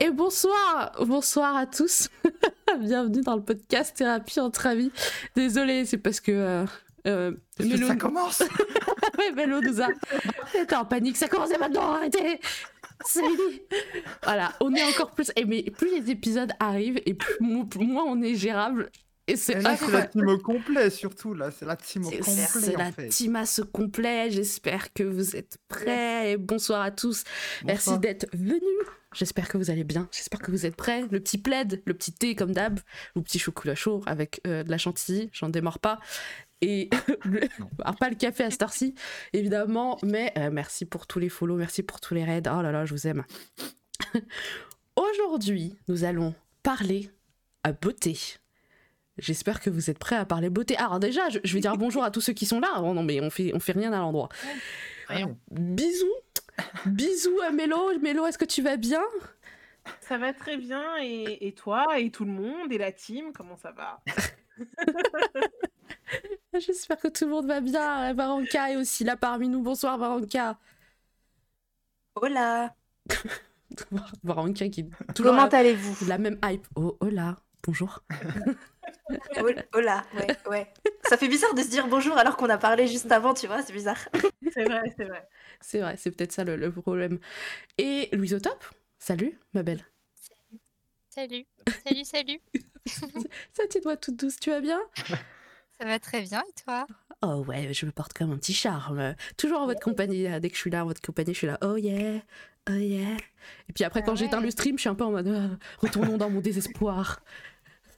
Et bonsoir, bonsoir à tous. Bienvenue dans le podcast Thérapie entre amis. Désolée, c'est parce que. Euh, euh, Mélo... Ça commence Oui, Mélo nous a. T'es en panique, ça commence maintenant, arrêtez C'est Voilà, on est encore plus. Et mais plus les épisodes arrivent et plus moins on est gérable et c'est la team au complet, surtout, là. C'est la team au complet. C'est la team à ce complet. J'espère que vous êtes prêts. Et bonsoir à tous. Merci d'être venus. J'espère que vous allez bien. J'espère que vous êtes prêts. Le petit plaid, le petit thé comme d'hab, le petit chocolat chaud avec euh, de la chantilly. J'en démords pas. Et Alors, pas le café à Starcy, évidemment. Mais euh, merci pour tous les follow. Merci pour tous les raids. Oh là là, je vous aime. Aujourd'hui, nous allons parler à beauté J'espère que vous êtes prêts à parler beauté. Alors déjà, je, vais dire bonjour à tous ceux qui sont là. Oh non, mais on fait, on fait rien à l'endroit. Bisous. Bisous à Mélo. Mélo, est-ce que tu vas bien? Ça va très bien. Et, toi et tout le monde et la team, comment ça va? J'espère que tout le monde va bien. Varanka est aussi là parmi nous. Bonsoir Varanka. Hola. Varanka qui Comment allez-vous? La même hype. Oh, hola. Bonjour. Hola, ouais, ouais. Ça fait bizarre de se dire bonjour alors qu'on a parlé juste avant, tu vois, c'est bizarre. C'est vrai, c'est vrai. C'est vrai, c'est peut-être ça le, problème. Et Louise au top Salut, ma belle. Salut. Salut, salut. Sa petite voix toute douce, tu vas bien? Ça va très bien, et toi? Oh ouais, je me porte comme un petit charme. Toujours en votre compagnie. Dès que je suis là en votre compagnie, je suis là. Oh yeah, oh yeah. Et puis après, ah quand j'éteins le stream, je suis un peu en mode ah, retournons dans mon désespoir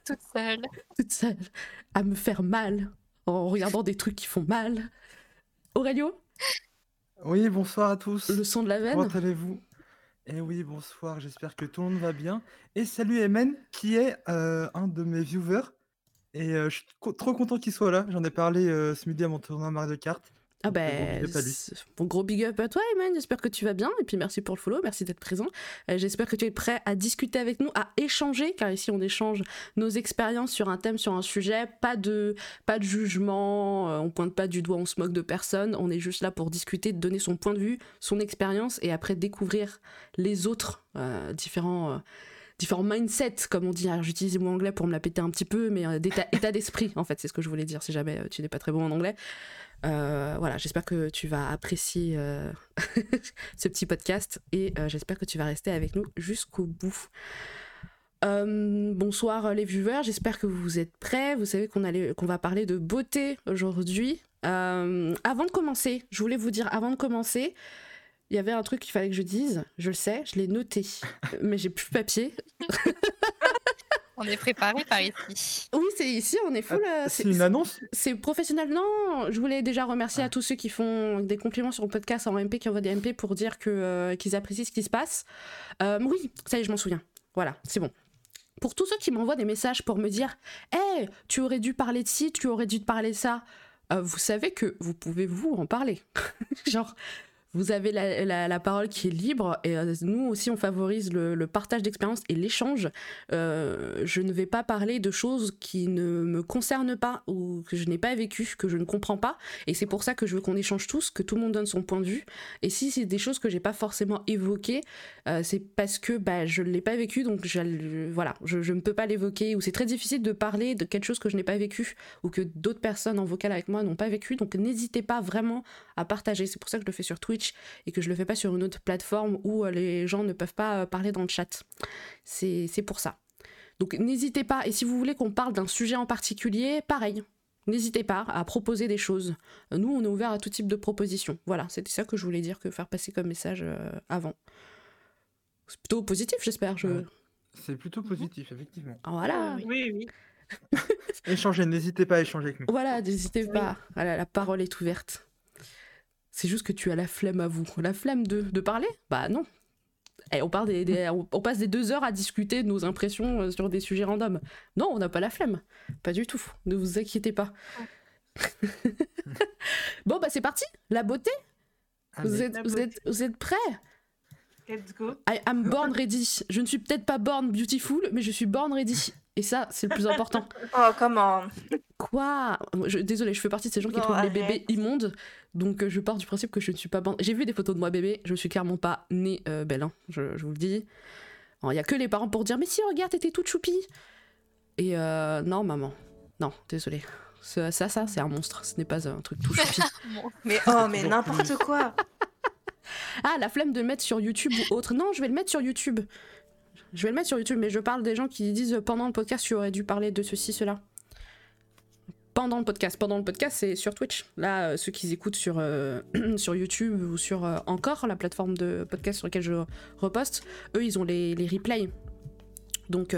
toute seule. Toute seule, à me faire mal en regardant des trucs qui font mal. Aurélio Oui, bonsoir à tous. Le son de la veine? Comment allez-vous? Eh oui, bonsoir, j'espère que tout le monde va bien. Et salut Emen, qui est euh, un de mes viewers. Et euh, je suis trop content qu'il soit là. J'en ai parlé euh, ce midi à mon tournoi Mario Kart. Ah ben, bon gros big up à toi, Eman. J'espère que tu vas bien. Et puis merci pour le follow, merci d'être présent. Euh, j'espère que tu es prêt à discuter avec nous, à échanger, car ici on échange nos expériences sur un thème, sur un sujet. Pas de, pas de jugement, euh, on pointe pas du doigt, on se moque de personne. On est juste là pour discuter, donner son point de vue, son expérience, et après découvrir les autres euh, différents différents mindsets, comme on dit. J'utilise le mot anglais pour me la péter un petit peu, mais d'état état d'esprit, en fait, c'est ce que je voulais dire, si jamais tu n'es pas très bon en anglais. Euh, voilà, j'espère que tu vas apprécier euh, ce petit podcast et euh, j'espère que tu vas rester avec nous jusqu'au bout. bonsoir les viewers, j'espère que vous êtes prêts. Vous savez qu'on qu'on va parler de beauté aujourd'hui. avant de commencer, je voulais vous dire, avant de commencer, il y avait un truc qu'il fallait que je dise. Je le sais, je l'ai noté, mais j'ai plus de papier. On est préparé par ici. Oui, c'est ici, on est full. Ah, c'est une annonce C'est professionnel. Non, je voulais déjà remercier à ah. tous ceux qui font des compliments sur le podcast en MP, qui envoient des MP pour dire que, euh, qu'ils apprécient ce qui se passe. Euh, oui, ça y est, je m'en souviens. Voilà, c'est bon. Pour tous ceux qui m'envoient des messages pour me dire Hé, tu aurais dû parler de ci, tu aurais dû te parler de ça, euh, vous savez que vous pouvez vous en parler. Genre, vous avez la, parole qui est libre et euh, nous aussi on favorise le, partage d'expérience et l'échange. Euh, je ne vais pas parler de choses qui ne me concernent pas ou que je n'ai pas vécu, que je ne comprends pas. Et c'est pour ça que je veux qu'on échange tous, que tout le monde donne son point de vue. Et si c'est des choses que j'ai pas forcément évoquées, euh, c'est parce que bah, je ne l'ai pas vécu, donc je, voilà, je, ne peux pas l'évoquer. Ou c'est très difficile de parler de quelque chose que je n'ai pas vécu ou que d'autres personnes en vocal avec moi n'ont pas vécu. Donc n'hésitez pas vraiment à partager. C'est pour ça que je le fais sur Twitch et que je le fais pas sur une autre plateforme où euh, les gens ne peuvent pas euh, parler dans le chat. C'est pour ça. Donc n'hésitez pas, et si vous voulez qu'on parle d'un sujet en particulier, pareil, N'hésitez pas à proposer des choses. Nous, on est ouvert à tout type de propositions. Voilà, c'était ça que je voulais dire, que faire passer comme message euh, avant. C'est plutôt positif, j'espère. Je... C'est plutôt positif, effectivement. Ah, voilà. Oui, oui. Échangez, n'hésitez pas à échanger avec nous. Voilà, n'hésitez pas. Voilà, la parole est ouverte. C'est juste que tu as la flemme à vous. La flemme de, de parler Bah non. Et eh, on, parle des, on, passe des deux heures à discuter de nos impressions euh, sur des sujets random. Non, on n'a pas la flemme. Pas du tout. Ne vous inquiétez pas. bon, bah c'est parti. La beauté. Vous êtes, vous, êtes, vous êtes prêts? Let's go. I am born ready. Je ne suis peut-être pas born beautiful, mais je suis born ready. Et ça, c'est le plus important. Oh, comment Quoi? Je, Désolée, je fais partie de ces gens qui Non, trouvent les bébés immondes. Donc euh, je pars du principe que je ne suis pas... J'ai vu des photos de moi bébé, je suis clairement pas née euh, belle, hein, je, je vous le dis. Il y a que les parents pour dire « Mais si, regarde, t'étais toute choupie !» Et euh, non, maman. Non, désolée. Ça, ça, ça, c'est un monstre. Ce n'est pas un truc tout choupi. Bon. Mais oh, mais n'importe quoi Ah, la flemme de le mettre sur YouTube ou autre. Non, je vais le mettre sur YouTube. Je vais le mettre sur YouTube, mais je parle des gens qui disent euh, pendant le podcast, tu aurais dû parler de ceci, cela. Pendant le podcast. Pendant le podcast, c'est sur Twitch. Là, euh, ceux qui écoutent sur, euh, sur YouTube ou sur euh, Encore, la plateforme de podcast sur laquelle je reposte, eux, ils ont les, les replays. Donc,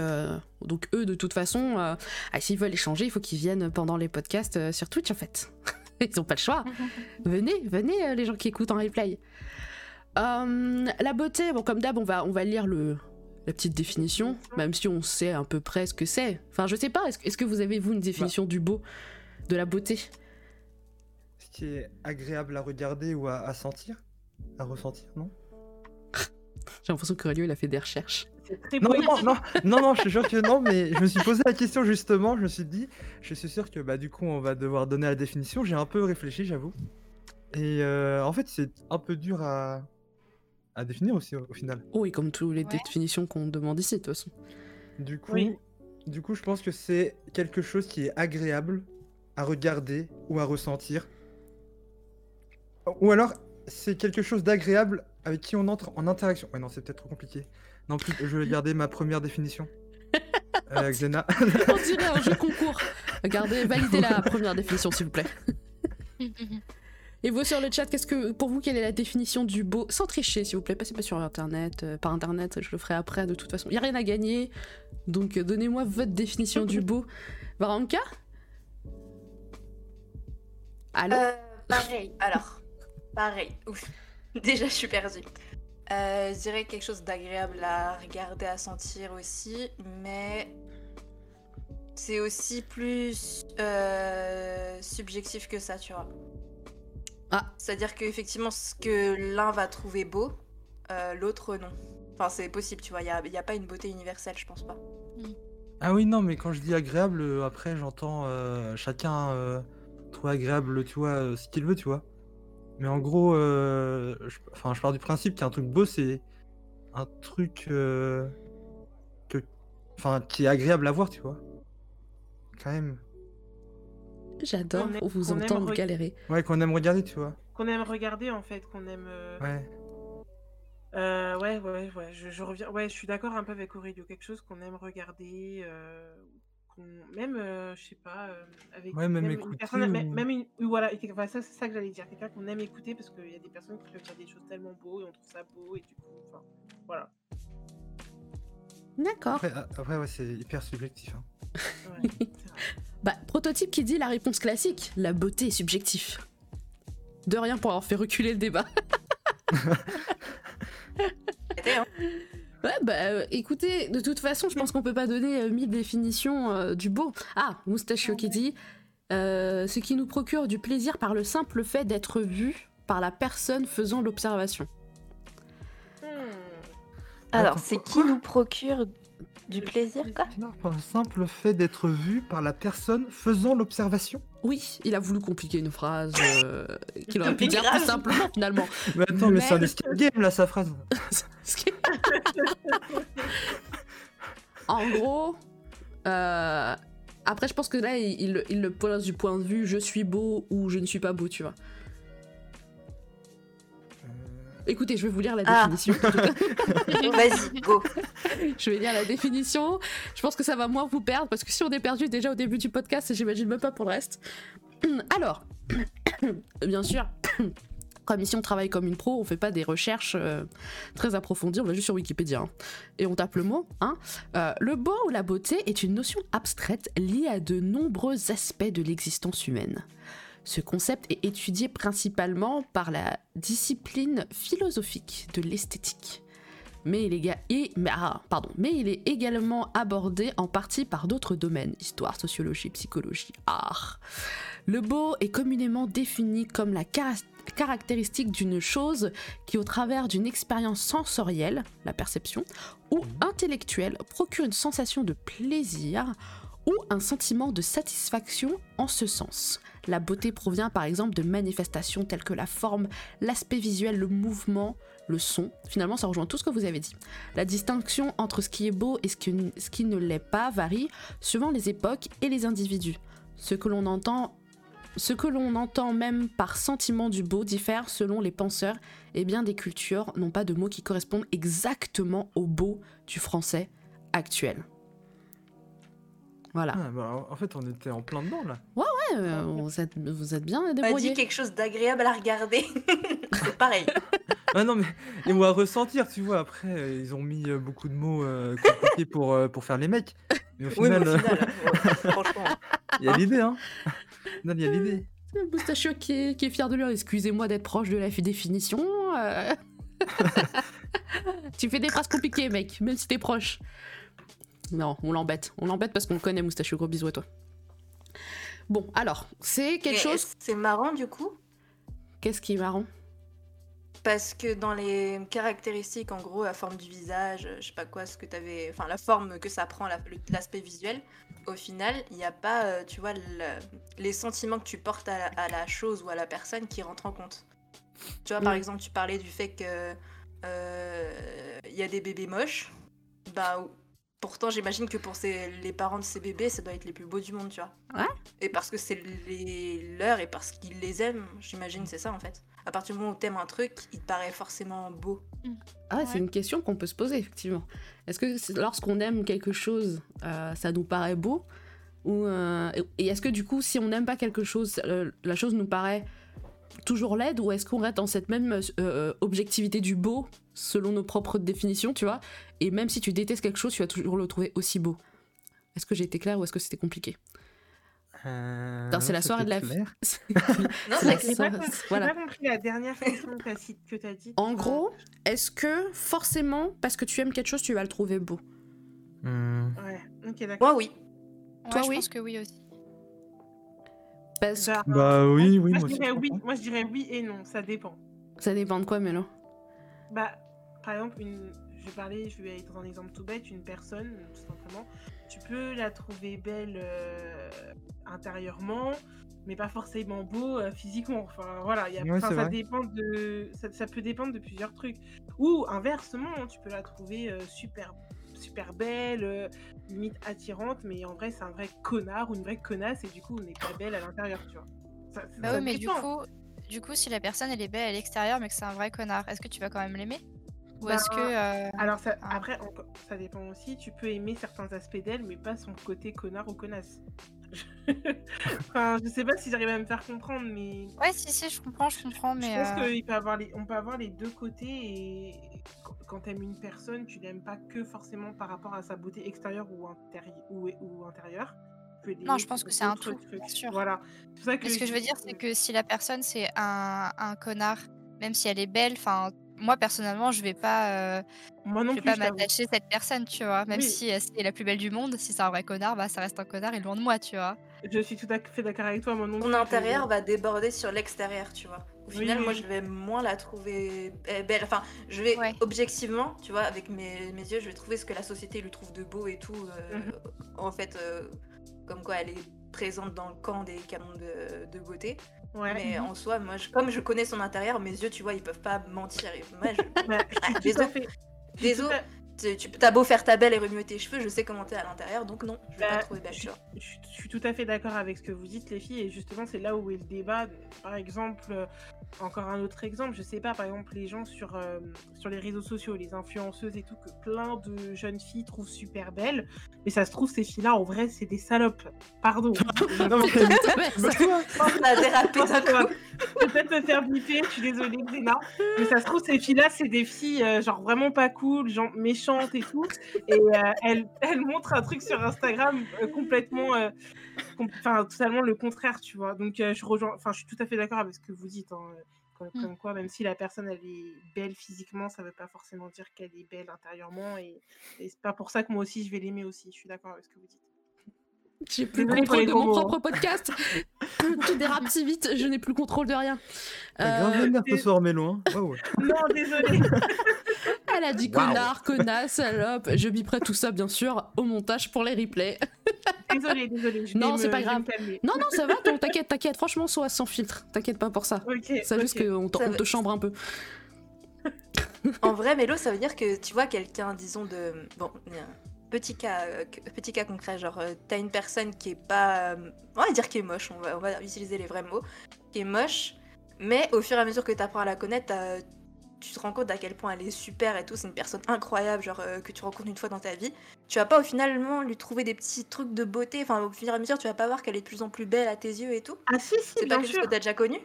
donc eux, de toute façon, ah, s'ils veulent échanger, il faut qu'ils viennent pendant les podcasts sur Twitch, en fait. ils n'ont pas le choix. venez, venez, les gens qui écoutent en replay. La beauté, bon, comme d'hab, on va, on va lire le, la petite définition, même si on sait à peu près ce que c'est. Enfin, je sais pas, est-ce est-ce que vous avez, vous, une définition du beau, de la beauté? Ce qui est agréable à regarder ou à, à sentir À ressentir, non? J'ai l'impression qu'Aurélio, il a fait des recherches. Non, non, non, non, non, je suis sûr que non, mais je me suis posé la question justement, je me suis dit, je suis sûr que bah du coup on va devoir donner la définition, j'ai un peu réfléchi, j'avoue. Et euh, en fait c'est un peu dur à, à définir aussi au, au final. Oh, et comme toutes les Ouais. définitions qu'on demande ici, de toute façon. Du coup, Oui. du coup je pense que c'est quelque chose qui est agréable à regarder ou à ressentir. Ou alors c'est quelque chose d'agréable avec qui on entre en interaction. Ouais non c'est peut-être trop compliqué. Non plus, je vais garder ma première définition. Euh, Xena. On dirait un jeu concours. Regardez, validez la première définition, s'il vous plaît. Et vous sur le chat, qu'est-ce que pour vous quelle est la définition du beau? Sans tricher, s'il vous plaît, passez pas sur internet, euh, par internet, je le ferai après de toute façon. Il y a rien à gagner, donc euh, donnez-moi votre définition du beau. Varanka? Allô? Euh, pareil, alors, pareil. Ouf. Déjà, je suis perdue. Euh, je dirais quelque chose d'agréable à regarder, à sentir aussi, mais c'est aussi plus euh, subjectif que ça, tu vois. Ah. C'est-à-dire qu'effectivement, ce que l'un va trouver beau, euh, l'autre non. Enfin, c'est possible, tu vois. Il n'y a, y a pas une beauté universelle, je pense pas. Ah oui, non, mais quand je dis agréable, euh, après j'entends euh, chacun euh, trouver agréable, tu vois, ce qu'il veut, tu vois. Mais en gros, euh, je, enfin, je pars du principe qu'un truc beau, c'est un truc euh, que, enfin, qui est agréable à voir, tu vois. Quand même. J'adore aime- vous entendre re- galérer. Ouais, qu'on aime regarder, tu vois. Qu'on aime regarder en fait, qu'on aime. euh, Ouais. Euh, ouais, ouais, ouais, je, je reviens. Ouais, je suis d'accord un peu avec Aurélio. Quelque chose qu'on aime regarder, euh, qu'on même, euh, je sais pas, euh, avec Ouais, même une écouter personne, même, ou- même une, oui, voilà, enfin, ça, c'est ça que j'allais dire. Quelqu'un qu'on aime écouter parce qu'il y a des personnes qui regardent des choses tellement beaux et on trouve ça beau et du coup, enfin, voilà. D'accord. Après, ouais, c'est hyper subjectif. hein. Ouais. Bah, prototype qui dit la réponse classique, la beauté est subjective. De rien pour avoir fait reculer le débat. Hein. Ouais, bah euh, écoutez, de toute façon, je pense qu'on peut pas donner euh, mille définitions euh, du beau. Ah, Moustachio qui dit euh, ce qui nous procure du plaisir par le simple fait d'être vu par la personne faisant l'observation. Hmm. Alors, c'est qui nous procure du plaisir, quoi Non, par le simple fait d'être vu par la personne faisant l'observation. Oui, il a voulu compliquer une phrase euh, qu'il aurait pu dire plus simplement finalement. Mais attends, mais, c'est un escape game là, sa phrase. En gros, euh, après je pense que là il, il- il le pose du point de vue je suis beau ou je ne suis pas beau, tu vois. Écoutez, je vais vous lire la Ah. définition. Vas-y, go. je vais lire la définition. Je pense que ça va moins vous perdre parce que si on est perdu déjà au début du podcast, j'imagine même pas pour le reste. Alors, bien sûr, comme ici on travaille comme une pro, on fait pas des recherches euh, très approfondies, on va juste sur Wikipédia hein. et on tape le mot. Hein. Euh, le beau ou la beauté est une notion abstraite liée à de nombreux aspects de l'existence humaine. Ce concept est étudié principalement par la discipline philosophique de l'esthétique. Ah, mais il est également abordé en partie par d'autres domaines, histoire, sociologie, psychologie, art. Le beau est communément défini comme la, cara- caractéristique d'une chose qui, au travers d'une expérience sensorielle, la perception, ou intellectuelle, procure une sensation de plaisir ou un sentiment de satisfaction en ce sens. La beauté provient par exemple de manifestations telles que la forme, l'aspect visuel, le mouvement, le son. Finalement, ça rejoint tout ce que vous avez dit. La distinction entre ce qui est beau et ce qui, ne l'est pas varie suivant les époques et les individus. Ce que l'on entend ce que l'on entend même par sentiment du beau diffère selon les penseurs et bien des cultures n'ont pas de mots qui correspondent exactement au beau du français actuel. Voilà. Ah, bah, en fait, on était en plein dedans là. Ouais, euh, vous, êtes, vous êtes bien On a dit débrouillés. quelque chose d'agréable à regarder. c'est pareil. Ah non, mais et on va ressentir, tu vois. Après, euh, ils ont mis euh, beaucoup de mots euh, compliqués pour, euh, pour faire les mecs. Mais au Oui, mais final, au final, ouais, franchement. il y a l'idée, hein. Non, il y a l'idée. Le moustachio qui est, qui est fier de lui. Excusez-moi d'être proche de la définition. euh. tu fais des phrases compliquées, mec, même si t'es proche. Non, on l'embête. On l'embête parce qu'on le connaît, moustachio. Gros bisous à toi. Bon, alors, c'est quelque chose. C'est marrant du coup, Qu'est-ce qui est marrant? Parce que dans les caractéristiques, en gros, la forme du visage, euh, je sais pas quoi, ce que t'avais, enfin la forme que ça prend, l'aspect visuel, au final, il n'y a pas, euh, tu vois, le- les sentiments que tu portes à la, à la chose ou à la personne qui rentrent en compte. Tu vois, par Mm. exemple, tu parlais du fait que euh, il y a des bébés moches. Bah, pourtant, j'imagine que pour ces- les parents de ces bébés, ça doit être les plus beaux du monde, tu vois. Ouais. Et parce que c'est les leurs et parce qu'ils les aiment, j'imagine, c'est ça en fait. À partir du moment où t'aimes un truc, il te paraît forcément beau. Ah, c'est une question qu'on peut se poser, effectivement. Est-ce que lorsqu'on aime quelque chose, euh, ça nous paraît beau ou, euh, Et et est-ce que du coup, si on n'aime pas quelque chose, euh, la chose nous paraît toujours laide ou est-ce qu'on reste dans cette même euh, objectivité du beau selon nos propres définitions, tu vois? Et même si tu détestes quelque chose, tu vas toujours le trouver aussi beau. Est-ce que j'ai été claire ou est-ce que c'était compliqué? Euh, C'est la soirée de la... clair. Non, C'est la J'ai pas, soirée- j'ai voilà. pas compris la dernière question que que t'as dit. En gros, est-ce que forcément, parce que tu aimes quelque chose, tu vas le trouver beau? Hmm. Ouais, ok, d'accord. Moi, oui. Ouais, Toi, je oui? pense que oui aussi. Parce que Bah, Bah oui, oui, moi, moi je aussi. dirais je oui. comprends. Moi, je dirais oui et non, ça dépend. ça dépend de quoi, Mélo? Bah, par exemple, une... je vais parler, je vais aller dans un exemple tout bête, une personne, tout simplement. Tu peux la trouver belle euh, intérieurement, mais pas forcément beau euh, physiquement. Enfin, voilà, y a... Ouais, ça vrai. dépend de, ça, ça peut dépendre de plusieurs trucs. Ou inversement, tu peux la trouver euh, super, super belle, euh, limite attirante, mais en vrai, c'est un vrai connard ou une vraie connasse, et du coup, on n'est pas belle à l'intérieur, tu vois. Ça, Bah ça oui, mais du coup, du coup, si la personne elle est belle à l'extérieur, mais que c'est un vrai connard, est-ce que tu vas quand même l'aimer? Ou Bah, est-ce que euh, Alors ça, Ah. après, ça dépend aussi. Tu peux aimer certains aspects d'elle, mais pas son côté connard ou connasse. enfin, je sais pas si j'arrive à me faire comprendre, mais Ouais, si, si, je comprends, je comprends, je mais pense euh, qu'on peut avoir les, on peut avoir les deux côtés. Et quand- t'aimes une personne, tu l'aimes pas que forcément par rapport à sa beauté extérieure ou, intérie- ou, ou intérieure. Non, je pense que c'est un tout, bien sûr. Voilà. Pour ça mais ce que je veux dire, c'est que si la personne c'est un, un connard, même si elle est belle, enfin, moi personnellement, je vais pas, euh, moi non je vais plus, pas m'attacher à cette personne, tu vois. Même Oui. si euh, c'est la plus belle du monde, si c'est un vrai connard, bah ça reste un connard et loin de moi, tu vois. Je suis tout à fait d'accord avec toi. Moi non Ton intérieur va déborder sur l'extérieur, tu vois. Au Oui, final, oui, moi, je vais moins la trouver eh, belle. Enfin, je vais Ouais. objectivement, tu vois, avec mes, mes yeux, je vais trouver ce que la société lui trouve de beau et tout. euh, Mhm. En fait, euh, comme quoi elle est présente dans le camp des canons de, de beauté. Ouais. Mais en soi, moi, je- comme je connais son intérieur, mes yeux, tu vois, ils peuvent pas mentir. Et moi, je- Ah, désolé. Désolé. Tu, t'as beau faire ta belle et remuer tes cheveux, je sais comment t'es à l'intérieur, donc non, je vais Bah, pas te trouver belle, je, suis- je suis tout à fait d'accord avec ce que vous dites, les filles, et justement, c'est là où est le débat. Par exemple, euh, encore un autre exemple, je sais pas, par exemple, les gens sur, euh, sur les réseaux sociaux, les influenceuses et tout, que plein de jeunes filles trouvent super belles, mais ça se trouve, ces filles-là, en vrai, c'est des salopes. Pardon. Non, mais- Ça a dérapé d'un coup. Je vais peut-être me faire bipper, je suis désolée, Xena. Mais ça se trouve, ces filles-là, c'est des filles euh, genre vraiment pas cool, genre méchantes et tout. Et euh, elles, elles montrent un truc sur Instagram euh, complètement, euh, com- enfin, totalement le contraire, tu vois. Donc, je rejoins, enfin, je suis tout à fait d'accord avec ce que vous dites. hein, Comme, Mm. comme quoi, même si la personne elle est belle physiquement, ça veut pas forcément dire qu'elle est belle intérieurement. Et, et c'est pas pour ça que moi aussi je vais l'aimer aussi. Je suis d'accord avec ce que vous dites. J'ai plus le Désolée contrôle de mon mots, propre podcast. Tout dérape si vite, je n'ai plus le contrôle de rien. Grave Euh, vénère ce soir, Mélo. Hein. Waouh. Non, désolé. elle a dit connard, connasse, salope. Je biperai tout ça, bien sûr, au montage pour les replays. désolé, désolé. je vais Non, c'est pas grave. calmer. Non, non, ça va, t'inquiète, t'inquiète. Franchement, sois sans filtre. T'inquiète pas pour ça. Ok. C'est juste qu'on te, chambre un peu. En vrai, Mélo, ça veut dire que tu vois quelqu'un, disons, de. Bon, euh, petit cas, euh, petit cas concret, genre, euh, t'as une personne qui est pas. euh, on va dire qui est moche, on va, on va utiliser les vrais mots, qui est moche, mais au fur et à mesure que t'apprends à la connaître, tu te rends compte à quel point elle est super et tout, c'est une personne incroyable, genre, que tu rencontres une fois dans ta vie. Tu vas pas au finalement lui trouver des petits trucs de beauté, enfin, au fur et à mesure, tu vas pas voir qu'elle est de plus en plus belle à tes yeux et tout. Ah si, si, C'est pas quelque chose que t'as déjà connu?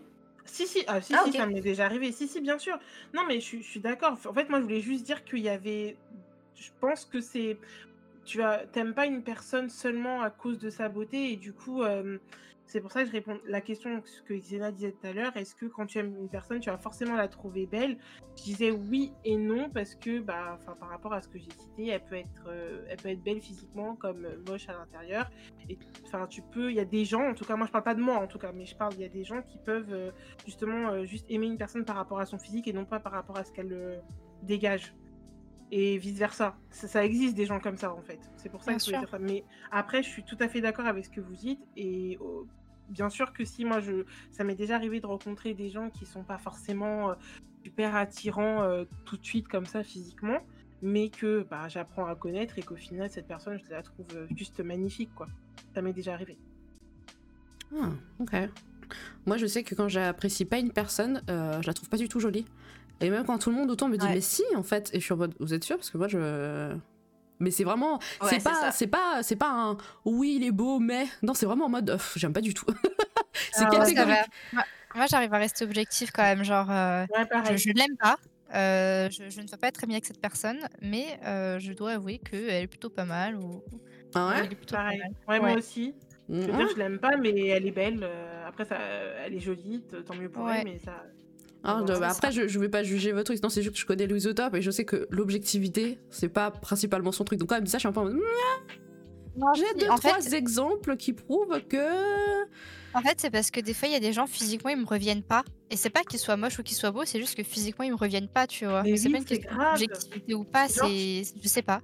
Si, si, ah, si, Ah, si, ça m'est déjà arrivé. Si, si, bien sûr. Non, mais je, je suis d'accord. En fait, moi, je voulais juste dire qu'il y avait. Je pense que c'est. Tu as... t'aimes pas une personne seulement à cause de sa beauté, et du coup, c'est pour ça que je réponds. La question que Xena disait tout à l'heure, est-ce que quand tu aimes une personne, tu vas forcément la trouver belle? Je disais oui et non, parce que, bah, par rapport à ce que j'ai cité, elle peut être, elle peut être belle physiquement comme moche à l'intérieur. Enfin, tu peux. Il y a des gens, en tout cas, moi, je parle pas de moi, en tout cas, mais je parle. Il y a des gens qui peuvent justement juste aimer une personne par rapport à son physique et non pas par rapport à ce qu'elle dégage. Et vice versa. Ça, ça existe des gens comme ça en fait. C'est pour ça Bien que je voulais sûr. dire ça. Mais après, je suis tout à fait d'accord avec ce que vous dites. Et oh, bien sûr que si moi, je, ça m'est déjà arrivé de rencontrer des gens qui sont pas forcément euh, super attirants euh, tout de suite comme ça physiquement, mais que bah, j'apprends à connaître et qu'au final, cette personne, je la trouve euh, juste magnifique quoi. Ça m'est déjà arrivé. Ah, ok. Moi, je sais que quand j'apprécie pas une personne, euh, je la trouve pas du tout jolie. Et même quand tout le monde autour me dit, Ouais. mais si, en fait. Et je suis en mode, vous êtes sûr? Parce que moi, je. Mais c'est vraiment. Ouais, c'est pas, c'est pas, c'est pas un. Oui, il est beau, mais. Non, c'est vraiment en mode. J'aime pas du tout. c'est Ah catégorique. Moi, moi, j'arrive à rester objectif quand même. Genre, euh, Ouais, pareil. je, je ne l'aime pas. euh, je, je ne veux pas être amie avec cette personne, mais euh, je dois avouer qu'elle est plutôt pas mal. Ou... Ah ouais? elle est plutôt pas Pareil. mal. Ouais, moi aussi. Je veux dire, je l'aime pas, mais elle est belle. euh, après, ça, elle est jolie, tant mieux pour Ouais. elle, mais ça. Ah, Ouais, après, je, je vais pas juger votre truc. Non, c'est juste que je connais Louise au top et je sais que l'objectivité, c'est pas principalement son truc. Donc, quand elle me dit ça, je suis un peu en mode. Non, J'ai deux, en trois fait, exemples qui prouvent que. En fait, c'est parce que des fois, il y a des gens physiquement, ils me reviennent pas. Et c'est pas qu'ils soient moches ou qu'ils soient beaux, c'est juste que physiquement, ils me reviennent pas, tu vois. Mais c'est oui, pas une question grave. d'objectivité ou pas, c'est. Je sais pas.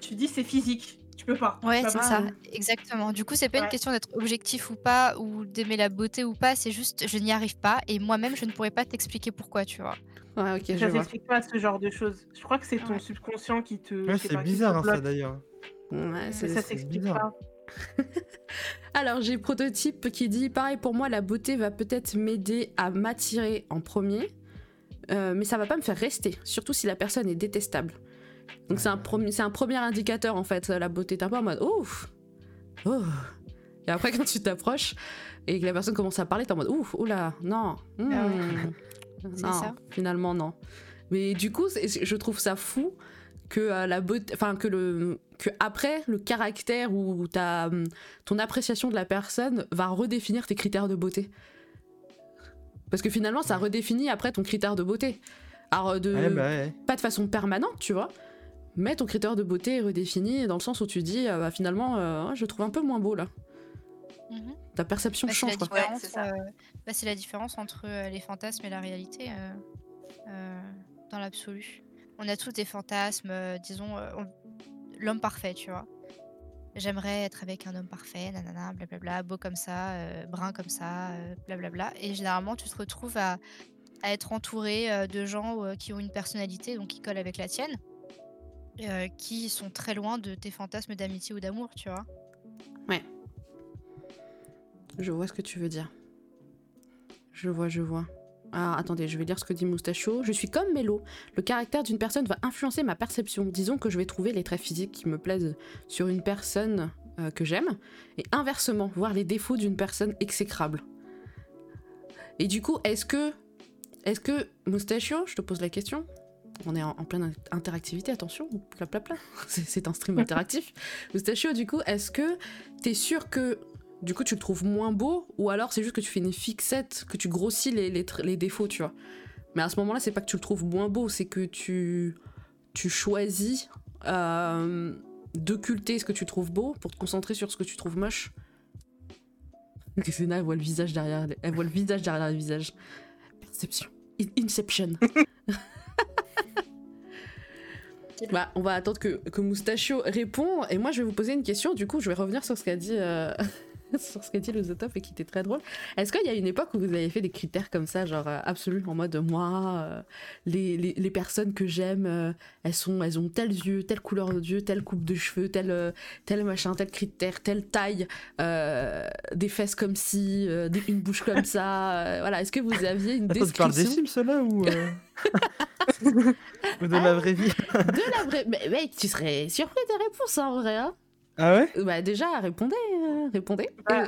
Tu dis c'est physique. Tu peux pas. Ouais, c'est ça, exactement. Du coup, c'est pas Ouais. une question d'être objectif ou pas, ou d'aimer la beauté ou pas, c'est juste je n'y arrive pas, et moi-même, je ne pourrais pas t'expliquer pourquoi, tu vois. Ouais, ok, je Ça vois. s'explique pas ce genre de choses. Je crois que c'est ton Ouais. subconscient qui te. Ouais, je c'est bizarre hein, ça d'ailleurs. Ouais, ça s'explique pas. Alors, j'ai Prototype qui dit pareil pour moi, la beauté va peut-être m'aider à m'attirer en premier, euh, mais ça va pas me faire rester, surtout si la personne est détestable. Donc, c'est un, c'est un premier indicateur en fait, la beauté. T'es un peu en mode ouf, oh. Et après, quand tu t'approches et que la personne commence à parler, t'es en mode ouf, oula, non, hmm, Ah ouais. C'est non, ça. finalement non. Mais du coup, c'est- je trouve ça fou que euh, la beauté, enfin que le, que après le caractère ou ta, hum, ton appréciation de la personne va redéfinir tes critères de beauté. Parce que finalement, ça redéfinit après ton critère de beauté. Alors de, Ouais, bah ouais. pas de façon permanente, tu vois. Mais ton critère de beauté est redéfini dans le sens où tu dis, euh, bah, finalement, euh, je le trouve un peu moins beau là. Mhm. Ta perception Bah, c'est change la quoi. Ouais, différence, c'est ça. euh, bah, c'est la différence entre euh, les fantasmes et la réalité euh, euh, dans l'absolu. On a tous des fantasmes, euh, disons, euh, on- l'homme parfait, tu vois. J'aimerais être avec un homme parfait, nanana, blablabla, beau comme ça, euh, brun comme ça, euh, blablabla. Et généralement, tu te retrouves à, à être entouré euh, de gens euh, qui ont une personnalité, donc qui collent avec la tienne, euh, qui sont très loin de tes fantasmes d'amitié ou d'amour, tu vois. Je vois ce que tu veux dire. Je vois, je vois. Ah, attendez, je vais lire ce que dit Moustacho. Je suis comme Mélo. Le caractère d'une personne va influencer ma perception. Disons que je vais trouver les traits physiques qui me plaisent sur une personne euh, que j'aime, et inversement, voir les défauts d'une personne exécrable. Et du coup, est-ce que, est-ce que Moustacho, je te pose la question, on est en, en pleine interactivité, attention, pla pla pla. C'est, c'est un stream interactif. Moustacho, du coup, est-ce que t'es sûr que du coup tu le trouves moins beau ou alors c'est juste que tu fais une fixette, que tu grossis les, les, défauts, tu vois? Mais à ce moment-là, c'est pas que tu le trouves moins beau, c'est que tu, tu choisis euh, d'occulter ce que tu trouves beau pour te concentrer sur ce que tu trouves moche. Xena, elle voit le visage derrière, elle voit le visage derrière le visage. Perception. In- Inception. Bah, on va attendre que, que Moustachio répond. Et moi, je vais vous poser une question. Du coup, je vais revenir sur ce qu'a dit, euh, sur ce qu'a dit le Zotov et qui était très drôle. Est-ce qu'il y a une époque où vous avez fait des critères comme ça, genre euh, absolus, en mode moi, euh, les, les, les personnes que j'aime, euh, elles, sont, elles ont tels yeux, telle couleur d'yeux, telle coupe de cheveux, tel, euh, tel machin, tel critère, telle taille, des fesses comme ci, des- une bouche comme ça. voilà, est-ce que vous aviez une Attends, tu parles des description Sims là ou, ou de la vraie vie? De la vraie. Mais mec, tu serais surpris des réponses en vrai. Hein Ah ouais? Bah déjà, répondez, euh, répondez. Bah, Euh,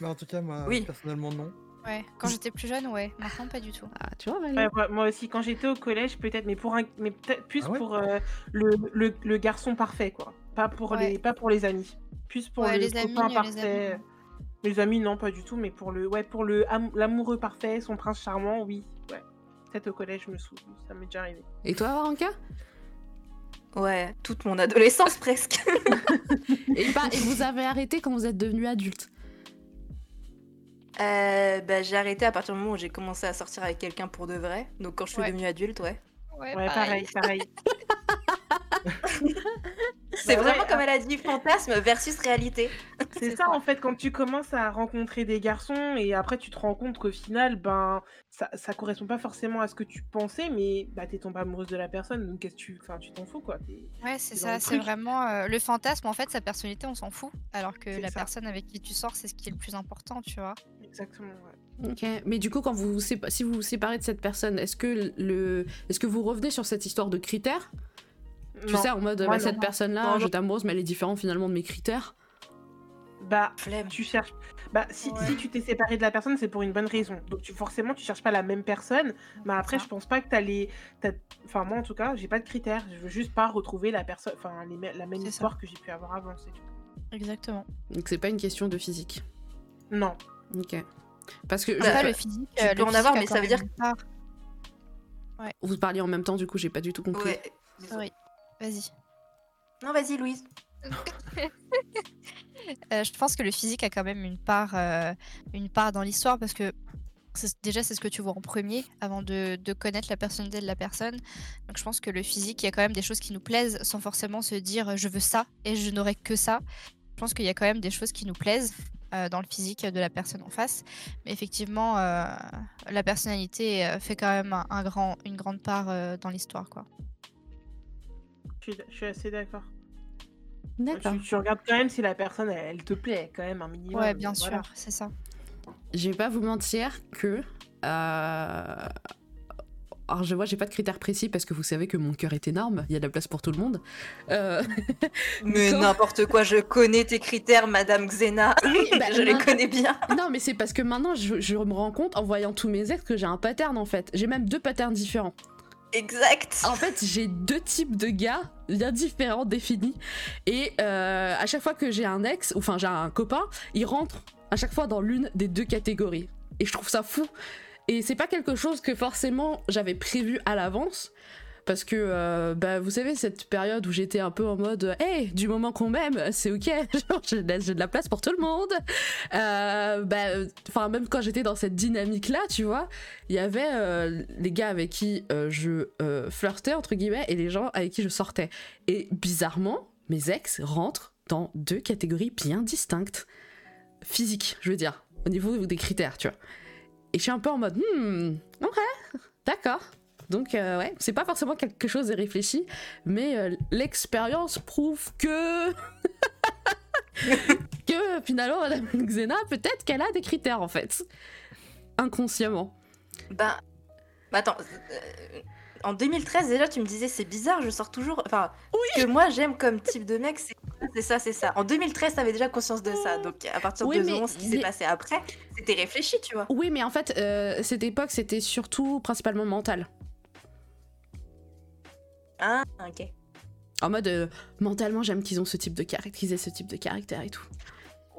Bah, En tout cas, moi, Oui. personnellement, non. Ouais, quand j'étais plus jeune, ouais. Maintenant, pas du tout. ah, tu vois, Ouais, moi- moi aussi, quand j'étais au collège, peut-être, mais pour un, mais peut-être plus Ah ouais? pour euh, le, le, le garçon parfait, quoi. Pas pour Ouais. les, pas pour les amis. Plus pour Ouais, le les amis, les parfait. amis. Les amis, non, pas du tout, mais pour le, ouais, pour le am- l'amoureux parfait, son prince charmant, oui, ouais. Peut-être au collège, je me souviens, ça m'est déjà arrivé. Et toi, Varanka Ouais, toute mon adolescence presque. et, bah, et vous avez arrêté quand vous êtes devenu adulte Euh, bah, j'ai arrêté à partir du moment où j'ai commencé à sortir avec quelqu'un pour de vrai. Donc quand je suis Ouais. devenue adulte, ouais. Ouais, Ouais, pareil, pareil. C'est Bah vraiment ouais, comme elle a dit, fantasme versus réalité. C'est ça, ça. en fait, quand tu commences à rencontrer des garçons et après tu te rends compte qu'au final, ben, ça, ça correspond pas forcément à ce que tu pensais, mais bah, t'es tombée amoureuse de la personne, donc qu'est-ce que tu, enfin, tu t'en fous, quoi. Ouais, c'est ça, c'est vraiment euh, le fantasme. En fait, sa personnalité, on s'en fout. Alors que la ça. personne avec qui tu sors, c'est ce qui est le plus important, tu vois. Exactement, ouais. Ok, mais du coup, quand vous si vous vous séparez de cette personne, est-ce que le, est-ce que vous revenez sur cette histoire de critères? Tu Non. sais, en mode, Moi, bah, non. cette personne-là, je t'amoureuse, mais elle est différente finalement de mes critères. Bah, Flemme. tu cherches. Bah, si, Ouais. si tu t'es séparé de la personne, c'est pour une bonne raison. Donc, tu, forcément, tu cherches pas la même personne. Mais après, je pense pas que t'as les. t'as- Enfin, moi, en tout cas, j'ai pas de critères. Je veux juste pas retrouver la personne. Enfin, les la même C'est ça. histoire que j'ai pu avoir avant, c'est tout. Exactement. Donc c'est pas une question de physique. Non. Ok. Parce que Bah, je- Après, le physique, tu euh, peux le en physique avoir, mais ça veut dire- une part. vous parliez en même temps, du coup, j'ai pas du tout compris. Ouais. Oui, vas-y. Non, vas-y, Louise. Euh, je pense que le physique a quand même une part, euh, une part dans l'histoire parce que c'est- déjà c'est ce que tu vois en premier avant de, de connaître la personnalité de la personne. Donc je pense que le physique, il y a quand même des choses qui nous plaisent sans forcément se dire euh, je veux ça et je n'aurai que ça. Je pense qu'il y a quand même des choses qui nous plaisent euh, dans le physique de la personne en face. Mais effectivement, euh, la personnalité fait quand même un, un grand, une grande part euh, dans l'histoire. quoi. Je suis, je suis assez d'accord. D'accord. Tu, tu regardes quand même si la personne, elle, elle te plaît, quand même, un minimum. Ouais, bien Voilà. sûr, c'est ça. Je vais pas vous mentir que. euh, Alors je vois, j'ai pas de critères précis parce que vous savez que mon cœur est énorme, il y a de la place pour tout le monde. Euh, Mais Quand- n'importe quoi, je connais tes critères, Madame Xena. bah, je les connais bien. Non, mais c'est parce que maintenant je, je me rends compte en voyant tous mes ex que j'ai un pattern en fait. J'ai même deux patterns différents. Exact. En fait, j'ai deux types de gars bien différents définis. Et euh, à chaque fois que j'ai un ex, ou enfin j'ai un copain, il rentre à chaque fois dans l'une des deux catégories. Et je trouve ça fou. Et c'est pas quelque chose que forcément j'avais prévu à l'avance. Parce que, euh, bah, vous savez, cette période où j'étais un peu en mode, hey, du moment qu'on m'aime, c'est ok, j'ai de la- place pour tout le monde. Euh, bah, enfin, même quand j'étais dans cette dynamique-là, tu vois, il y avait euh, les gars avec qui je flirtais, entre guillemets, et les gens avec qui je sortais. Et bizarrement, mes ex rentrent dans deux catégories bien distinctes. Physiques, je veux dire, au niveau des critères, tu vois. Et je suis un peu en mode, hmm, ok, d'accord. Donc, euh, ouais, c'est pas forcément quelque chose de réfléchi, mais euh, l'expérience prouve que. que finalement, Madame Xena, peut-être qu'elle a des critères en fait. Inconsciemment. Ben, bah attends. euh, en 2013 déjà, tu me disais c'est bizarre, je sors toujours. Enfin, ce que moi j'aime comme type de mec, c'est ça, c'est ça. En 2013, t'avais déjà conscience de ça. Donc à partir Oui, de ce qui s'est passé après, c'était réfléchi, tu vois. Oui, mais en fait, cette époque, c'était surtout principalement mental. Ah, ok. En mode, euh, mentalement, j'aime qu'ils ont ce type de caractère, ce type de caractère et tout.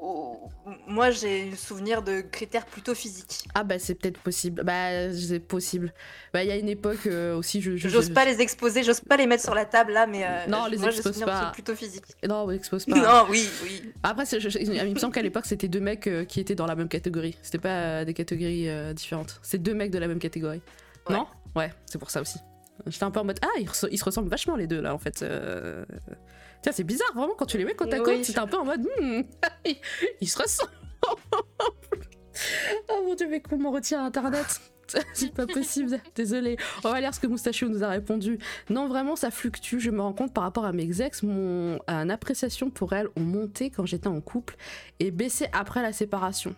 Oh. moi j'ai le souvenir de critères plutôt physiques. Ah bah c'est peut-être possible. Bah c'est possible. Bah il y a une époque euh, aussi je J'ose pas les exposer, j'ose pas les mettre sur la table là, mais euh, Non, les moi expose pas. plutôt physiques. Non, on expose pas. Non, oui, oui. Après, c'est- je- je- il me semble qu'à l'époque, c'était deux mecs euh, qui étaient dans la même catégorie. C'était pas des catégories différentes. C'est deux mecs de la même catégorie. Ouais. Non? Ouais, c'est pour ça aussi. J'étais un peu en mode Ah, ils, se ressemblent vachement les deux là en fait. Euh, Tiens, c'est bizarre vraiment quand tu les mets côte à Oui, côte. je- C'était un peu en mode Hmm, ils- Ils se ressemblent. oh mon dieu, mais comment on retient internet? C'est pas possible, désolé. On va lire ce que Moustachio nous a répondu. Non, vraiment, ça fluctue. Je me rends compte par rapport à mes ex, mon euh, appréciation pour elles ont monté quand j'étais en couple et baissé après la séparation.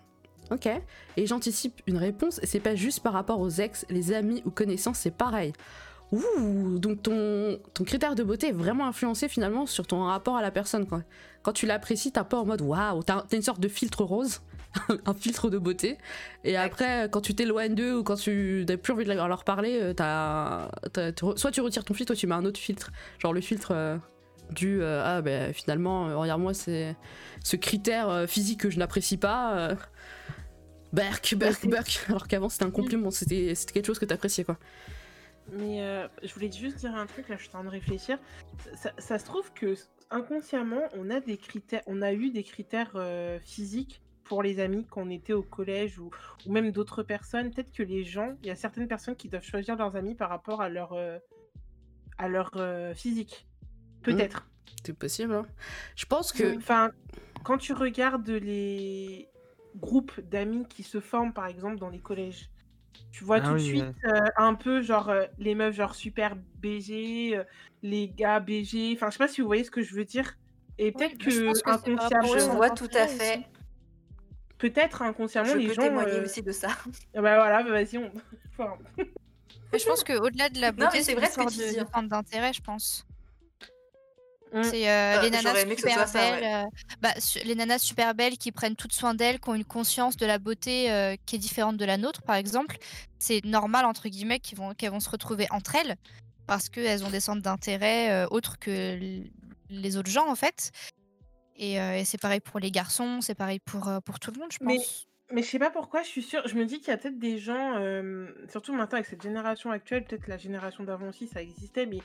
Ok? Et j'anticipe une réponse. C'est pas juste par rapport aux ex, les amis ou connaissances, c'est pareil. Ouh, donc ton, ton critère de beauté est vraiment influencé finalement sur ton rapport à la personne. Quoi. Quand tu l'apprécies, t'as pas en mode waouh, t'as une sorte de filtre rose, un filtre de beauté. Et après, quand tu t'éloignes d'eux ou quand tu n'as plus envie de leur parler, euh, t'as, t'as- tu re- soit tu retires ton filtre, soit tu mets un autre filtre. Genre le filtre euh, du euh, ah ben finalement, euh, regarde-moi, c'est ce critère physique que je n'apprécie pas. Berk, berk, berk. Alors qu'avant c'était un compliment, c'était, c'était quelque chose que t'appréciais quoi. Mais euh, je voulais juste dire un truc, là je suis en train de réfléchir. Ça, ça se trouve que inconsciemment, on a des critères, on a eu des critères euh, physiques pour les amis quand on était au collège ou, ou même d'autres personnes. Peut-être que les gens, il y a certaines personnes qui doivent choisir leurs amis par rapport à leur, euh, à leur physique. Peut-être. C'est possible. hein. Je pense que. Enfin, quand tu regardes les groupes d'amis qui se forment, par exemple, dans les collèges, tu vois Ah tout de suite ouais. euh, un peu genre euh, les meufs genre super BG, euh, les gars BG. Enfin, je sais pas si vous voyez ce que je veux dire. Et peut-être que que inconsciemment, Je vois tout à fait. peut-être inconsciemment, Je les peux gens. témoigner euh, aussi de ça. ah Bah voilà, bah vas-y, on. Enfin, je pense qu'au-delà de la beauté, c'est vrai ce que tu dis, d'intérêt, je pense. Mm. C'est euh, les nanas super ça, belles, euh, bah, su- les nanas super belles qui prennent tout soin d'elles, qui ont une conscience de la beauté euh, qui est différente de la nôtre, par exemple. C'est normal entre guillemets qu'elles vont, se retrouver entre elles parce qu'elles ont des centres d'intérêt euh, autres que les autres gens en fait. Et, euh, et c'est pareil pour les garçons, c'est pareil pour, pour tout le monde, je Mais- pense. Mais je sais pas pourquoi, je suis sûre, je me dis qu'il y a peut-être des gens, euh, surtout maintenant avec cette génération actuelle, peut-être la génération d'avant aussi, ça existait, mais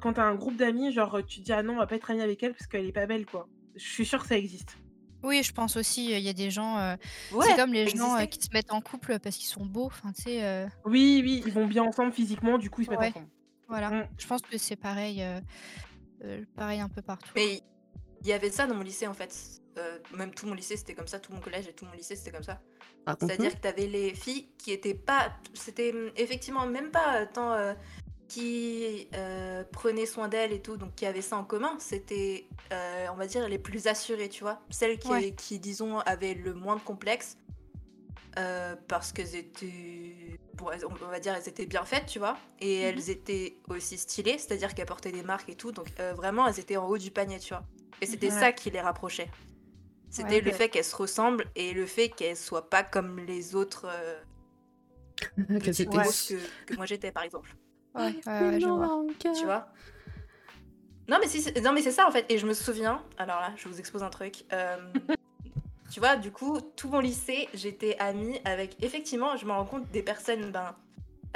quand t'as un groupe d'amis, genre tu te dis ah non, on va pas être amis avec elle parce qu'elle est pas belle, quoi. Je suis sûre que ça existe. Oui, je pense aussi, il y a des gens. euh, Ouais, c'est comme les gens euh, qui se mettent en couple parce qu'ils sont beaux. Enfin, tu sais, euh, Oui, oui, ils vont bien ensemble physiquement, du coup ils se mettent Ouais. ensemble. voilà. Mm. Je pense que c'est pareil, euh, euh, pareil un peu partout. Mais il y avait ça dans mon lycée en fait. Euh, même tout mon lycée c'était comme ça, tout mon collège et tout mon lycée c'était comme ça. Raconte-nous. C'est-à-dire que tu avais les filles qui étaient pas. C'était hum, effectivement même pas tant euh, qui euh, prenaient soin d'elles et tout, donc qui avaient ça en commun. C'était, euh, on va dire, les plus assurées, tu vois. Celles qui, Ouais. qui disons, avaient le moins de complexes. euh, parce qu'elles étaient. Bon, elles- on va dire, elles étaient bien faites, tu vois. Et Mhm. elles étaient aussi stylées, c'est-à-dire qu'elles portaient des marques et tout. Donc euh, vraiment, elles étaient en haut du panier, tu vois. Et c'était Ouais. ça qui les rapprochait. C'était Ouais, le fait qu'elles se ressemblent et le fait qu'elles soient pas comme les autres étaient- que, que moi j'étais, par exemple. Ouais, ouais, ouais, je vois. Tu vois? Non, mais si, c'est- non, mais c'est ça en fait. Et je me souviens. Alors là, je vous expose un truc. Euh, tu vois, du coup, tout mon lycée, j'étais amie avec. Effectivement, je me rends compte des personnes ben,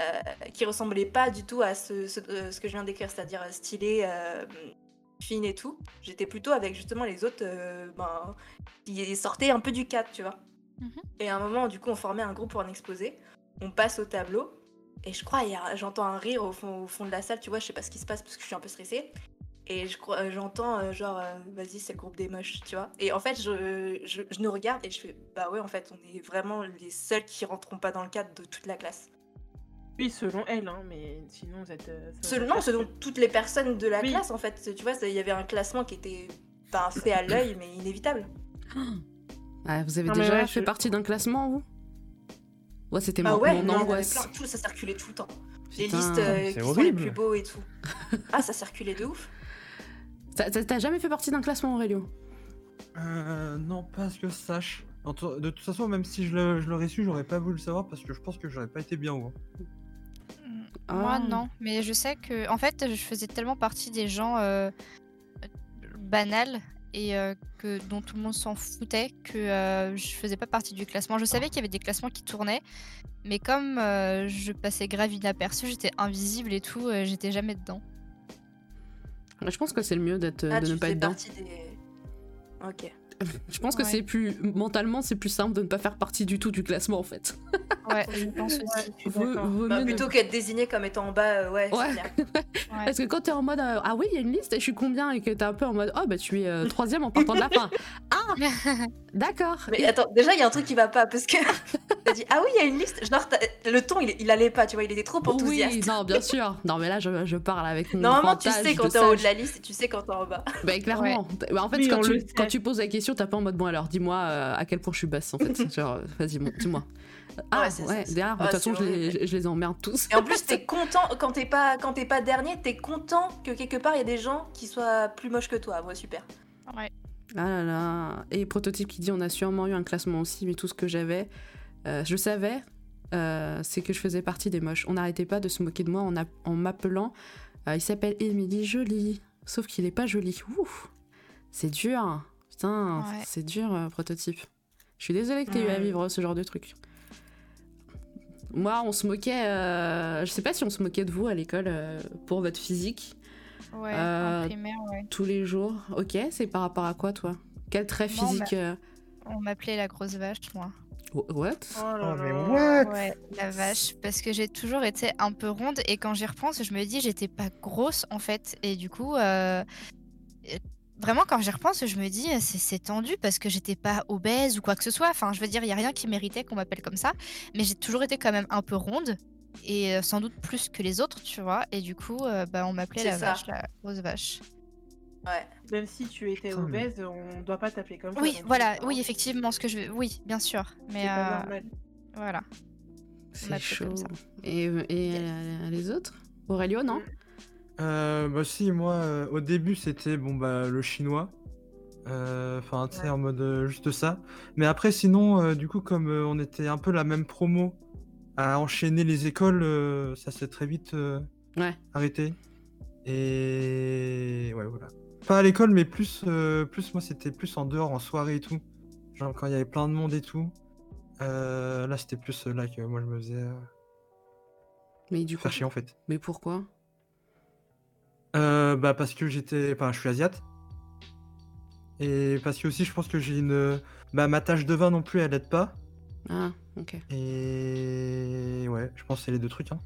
euh, qui ressemblaient pas du tout à ce, ce, euh, ce que je viens d'écrire, c'est-à-dire euh, stylées, euh, fines et tout. J'étais plutôt avec justement les autres euh, ben, qui sortaient un peu du cadre, tu vois. Mhm. Et à un moment, du coup, on formait un groupe pour un exposé. On passe au tableau. Et je crois, j'entends un rire au fond, au fond de la salle, tu vois, je sais pas ce qui se passe parce que je suis un peu stressée. Et je crois, euh, j'entends euh, genre, euh, vas-y, c'est le groupe des moches, tu vois. Et en fait, je, je, je nous regarde et je fais, bah ouais, en fait, on est vraiment les seuls qui rentreront pas dans le cadre de toute la classe. Oui, selon elle, hein, mais sinon vous êtes. euh, Selon, selon toutes les personnes de la Oui. classe, en fait. Tu vois, il y avait un classement qui était ben, fait à l'œil, mais inévitable. Ah, vous avez Non, déjà ouais, fait je- partie d'un classement, vous? Ouais, c'était Ah mon, ouais, mon angoisse. plein, tout ça circulait tout le temps. Les listes euh, qui sont les plus beaux et tout. Ah, ça circulait de ouf. T'as- jamais fait partie d'un classement, Aurélio? Euh, non, pas à ce que je sache. De toute façon, même si je le- je l'aurais su, j'aurais pas voulu le savoir parce que je pense que j'aurais pas été bien haut. hein. Mm, Moi, Ah. non. Mais je sais que, en fait, je faisais tellement partie des gens euh, banals et euh, que dont tout le monde s'en foutait, que euh, je faisais pas partie du classement. Je savais qu'il y avait des classements qui tournaient, mais comme euh, je passais grave inaperçu, j'étais invisible et tout, euh, j'étais jamais dedans. Je pense que c'est le mieux d'être, Ah, de ne pas être dedans. partie des. Ok. Je pense que Ouais. c'est plus mentalement, c'est plus simple de ne pas faire partie du tout du classement en fait. Ouais, je pense Ouais, aussi. Vaut- vaut Bah, plutôt qu'être désigné comme étant en bas, euh, ouais, Ouais. c'est clair. Ouais. Parce que quand t'es en mode euh, ah oui il y a une liste et je suis combien et que t'es un peu en mode oh bah tu es euh, troisième en partant de la fin. Ah d'accord. Mais attends, déjà, il y a un truc qui va pas parce que t'as dit ah oui, il y a une liste. Genre, le ton, il, il allait pas, tu vois, il était trop enthousiaste. Oui non bien sûr. Non mais là je, je parle avec mon Normalement, tu sais quand de t'es en haut de la liste et tu sais quand t'es en bas. Bah clairement. Bah, en fait Oui, quand, tu, quand poses la question t'as pas en mode bon alors dis-moi euh, à quel point je suis basse en fait. Genre vas-y bon dis-moi. Ah Ouais, c'est- ouais, derrière de ah, toute façon je les, horrible. je les emmerde tous. Et en plus, t'es content quand t'es pas quand t'es pas dernier, t'es content que quelque part il y a des gens qui soient plus moches que toi. Ouais, super. Ouais. Ah là là. Et prototype qui dit on a sûrement eu un classement aussi, mais tout ce que j'avais, euh, je savais, euh, c'est que je faisais partie des moches. On n'arrêtait pas de se moquer de moi en, m'appelant. euh, il s'appelle Émilie Jolie, sauf qu'il est pas joli. Ouf, c'est dur. Putain, Ouais. c'est dur, prototype. Je suis désolée que t'aies eu à vivre ce genre de truc. Moi, on se moquait. je sais pas si on se moquait de vous à l'école pour votre physique Ouais, en primaire, ouais. tous les jours. Ok, c'est par rapport à quoi, toi? Quel trait physique On m'appelait la grosse vache, moi. What? Oh là Oh, mais what? Ouais, la vache. Parce que j'ai toujours été un peu ronde et quand j'y repense, je me dis j'étais pas grosse en fait. Et du coup, euh, vraiment quand j'y repense, je me dis c'est tendu parce que j'étais pas obèse ou quoi que ce soit. Enfin, je veux dire, il y a rien qui méritait qu'on m'appelle comme ça. Mais j'ai toujours été quand même un peu ronde et euh, sans doute plus que les autres, tu vois. Et du coup, euh, bah, on m'appelait la ça. vache, la grosse vache. Ouais. Même si tu étais Putain, mais- obèse, on doit pas t'appeler comme ça. Oui, donc voilà, oui, effectivement, ce que je veux. Oui, bien sûr. Mais pas euh, normal. voilà. C'est chaud. Et, et euh, les autres? Aurélio, non? Euh, bah si, moi, euh, au début, c'était bon bah le chinois. Euh, Enfin, tu sais, Ouais. en mode euh, juste ça. Mais après, sinon, euh, du coup, comme euh, on était un peu la même promo à enchaîner les écoles, euh, ça s'est très vite euh, Ouais. arrêté. Et ouais, voilà. Pas à l'école, mais plus, euh, plus moi, c'était plus en dehors, en soirée et tout. Genre quand il y avait plein de monde et tout. Euh, là, c'était plus euh, là que moi, je me faisais Mais du coup, faire chier en fait. mais pourquoi? Euh, bah parce que j'étais, enfin, je suis asiate. Et parce que aussi, je pense que j'ai une, bah ma tâche de vin non plus, elle aide pas. Ah, ok. Et ouais, je pense que c'est les deux trucs. Hein.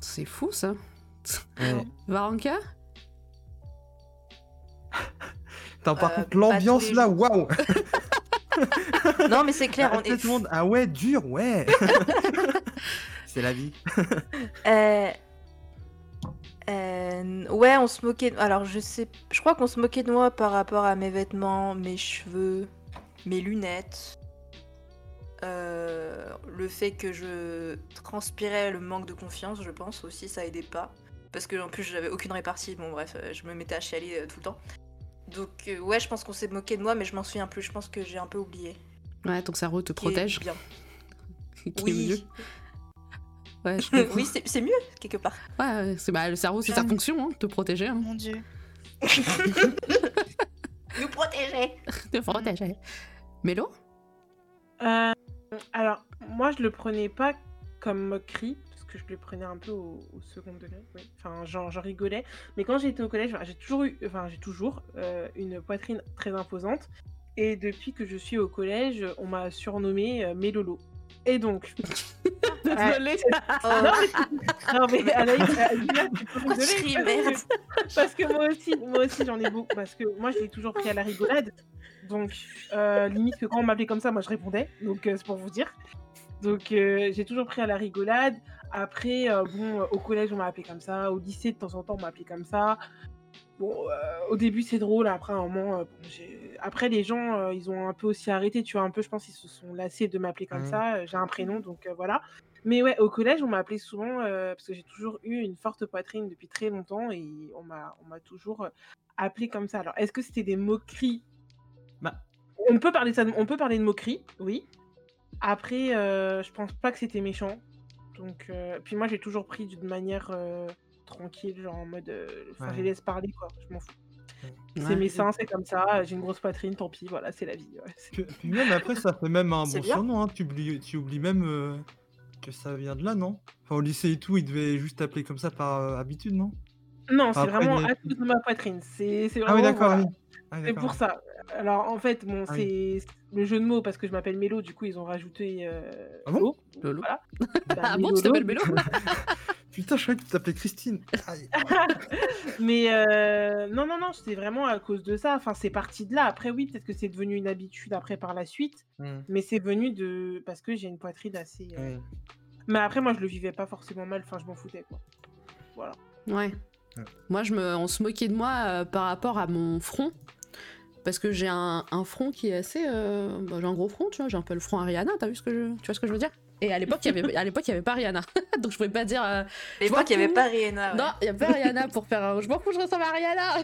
C'est fou ça. Ouais. Varanka Par Euh, contre, l'ambiance là, waouh. Non, mais c'est clair, on Tout est. le monde, ah ouais, dur, ouais. c'est la vie. Euh, euh, ouais, on se moquait. Alors, je sais. Je crois qu'on se moquait de moi par rapport à mes vêtements, mes cheveux, mes lunettes. Euh, le fait que je transpirais le manque de confiance, je pense aussi, ça aidait pas. Parce que en plus, j'avais aucune répartie. Bon, bref, euh, je me mettais à chialer euh, tout le temps. Donc, euh, ouais, je pense qu'on s'est moqué de moi, mais je m'en souviens plus. Je pense que j'ai un peu oublié. Ouais, ton cerveau te protège. bien. Est mieux. Oui, Ouais, je comprends. oui c'est mieux, quelque part. Ouais, c'est bah, le cerveau, c'est sa fonction, hein, te protéger. Hein. Mon dieu. Nous protéger Te protéger. Mélo? Euh, alors, moi, je le prenais pas comme moquerie, que je le prenais un peu au, au second degré. oui. Enfin, j'en rigolais. Mais quand j'étais au collège, j'ai toujours eu, enfin, j'ai toujours euh, une poitrine très imposante. Et depuis que je suis au collège, on m'a surnommé euh, Mélolo. Et donc. Désolée. Oh, non, mais Anaïs, tu peux rigoler, parce que- Parce que moi aussi, moi aussi j'en ai beaucoup. Parce que moi, je l'ai toujours pris à la rigolade. Donc, euh, limite que quand on m'appelait comme ça, moi, je répondais. Donc, euh, c'est pour vous dire. Donc, j'ai toujours pris à la rigolade. Après, euh, bon, euh, au collège, on m'a appelé comme ça. Au lycée, de temps en temps, on m'a appelé comme ça. Bon, euh, au début, c'est drôle. Après, un moment, bon, après, les gens, ils ont un peu aussi arrêté. Tu vois, un peu, je pense qu'ils se sont lassés de m'appeler comme ça. Euh, J'ai un prénom, donc voilà. Mais ouais, au collège, on m'a appelé souvent parce que j'ai toujours eu une forte poitrine depuis très longtemps et on m'a toujours appelé comme ça. Alors, est-ce que c'était des moqueries? Bah. On peut parler ça, de- on peut parler de moqueries, oui. Après, euh, je pense pas que c'était méchant. Donc, euh, puis moi, j'ai toujours pris d'une manière euh, tranquille, genre en mode, euh, enfin, je les laisse parler quoi. Je m'en fous. C'est Ouais. mes seins, c'est comme ça. J'ai une grosse poitrine, tant pis, voilà, c'est la vie. ouais. Puis, même après, ça fait même un bon surnom. Hein. Tu, oublies, tu oublies même euh, que ça vient de là, non? Enfin, au lycée et tout, ils devaient juste t'appeler comme ça par euh, habitude, non? Non, c'est vraiment à cause de ma poitrine. C'est c'est Ah oui, vraiment, d'accord, voilà. oui. Ah oui, C'est pour ça. Alors en fait, bon, Ah c'est le jeu de mots parce que je m'appelle Mélo, du coup ils ont rajouté. euh, Ah bon Lo. Lolo. Voilà. Bah, Ah bon, Mélo, tu t'appelles Lo. Mélo Putain, je croyais que tu t'appelais Christine. Mais euh, non, non, non, c'est vraiment à cause de ça. Enfin, c'est parti de là. Après, oui, peut-être que c'est devenu une habitude après par la suite, Hmm, mais c'est venu de parce que j'ai une poitrine assez. euh, ouais. Mais après, moi, je le vivais pas forcément mal. Enfin, je m'en foutais quoi. Voilà. Ouais. Ouais. Moi, je me, on se moquait de moi euh, par rapport à mon front. Parce que j'ai un, un front qui est assez. euh, bah, j'ai un gros front, tu vois. J'ai un peu le front Ariana, t'as vu ce que je, tu vois ce que je veux dire? Et à l'époque, il y avait, à l'époque, il y avait pas Rihanna. Donc je pouvais pas dire. euh, À l'époque, il n'y avait pas Rihanna. ouais. Non, il y a pas Rihanna pour faire. un- Je m'en fous, je ressemble à Rihanna.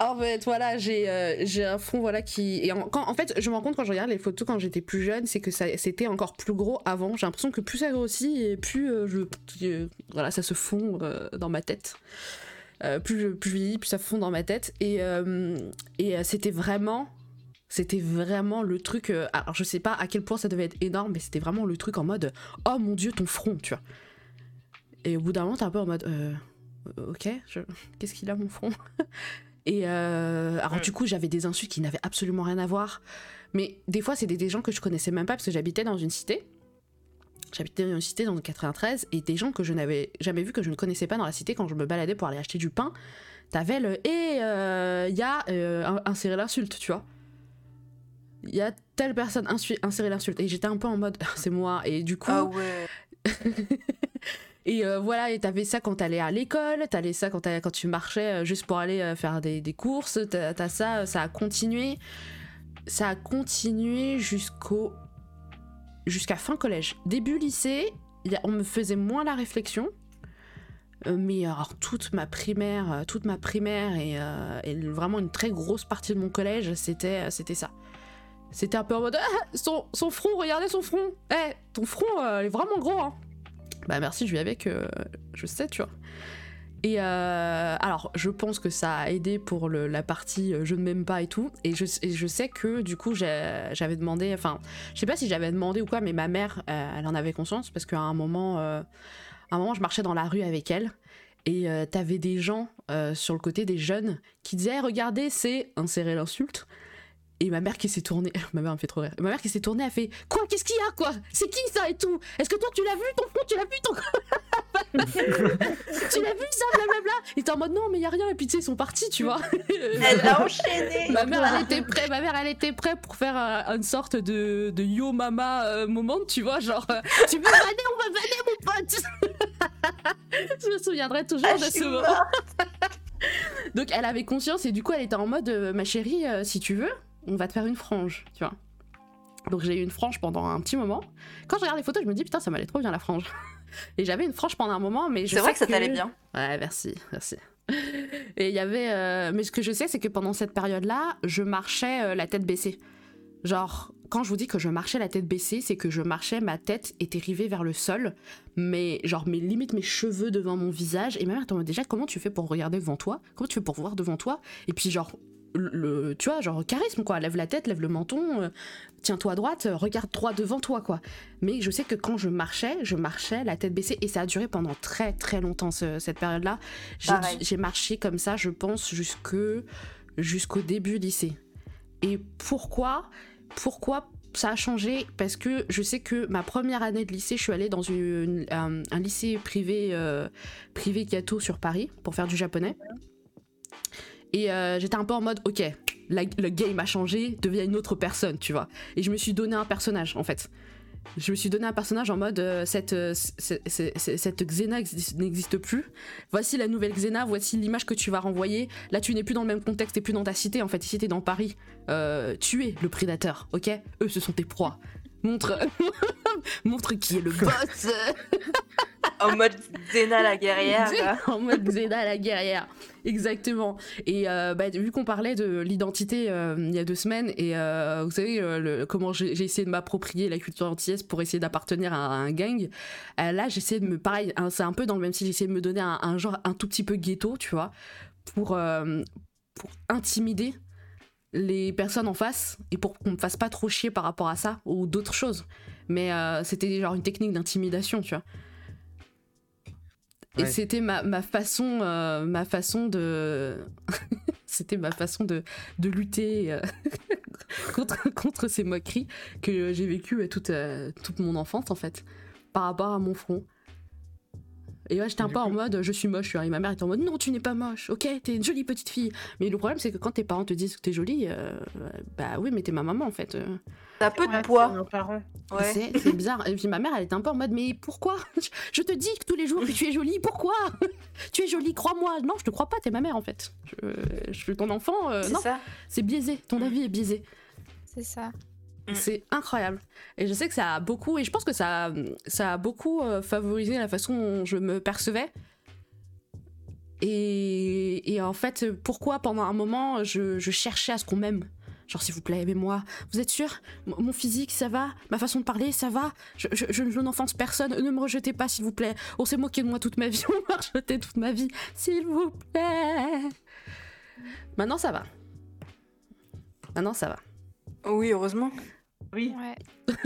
en fait, voilà, j'ai euh, j'ai un front voilà qui. Et en, quand- en fait, je me rends compte quand je regarde les photos quand j'étais plus jeune, c'est que ça c'était encore plus gros avant. J'ai l'impression que plus ça grossit et plus euh, je voilà ça se fond dans ma tête. Euh, plus je, plus je vieillis, plus ça fond dans ma tête. Et, euh, et euh, c'était vraiment. C'était vraiment le truc. alors, je sais pas à quel point ça devait être énorme, mais c'était vraiment le truc en mode Oh mon dieu, ton front, tu vois. Et au bout d'un moment, t'es un peu en mode Ok, je- qu'est-ce qu'il a mon front? Et euh, alors, du coup, j'avais des insultes qui n'avaient absolument rien à voir. Mais des fois, c'était des gens que je connaissais même pas parce que j'habitais dans une cité. J'habitais dans une cité dans le 93 et des gens que je n'avais jamais vu, que je ne connaissais pas dans la cité quand je me baladais pour aller acheter du pain. T'avais le et il y a euh, inséré l'insulte, tu vois. Il y a telle personne inséré l'insulte et j'étais un peu en mode c'est moi et du coup Ah ouais. et euh, voilà, et t'avais ça quand t'allais à l'école, t'avais ça quand, t'allais- quand tu marchais euh, juste pour aller euh, faire des, des courses, t'as t'as ça, euh, ça a continué. Ça a continué jusqu'au. Jusqu'à fin collège. Début lycée, on me faisait moins la réflexion. Euh, mais alors toute ma primaire, euh, toute ma primaire et, euh, et vraiment une très grosse partie de mon collège, c'était c'était ça. C'était un peu en mode Ah, son, front, regardez son front. Eh, ton front est vraiment gros hein. Bah merci, je vis avec, euh, je sais, tu vois. Et euh, alors, je pense que ça a aidé pour la partie euh, je ne m'aime pas et tout. Et je, sais que du coup, j'avais demandé, enfin, je sais pas si j'avais demandé ou quoi, mais ma mère, euh, elle en avait conscience parce qu'à un moment, à un moment, je marchais dans la rue avec elle. Et t'avais des gens sur le côté des jeunes qui disaient Eh, regardez c'est insérer l'insulte et ma mère qui s'est tournée ma mère me fait trop rire. Ma mère qui s'est tournée a fait quoi qu'est-ce qu'il y a quoi? C'est qui ça et tout? Est-ce que toi tu l'as vu ton front tu l'as vu ton tu l'as vu ça blablabla? Et t'es en mode non mais y a rien. Et puis tu sais ils sont partis tu vois. Elle l'a enchaîné. ma mère elle était prête ma mère elle était prête pour faire euh, une sorte de, de yo mama euh, moment tu vois genre euh, tu veux vanner on va vanner mon pote je me souviendrai toujours Ah, de je ce moment. donc elle avait conscience et du coup elle était en mode ma chérie si tu veux on va te faire une frange tu vois donc j'ai eu une frange pendant un petit moment quand je regarde les photos je me dis putain ça m'allait trop bien la frange et j'avais une frange pendant un moment mais je C'est vrai que ça t'allait bien. Ouais, merci, merci. Et il y avait. euh, Mais ce que je sais, c'est que pendant cette période-là, je marchais euh, la tête baissée. Genre, quand je vous dis que je marchais la tête baissée, c'est que je marchais, ma tête était rivée vers le sol, mais genre, mes limites, mes cheveux devant mon visage. Et ma mère, attends, déjà, comment tu fais pour regarder devant toi? Comment tu fais pour voir devant toi? Et puis, genre, le, tu vois, genre, charisme, quoi. Lève la tête, lève le menton, euh, tiens-toi à droite, euh, regarde droit devant toi, quoi. Mais je sais que quand je marchais, je marchais la tête baissée et ça a duré pendant très très longtemps ce- cette période-là. J'ai marché comme ça, je pense, jusque jusqu'au début lycée. Et pourquoi Pourquoi ça a changé? Parce que je sais que ma première année de lycée, je suis allée dans une- un, un lycée privé euh, privé gâteau sur Paris pour faire du japonais. Et euh, j'étais un peu en mode, ok, le game a changé, deviens une autre personne, tu vois. Et je me suis donné un personnage, en fait. Je me suis donné un personnage en mode, euh, cette, euh, cette Xena existe- n'existe plus. Voici la nouvelle Xena, voici l'image que tu vas renvoyer. Là, tu n'es plus dans le même contexte, t'es plus dans ta cité, en fait. Ici, t'es dans Paris. Tu es le prédateur, ok? Eux, ce sont tes proies. Montre, montre qui est le boss. En mode Zena la guerrière. en mode Xena la guerrière. Exactement. Et euh, bah, vu qu'on parlait de l'identité euh, il y a deux semaines, et euh, vous savez euh, le- comment j'ai essayé de m'approprier la culture antillaise pour essayer d'appartenir à, un gang, euh, là j'essaie de me. Pareil, hein, c'est un peu dans le même style, j'essaie de me donner un, un genre un tout petit peu ghetto, tu vois, pour, euh, pour intimider les personnes en face et pour qu'on me fasse pas trop chier par rapport à ça ou d'autres choses. Mais euh, c'était genre une technique d'intimidation, tu vois. Et c'était ma, ma façon, euh, ma façon de, c'était ma façon de, de lutter euh, contre, contre ces moqueries que j'ai vécues toute, toute mon enfance en fait, par rapport à mon front. Et ouais, j'étais un peu en mode je suis moche. Et ma mère était en mode non, tu n'es pas moche, ok, t'es une jolie petite fille. Mais le problème, c'est que quand tes parents te disent que t'es jolie, euh, bah oui, mais t'es ma maman en fait. T'as peu de Ouais, poids. c'est nos parents. Ouais. C'est c'est bizarre. Et puis ma mère, elle était un peu en mode mais pourquoi? Je- te dis que tous les jours que tu es jolie, pourquoi? Tu es jolie, crois-moi. Non, je te crois pas, t'es ma mère en fait. Je, je suis ton enfant. euh, C'est non, ça. c'est biaisé. Ton avis est biaisé. C'est ça. Mm. C'est incroyable. Et je sais que ça a beaucoup, et je pense que ça, a- ça a beaucoup euh, favorisé la façon dont je me percevais. Et, et en fait, pourquoi pendant un moment, je, je cherchais à ce qu'on m'aime? Genre, s'il vous plaît, aimez-moi. Vous êtes sûr? Mon physique, ça va? Ma façon de parler, ça va? Je, je, je, je n'offense personne. Ne me rejetez pas, s'il vous plaît. On s'est moqué de moi toute ma vie. On m'a rejeté toute ma vie. S'il vous plaît. Maintenant, ça va. Maintenant, ça va. Oui, heureusement. Oui. Ouais.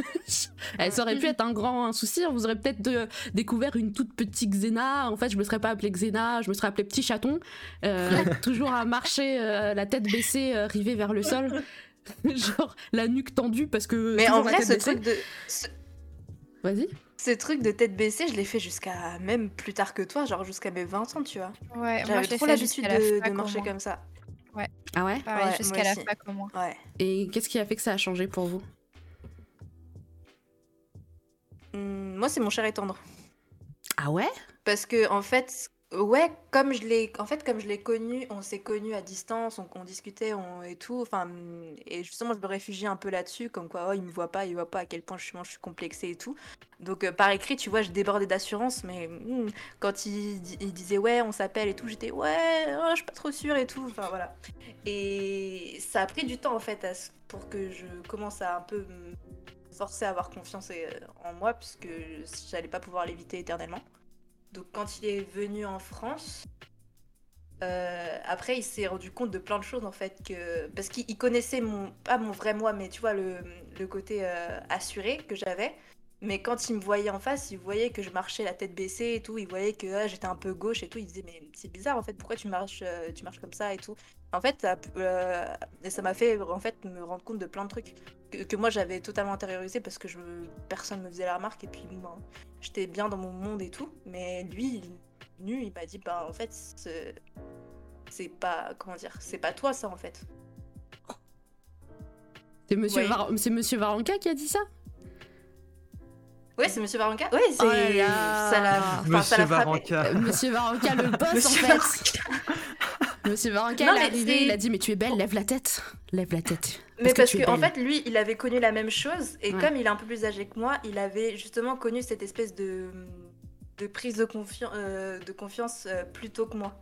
Elle ça aurait pu être un grand un souci. hein. Vous aurez peut-être de- découvert une toute petite Xena. En fait, je me serais pas appelée Xena, je me serais appelée Petit Chaton. Euh, toujours à marcher, euh, la tête baissée, euh, rivée vers le sol. Genre la nuque tendue parce que. Mais en vrai, ce baissée. truc de. ce- Vas-y. Ce truc de tête baissée, je l'ai fait jusqu'à même plus tard que toi, genre jusqu'à mes 20 ans, tu vois. Ouais, moi J'avais je l'ai trop fait l'habitude la de, de marcher comme ça. Ah ouais? Ouais, jusqu'à la fac au moins. Ouais. Et qu'est-ce qui a fait que ça a changé pour vous? Hum, moi, c'est mon cher et tendre. Ah ouais? Parce que en fait, ouais, comme je l'ai, en fait, comme je l'ai connu, on s'est connus à distance, on, on discutait on- et tout. Enfin, hum, et justement, je me réfugie un peu là-dessus, comme quoi, oh, il me voit pas, il voit pas à quel point justement je suis complexée et tout. Donc euh, par écrit, tu vois, je débordais d'assurance, mais hum, quand il, di- il disait ouais, on s'appelle et tout, j'étais ouais, oh, je suis pas trop sûre et tout. Enfin voilà. Et ça a pris du temps en fait à pour que je commence à un peu me forcer à avoir confiance euh, en moi, puisque j'allais pas pouvoir l'éviter éternellement. Donc quand il est venu en France, euh, après il s'est rendu compte de plein de choses en fait que parce qu'il il connaissait mon pas mon vrai moi, mais tu vois le, le côté euh, assuré que j'avais. Mais quand il me voyait en face, il voyait que je marchais la tête baissée et tout. Il voyait que ah, j'étais un peu gauche et tout. Il disait mais c'est bizarre en fait. Pourquoi tu marches, tu marches comme ça et tout. En fait, ça, euh, et ça m'a fait en fait me rendre compte de plein de trucs que, que moi j'avais totalement intériorisé parce que je, personne me faisait la remarque et puis moi, j'étais bien dans mon monde et tout. Mais lui, il venu, il m'a dit bah en fait c'est pas comment dire, c'est pas toi ça en fait. C'est Monsieur, Ouais. Var- c'est Monsieur Varanka qui a dit ça? Ouais, c'est Monsieur Varanka. Ouais, c'est Oh ça l'a enfin, ça Monsieur frappé. Varanka. Monsieur Varanka, le boss Monsieur en fait. Monsieur il est arrivé, il a dit mais tu es belle, lève la tête, lève la tête. Mais parce que, en fait, lui, il avait connu la même chose, et Ouais. comme il est un peu plus âgé que moi, il avait justement connu cette espèce de, de prise de, confian- euh, de confiance euh, plus tôt que moi.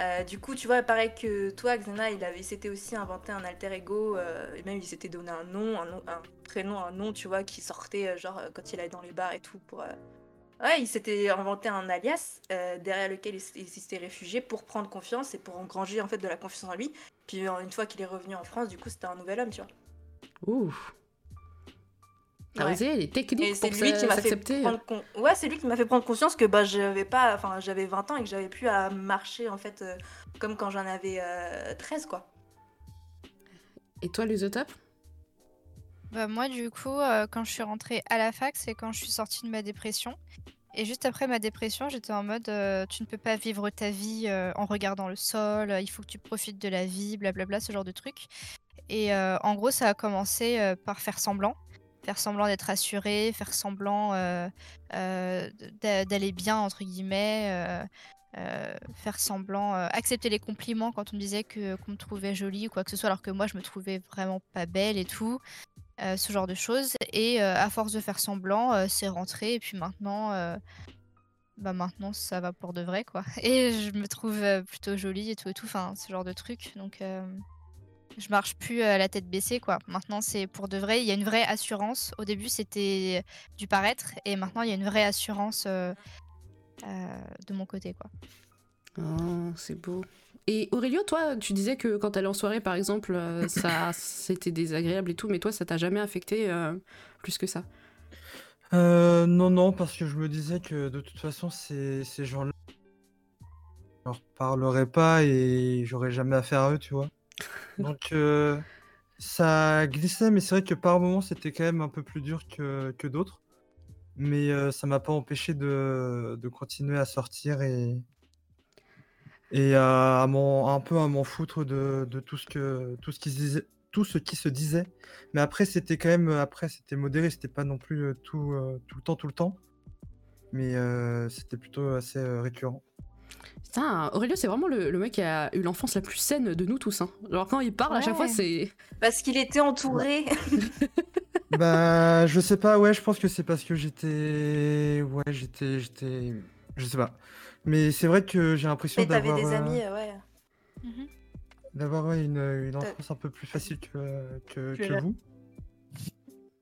Euh, du coup, tu vois, pareil que toi, Xena, il avait, s'était aussi inventé un alter ego, euh, et même il s'était donné un nom, un, nom- un prénom, un nom, tu vois, qui sortait, euh, genre, quand il allait dans les bars et tout, pour... euh, Ouais, il s'était inventé un alias euh, derrière lequel il, il s'était réfugié pour prendre confiance et pour engranger en fait de la confiance en lui. Puis euh, une fois qu'il est revenu en France, du coup, c'était un nouvel homme, tu vois. Ouh. T'as Ouais. Et techniques c'est pour lui qui m'a fait s'accepter. prendre con- ouais c'est lui qui m'a fait prendre conscience que bah j'avais pas enfin j'avais 20 ans et que j'avais plus à marcher en fait euh, comme quand j'en avais euh, 13 quoi Et toi, l'usotope? Bah, moi, du coup, euh, quand je suis rentrée à la fac, c'est quand je suis sortie de ma dépression. Et juste après ma dépression, j'étais en mode euh, tu ne peux pas vivre ta vie euh, en regardant le sol, il faut que tu profites de la vie, blablabla, ce genre de truc. Et en gros, ça a commencé par faire semblant. Faire semblant d'être assuré, faire semblant d'a- d'aller bien, entre guillemets. faire semblant, accepter les compliments quand on me disait que qu'on me trouvait jolie ou quoi que ce soit, alors que moi je me trouvais vraiment pas belle et tout euh, ce genre de choses. Et euh, à force de faire semblant, euh, c'est rentré. Et puis maintenant, bah maintenant ça va pour de vrai quoi. Et je me trouve plutôt jolie et tout et tout. Enfin, ce genre de truc. Donc je marche plus à la tête baissée quoi. Maintenant c'est pour de vrai. Il y a une vraie assurance. Au début c'était du paraître et maintenant il y a une vraie assurance de mon côté quoi. Oh, c'est beau. Et Aurélio, toi, tu disais que quand t'allais en soirée, par exemple, euh, ça c'était désagréable et tout, mais toi, ça t'a jamais affecté euh, plus que ça? Euh, non, non, parce que je me disais que de toute façon, ces, ces gens-là, je leur parlerai pas et j'aurais jamais affaire à eux, tu vois. Donc, euh, ça glissait, mais c'est vrai que par moments, c'était quand même un peu plus dur que, que d'autres. Mais ça m'a pas empêché de, de continuer à sortir et, et à, à m'en- un peu à m'en foutre de, de tout ce que tout ce qui se disait, tout ce qui se disait. Mais après, c'était quand même après, c'était modéré, c'était pas non plus euh, tout, euh, tout le temps, tout le temps. Mais euh, c'était plutôt assez euh, récurrent. Putain, Aurélio, c'est vraiment le, le mec qui a eu l'enfance la plus saine de nous tous. Hein. Genre, quand il parle, à chaque fois, c'est. Parce qu'il était entouré. Bah, je sais pas, ouais, je pense que c'est parce que j'étais. Ouais, j'étais. J'étais. Je sais pas. Mais c'est vrai que j'ai l'impression d'avoir. des euh, amis, euh, ouais. Mhm. D'avoir ouais, une, une enfance un peu plus facile que, que, vous.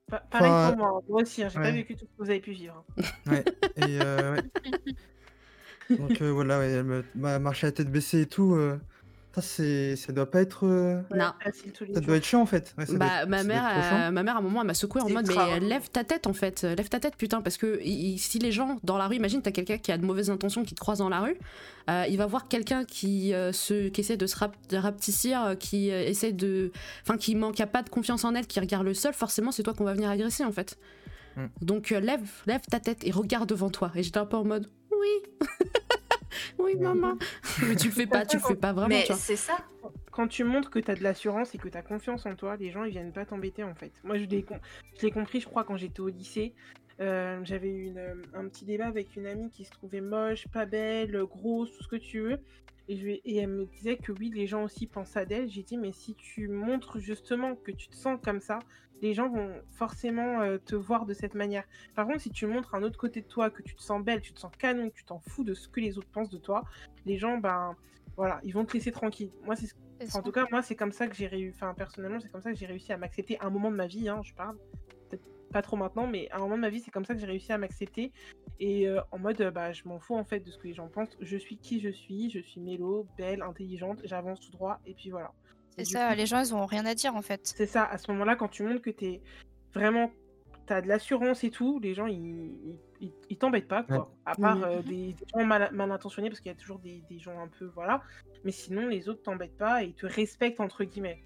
Pa- pareil Enfin, pour moi. hein. Moi aussi, hein, j'ai pas ouais. vécu tout ce que vous avez pu vivre. hein. Ouais. Et euh, ouais. Donc euh, voilà, ouais, elle me- m'a marché à tête baissée et tout. euh, ça, c'est, ça doit pas être. euh, Non. facile tous les Ça jours. doit être chiant en fait. Ouais, ça doit Bah, être- ma ça doit mère, être trop chiant. euh, ma mère à un moment elle m'a secoué en C'est mode mais lève ta tête en fait, lève ta tête putain parce que si les gens dans la rue, imagine t'as quelqu'un qui a de mauvaises intentions qui te croise dans la rue, euh, il va voir quelqu'un qui euh, se qui essaie de se rap- de rapetissir, euh, qui euh, essaie de, enfin qui manque a pas de confiance en elle, qui regarde le sol, forcément c'est toi qu'on va venir agresser en fait. Mm. Donc euh, lève lève ta tête et regarde devant toi. Et j'étais un peu en mode oui, oui maman, mais tu le fais pas, tu le fais pas vraiment Mais c'est ça. Quand tu montres que t'as de l'assurance et que t'as confiance en toi, les gens ils viennent pas t'embêter en fait. Moi je l'ai com- je l'ai compris, je crois, quand j'étais au lycée. Euh, J'avais eu un petit débat avec une amie qui se trouvait moche, pas belle, grosse, tout ce que tu veux. Et, je, lui- et elle me disait que oui, les gens aussi pensent à d'elle. J'ai dit, mais si tu montres justement que tu te sens comme ça, les gens vont forcément euh, te voir de cette manière. Par contre, si tu montres un autre côté de toi, que tu te sens belle, tu te sens canon, que tu t'en fous de ce que les autres pensent de toi, les gens, ben voilà, ils vont te laisser tranquille. Moi, c'est en tout cas, moi, c'est comme ça que j'ai réussi. Enfin, personnellement, c'est comme ça que j'ai réussi à m'accepter un moment de ma vie. Hein, je parle. Pas trop maintenant, mais à un moment de ma vie, c'est comme ça que j'ai réussi à m'accepter. Et euh, en mode, bah, je m'en fous en fait de ce que les gens pensent. Je suis qui je suis. Je suis mélo, belle, intelligente. J'avance tout droit. Et puis voilà. C'est ça, coup, les gens ils ont rien à dire en fait. C'est ça. À ce moment-là, quand tu montres que t'es vraiment. T'as de l'assurance et tout, les gens ils, ils, t'embêtent pas quoi. Ouais. À part euh, des, des gens mal, mal intentionnés parce qu'il y a toujours des, des gens un peu voilà. Mais sinon les autres t'embêtent pas et ils te respectent entre guillemets.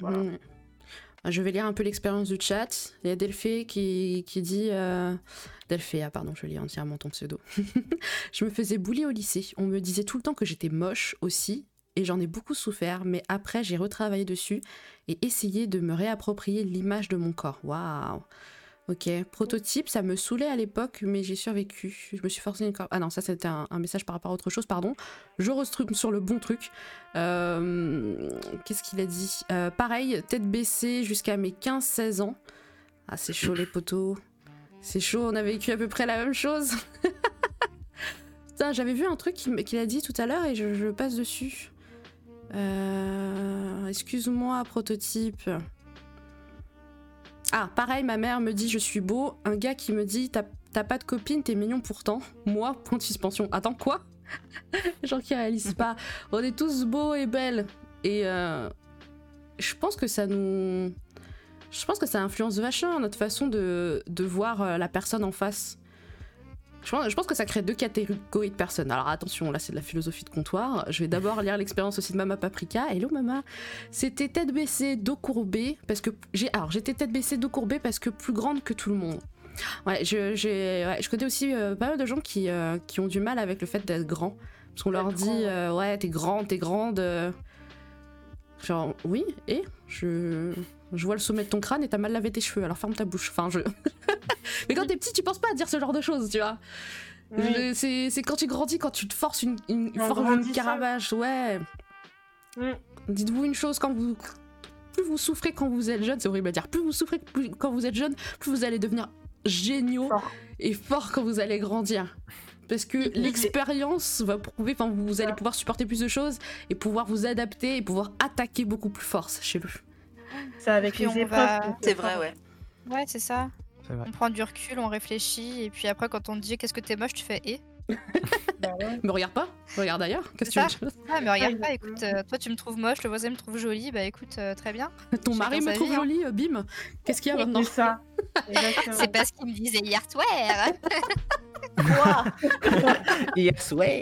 Voilà. Mm. Je vais lire un peu l'expérience du chat. Il y a Delphée qui, qui dit. Euh... Delphée, ah pardon, je lis entièrement ton pseudo. je me faisais bouler au lycée. On me disait tout le temps que j'étais moche aussi. Et j'en ai beaucoup souffert, mais après j'ai retravaillé dessus et essayé de me réapproprier l'image de mon corps. Waouh! Ok, prototype, ça me saoulait à l'époque, mais j'ai survécu. Je me suis forcé une Ah non, ça c'était un, message par rapport à autre chose, pardon. Je restructure sur le bon truc. Euh, Qu'est-ce qu'il a dit? Euh, Pareil, tête baissée jusqu'à mes 15-16 ans. Ah, c'est chaud les poteaux. C'est chaud, on a vécu à peu près la même chose. Putain, j'avais vu un truc qu'il a dit tout à l'heure et je, je passe dessus. Euh, Excuse-moi, prototype. Ah, pareil, ma mère me dit je suis beau. Un gars qui me dit t'as pas de copine, t'es mignon pourtant. Moi, point de suspension. Attends, quoi? Les gens qui réalisent pas. On est tous beaux et belles. Et euh, je pense que ça nous. Je pense que ça influence vachement notre façon de, de voir euh, la personne en face. Je pense, je pense que ça crée deux catégories de personnes. Alors attention, là c'est de la philosophie de comptoir. Je vais d'abord lire l'expérience aussi de Mama Paprika. Hello Mama. C'était tête baissée, dos courbé, parce que j'ai. Alors j'étais tête baissée, dos courbé parce que plus grande que tout le monde. Ouais, je, ouais, je connais aussi euh, pas mal de gens qui, euh, qui ont du mal avec le fait d'être grand. Parce qu'on leur dit, grand, ouais. euh, ouais, t'es grande, t'es grande. Genre, oui, et je, je vois le sommet de ton crâne et t'as mal lavé tes cheveux, alors ferme ta bouche. Enfin, je. Mais quand t'es petit, tu penses pas à dire ce genre de choses, tu vois. Oui. C'est quand tu grandis, quand tu te forces une, une, une forme caravage, ouais. Mm. Dites-vous une chose, quand vous. Plus vous souffrez quand vous êtes jeune, c'est horrible à dire, plus vous souffrez plus- quand vous êtes jeune, plus vous allez devenir géniaux Fort. et forts quand vous allez grandir. Parce que l'expérience va prouver, enfin, vous allez pouvoir supporter plus de choses et pouvoir vous adapter et pouvoir attaquer beaucoup plus fort, sachez-le. C'est avec Puis les on épreuves. va- qu'on C'est se vrai, ouais. Ouais, c'est ça. Vrai. On prend du recul, on réfléchit, et puis après, quand on te dit qu'est-ce que t'es moche, tu fais et? Bah ouais. Me regarde pas, regarde ailleurs. Qu'est-ce que tu veux Ah, mais regarde pas, écoute, euh, toi tu me trouves moche, le voisin me trouve jolie, bah écoute, euh, très bien. Ton mari me trouve vie, hein. jolie, euh, bim. Qu'est-ce qu'il y a maintenant? C'est ça. C'est pas ce qu'il me disait hier soir. Quoi? Hier soir.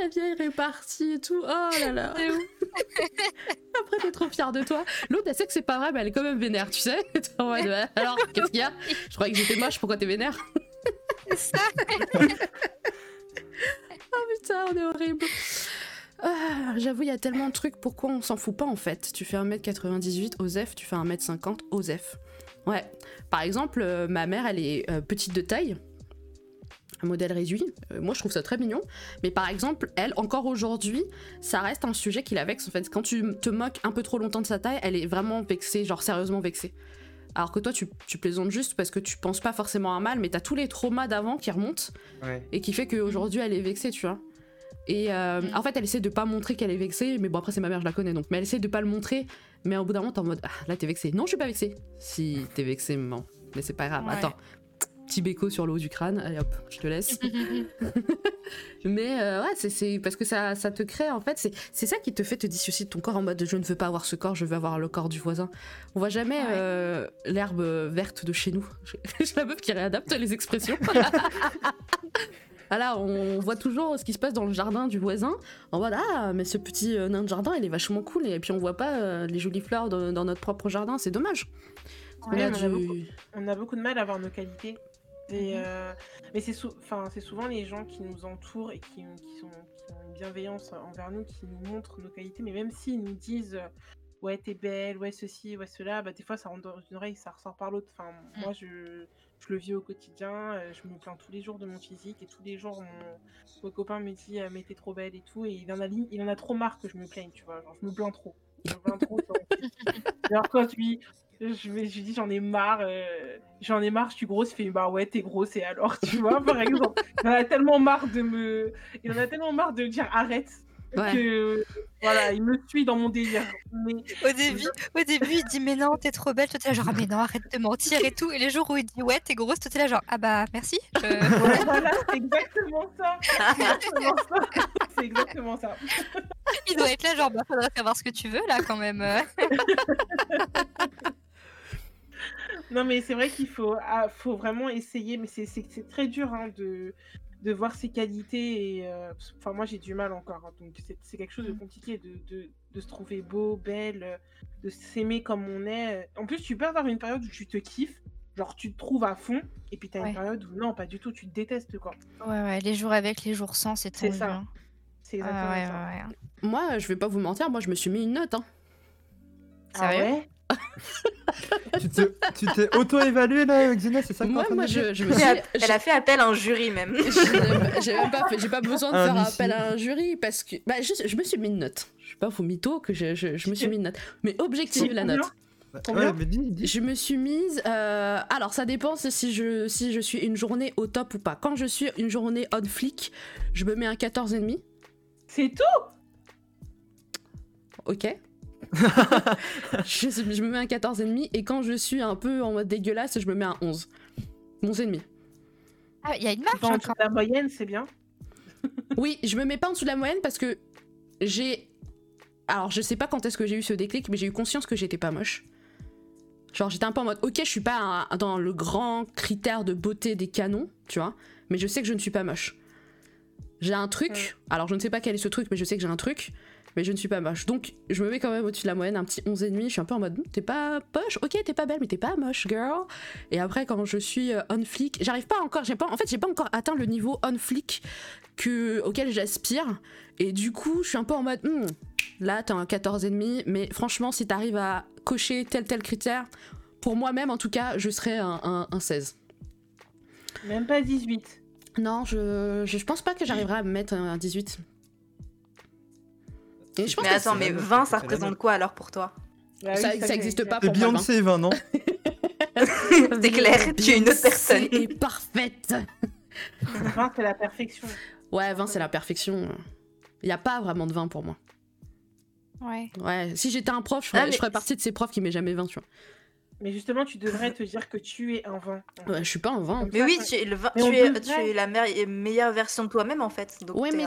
La vieille répartie et tout. Oh là là. Ouf. Après, t'es trop fière de toi. L'autre, elle sait que c'est pas vrai, mais elle est quand même vénère, tu sais. Alors, qu'est-ce qu'il y a? Je croyais que j'étais moche, pourquoi t'es vénère? Ça. Putain, on est horrible. Ah, J'avoue, il y a tellement de trucs, pourquoi on s'en fout pas en fait? Tu fais 1m98, OSEF, tu fais 1m50, OSEF. Ouais. Par exemple, euh, ma mère, elle est euh, petite de taille, un modèle réduit. Euh, moi, je trouve ça très mignon. Mais par exemple, elle, encore aujourd'hui, ça reste un sujet qui la vexe en fait. Quand tu te moques un peu trop longtemps de sa taille, elle est vraiment vexée, genre sérieusement vexée. Alors que toi, tu, tu plaisantes juste parce que tu penses pas forcément à un mal, mais t'as tous les traumas d'avant qui remontent Ouais. et qui fait qu'aujourd'hui elle est vexée, tu vois. Et euh, Mm. en fait, elle essaie de pas montrer qu'elle est vexée, mais bon, après, c'est ma mère, je la connais donc, mais elle essaie de pas le montrer, mais au bout d'un moment, t'es en mode, ah, là, t'es vexée. Non, je suis pas vexée. Si, t'es vexée, maman. Mais c'est pas grave. Ouais. Attends, petit béco sur le haut du crâne, allez hop, je te laisse. mais euh, ouais, c'est- parce que ça, ça te crée, en fait, c'est c'est ça qui te fait te dissocier de ton corps en mode, je ne veux pas avoir ce corps, je veux avoir le corps du voisin. On voit jamais Ouais. euh, l'herbe verte de chez nous. J'ai la meuf qui réadapte les expressions. Voilà, on voit toujours ce qui se passe dans le jardin du voisin. En mode ah mais ce petit euh, nain de jardin il est vachement cool et puis on voit pas euh, les jolies fleurs de- dans notre propre jardin, c'est dommage. Ouais, a du- on a beaucoup de mal à voir nos qualités. Et, Mhm. euh, mais c'est sou- enfin, c'est souvent les gens qui nous entourent et qui, qui sont, qui ont une bienveillance envers nous, qui nous montrent nos qualités. Mais même s'ils nous disent euh, ouais t'es belle, ouais ceci, ouais cela, bah, des fois ça rentre dans une oreille, ça ressort par l'autre. Enfin, moi je, je le vis au quotidien, euh, je me plains tous les jours de mon physique et tous les jours mon, mon copain me dit mais t'es trop belle et tout. Et il en, a, il en a trop marre que je me plaigne, tu vois. Genre, je me plains trop. Je me plains trop. sur mon physique. Alors quand lui, je, lui dis j'en ai marre, euh, j'en ai marre, je suis grosse, il fait bah ouais t'es grosse et alors tu vois par exemple, il en a tellement marre de me, il en a tellement marre de dire arrête Ouais. que voilà il me suit dans mon délire. Mais Au début, au début, il dit mais non, t'es trop belle. Toi, t'es là genre ah, mais non, arrête de mentir et tout. Et les jours où il dit ouais, t'es grosse, toi, t'es là genre ah bah merci. je- ouais, voilà c'est exactement ça, c'est exactement ça, c'est exactement ça. Il doit être là genre bah faudrait savoir ce que tu veux là quand même. Non, mais c'est vrai qu'il faut, ah, faut vraiment essayer, mais c'est- c'est c'est très dur hein, de, de voir ses qualités. Et, euh, enfin, moi, j'ai du mal encore. hein, donc, c'est c'est quelque chose de compliqué de, de, de se trouver beau, belle, de s'aimer comme on est. En plus, tu peux avoir une période où tu te kiffes, genre tu te trouves à fond, et puis tu as Ouais. une période où non, pas du tout, tu te détestes, quoi. Ouais ouais, les jours avec, les jours sans, c'est C'est tendu, ça. hein. C'est Ah, exactement ouais, ça. ouais, ouais. Moi, je vais pas vous mentir, moi je me suis mis une note. Hein. Ah Sérieux ouais? Tu te- tu t'es auto-évalué là, Xena, c'est ça que Moi, je, je me Elle suis. a, elle a fait appel à un jury même. j'ai pas pas besoin de Un faire appel à un jury parce que bah, je, je me suis mis une note. Je suis pas faux mytho que je, je, je me suis mis une note. Mais objective la note. Combien Ouais, mais dis, dis. Je me suis mise. euh, alors, ça dépend si je, si je suis une journée au top ou pas. Quand je suis une journée on flic, je me mets un 14,5. C'est tout? Ok. je, je me mets un 14,5. Et quand je suis un peu en mode dégueulasse, je me mets un 11. 11,5. Ah, il y a une encore. la moyenne, c'est bien. Oui, je me mets pas en dessous de la moyenne parce que j'ai. Alors, je sais pas quand est-ce que j'ai eu ce déclic, mais j'ai eu conscience que j'étais pas moche. Genre, j'étais un peu en mode, ok, je suis pas un- dans le grand critère de beauté des canons, tu vois, mais je sais que je ne suis pas moche. J'ai un truc, alors je ne sais pas quel est ce truc, mais je sais que j'ai un truc, mais je ne suis pas moche. Donc, je me mets quand même au-dessus de la moyenne, un petit 11,5. Je suis un peu en mode, t'es pas poche, ok, t'es pas belle, mais t'es pas moche, girl. Et après, quand je suis euh, on flic, j'arrive pas encore, j'ai pas, en fait, j'ai pas encore atteint le niveau on flic que, auquel j'aspire. Et du coup, je suis un peu en mode, Hmm, là, t'as un 14,5, mais franchement, si t'arrives à cocher tel tel critère, pour moi-même, en tout cas, je serais un, un- un 16. Même pas 18. Non, je, je, je pense pas que j'arriverai à me mettre un 18. Et je pense Mais que attends, mais la note, 20, c'est ça représente quoi alors pour toi? Bah Ça- oui, ça j'allais existe dire. pas pour moi, Beyoncé 20, non? C'est clair, tu es une autre personne. Et parfaite 20, c'est la perfection. Ouais, 20, c'est la perfection. Il n'y a pas vraiment de 20 pour moi. Ouais. Ouais, si j'étais un prof, je ferais, Ah, mais- je ferais partie de ces profs qui met jamais 20, tu vois. Mais justement, tu devrais te dire que tu es un vin. Ouais, je suis pas un vin. Comme Mais ça, oui, tu es, le vin- Mais tu es, devrait- tu es la me- meilleure version de toi-même en fait. Donc Ouais, mais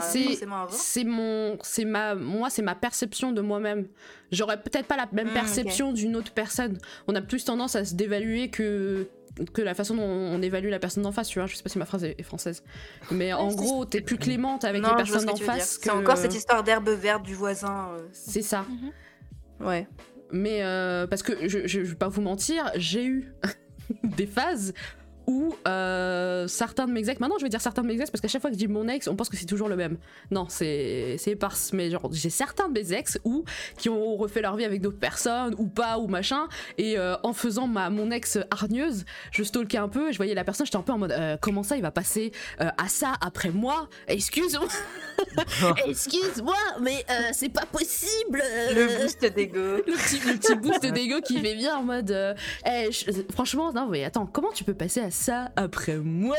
c'est mon c'est ma moi c'est ma perception de moi-même. J'aurais peut-être pas la même Mm, perception d'une autre personne. On a plus tendance à se dévaluer que que la façon dont on évalue la personne d'en face, tu vois. Je sais pas si ma phrase est française. Mais en gros, t'es plus clémente avec Non, les personnes d'en face. C'est encore cette histoire d'herbe verte du voisin. euh. C'est ça. Ouais. Mais euh, parce que je, je, vais pas vous mentir, j'ai eu des phases où euh, certains de mes ex, maintenant je vais dire certains de mes ex parce qu'à chaque fois que je dis mon ex, on pense que c'est toujours le même. Non, c'est éparse, mais genre j'ai certains de mes ex où qui ont refait leur vie avec d'autres personnes ou pas ou machin, et euh, en faisant ma mon ex hargneuse, je stalkais un peu et je voyais la personne, j'étais un peu en mode comment ça il va passer à ça après moi? Excuse-moi, excuse-moi, mais euh, c'est pas possible. euh. Le boost d'ego. le petit, le petit boost d'ego qui fait bien en mode euh, Eh, je- franchement non mais attends comment tu peux passer à ça après moi?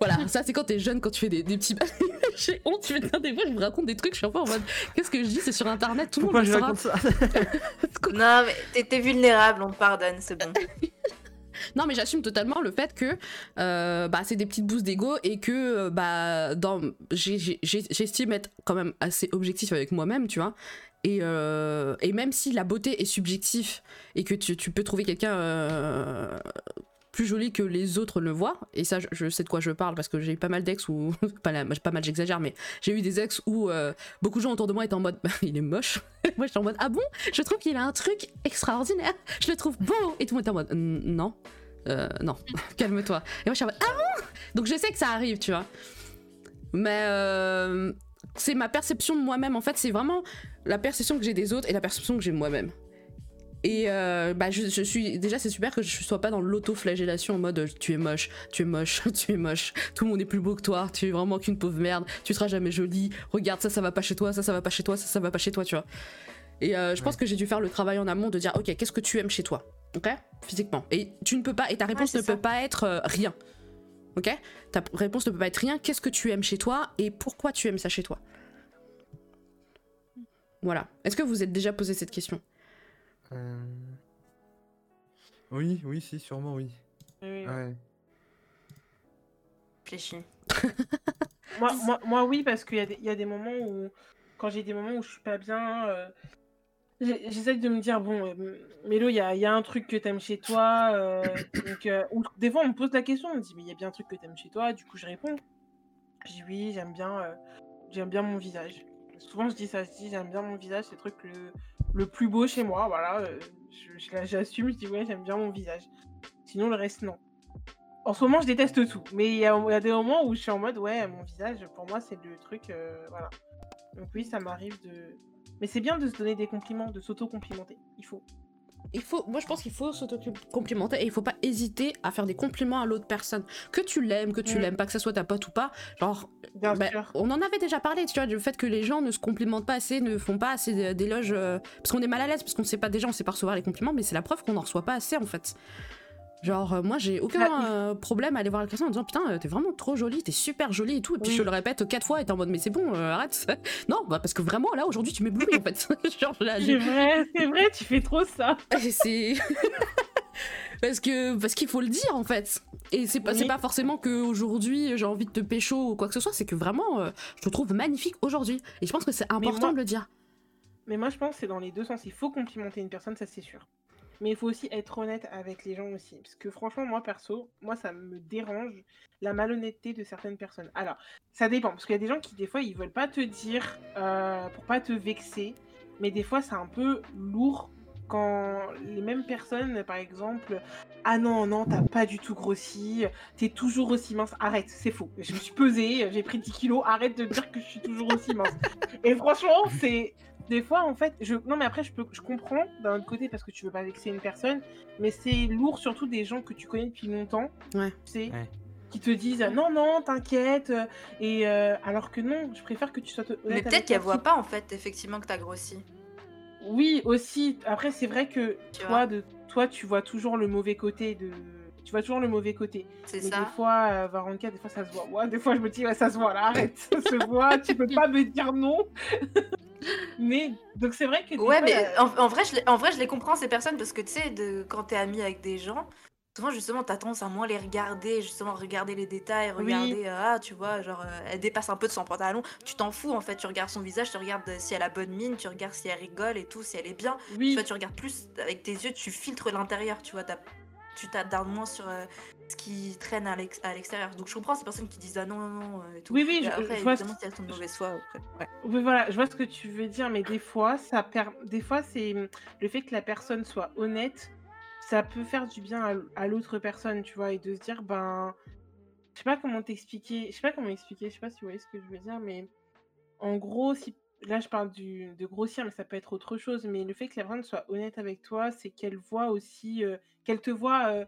Voilà ça c'est quand t'es jeune quand tu fais des, des petits j'ai honte tu putain des fois je me raconte des trucs je suis un peu en mode qu'est-ce que je dis c'est sur internet tout le monde je le saura raconte ça? Non, mais t'es- t'es vulnérable, on te pardonne, c'est bon. Non, mais j'assume totalement le fait que euh, bah, c'est des petites boosts d'ego et que euh, bah, j'estime être quand même assez objectif avec moi-même, tu vois. Et, euh, même si la beauté est subjective et que tu, peux trouver quelqu'un plus joli que les autres le voient, et ça, je, sais de quoi je parle parce que j'ai eu pas mal d'ex où, pas, pas mal, j'exagère, mais j'ai eu des ex où euh, beaucoup de gens autour de moi étaient en mode il est moche. moi j'étais en mode ah bon? Je trouve qu'il a un truc extraordinaire. Je le trouve beau. Et tout le monde était en mode non. Euh, non, calme-toi. Et moi, je suis en mode, ah bon? Donc, je sais que ça arrive, tu vois. Mais euh, c'est ma perception de moi-même. En fait, c'est vraiment la perception que j'ai des autres et la perception que j'ai moi-même. Et euh, bah, je, je suis. Déjà, c'est super que je sois pas dans l'auto-flagellation en mode tu es moche, tu es moche, tu es moche, tout le monde est plus beau que toi, tu es vraiment qu'une pauvre merde, tu seras jamais jolie, regarde, ça, ça va pas chez toi, ça, ça va pas chez toi, ça, ça va pas chez toi, tu vois. Et euh, je pense que j'ai dû faire le travail en amont de dire, ok, qu'est-ce que tu aimes chez toi Ok Physiquement. Et tu ne peux pas, et ta réponse ne ça. peut pas être euh, rien. Ok Ta réponse ne peut pas être rien. Qu'est-ce que tu aimes chez toi et pourquoi tu aimes ça chez toi Voilà. Est-ce que vous êtes déjà posé cette question? Euh, Oui, oui, si, sûrement oui. Oui. Ouais. Réfléchis. Moi, moi, moi, oui, parce qu'il y, a des- il y a des moments où, quand j'ai des moments où je suis pas bien, euh, j'essaie de me dire, bon, euh, Mélo, il y a, il y a un truc que t'aimes chez toi. euh, donc, euh, ou des fois, on me pose la question, on me dit, mais il y a bien un truc que t'aimes chez toi. Du coup, je réponds. Je dis, oui, j'aime bien, euh, j'aime bien mon visage. Souvent, je dis ça, je dis, j'aime bien mon visage, c'est le truc le, plus beau chez moi. Voilà, euh, j'assume, je dis, ouais, j'aime bien mon visage. Sinon, le reste, non. En ce moment, je déteste tout. Mais il y, a il y a des moments où je suis en mode, ouais, mon visage, pour moi, c'est le truc. euh, voilà. Donc, oui, ça m'arrive de. Mais c'est bien de se donner des compliments, de s'auto-complimenter. Il faut. Il faut, moi je pense qu'il faut s'auto-complimenter et il faut pas hésiter à faire des compliments à l'autre personne. Que tu l'aimes, que tu Mm. l'aimes pas, que ça soit ta pote ou pas. Genre, Bien Ben, sûr. on en avait déjà parlé, tu vois, du fait que les gens ne se complimentent pas assez, ne font pas assez d'éloges. euh, parce qu'on est mal à l'aise, parce qu'on sait pas déjà, on sait pas recevoir les compliments, mais c'est la preuve qu'on n'en reçoit pas assez en fait. Genre, euh, moi j'ai aucun Bah, euh, problème à aller voir la personne en disant putain, euh, t'es vraiment trop jolie, t'es super jolie et tout. Et puis Oui. je le répète quatre fois et t'es en mode mais c'est bon, euh, arrête. non, bah parce que vraiment là aujourd'hui tu m'éblouis en fait. Genre là, j'ai- C'est vrai, c'est vrai, tu fais trop ça. c'est parce que parce qu'il faut le dire en fait et c'est pas c'est Oui. pas forcément que aujourd'hui j'ai envie de te pécho ou quoi que ce soit c'est que vraiment euh, je te trouve magnifique aujourd'hui et je pense que c'est important moi- de le dire Mais moi, je pense que c'est dans les deux sens. Il faut complimenter une personne, ça c'est sûr. Mais il faut aussi être honnête avec les gens aussi. Parce que franchement, moi perso, moi ça me dérange la malhonnêteté de certaines personnes. Alors, ça dépend. Parce qu'il y a des gens qui, des fois, ils veulent pas te dire euh, pour pas te vexer. Mais des fois, c'est un peu lourd quand les mêmes personnes, par exemple, ah non, non, t'as pas du tout grossi, t'es toujours aussi mince. Arrête, c'est faux. Je me suis pesée, j'ai pris 10 kilos, arrête de dire que je suis toujours aussi mince. Et franchement, c'est des fois en fait je non mais après je peux je comprends d'un autre côté parce que tu veux pas vexer une personne mais c'est lourd surtout des gens que tu connais depuis longtemps Ouais. tu sais Ouais. qui te disent non non t'inquiète et euh, alors que non je préfère que tu sois honnête Mais peut-être qu'elle voit pas en fait, effectivement, que t'as grossi. oui aussi après c'est vrai que Tu toi de toi tu vois toujours le mauvais côté de tu vois toujours le mauvais côté C'est ça. des fois euh, Varanka des fois ça se voit ouais, des fois je me dis ouais, ça se voit là arrête ça se voit tu peux pas me dire non mais donc c'est vrai que. Ouais, fois, mais la- en, en vrai, je les, en vrai, je les comprends, ces personnes, parce que tu sais, de, quand t'es ami avec des gens, souvent, justement, t'as tendance à moins les regarder, justement, regarder les détails, regarder, euh, ah, tu vois, genre, euh, elle dépasse un peu de son pantalon, tu t'en fous, en fait, tu regardes son visage, tu regardes euh, si elle a bonne mine, tu regardes si elle rigole et tout, si elle est bien. Tu Oui, vois, tu regardes plus avec tes yeux, tu filtres l'intérieur, tu vois, t'as- tu t'attardes moins sur euh, ce qui traîne à l'ex- à l'extérieur. Donc, je comprends ces personnes qui disent, ah non, non, non, euh, et tout. oui, oui, je, après, je vois ce évidemment, si elles sont de mauvaise foi, après, ouais. Oui, voilà, je vois ce que tu veux dire, mais des fois, ça per... des fois, c'est hum, le fait que la personne soit honnête, ça peut faire du bien à, l'autre personne, tu vois, et de se dire, ben, je sais pas comment t'expliquer, je sais pas comment expliquer, je sais pas si vous voyez ce que je veux dire, mais en gros, si là, je parle du... de grossir, mais ça peut être autre chose, mais le fait que la personne soit honnête avec toi, c'est qu'elle voit aussi, euh, qu'elle te voit euh,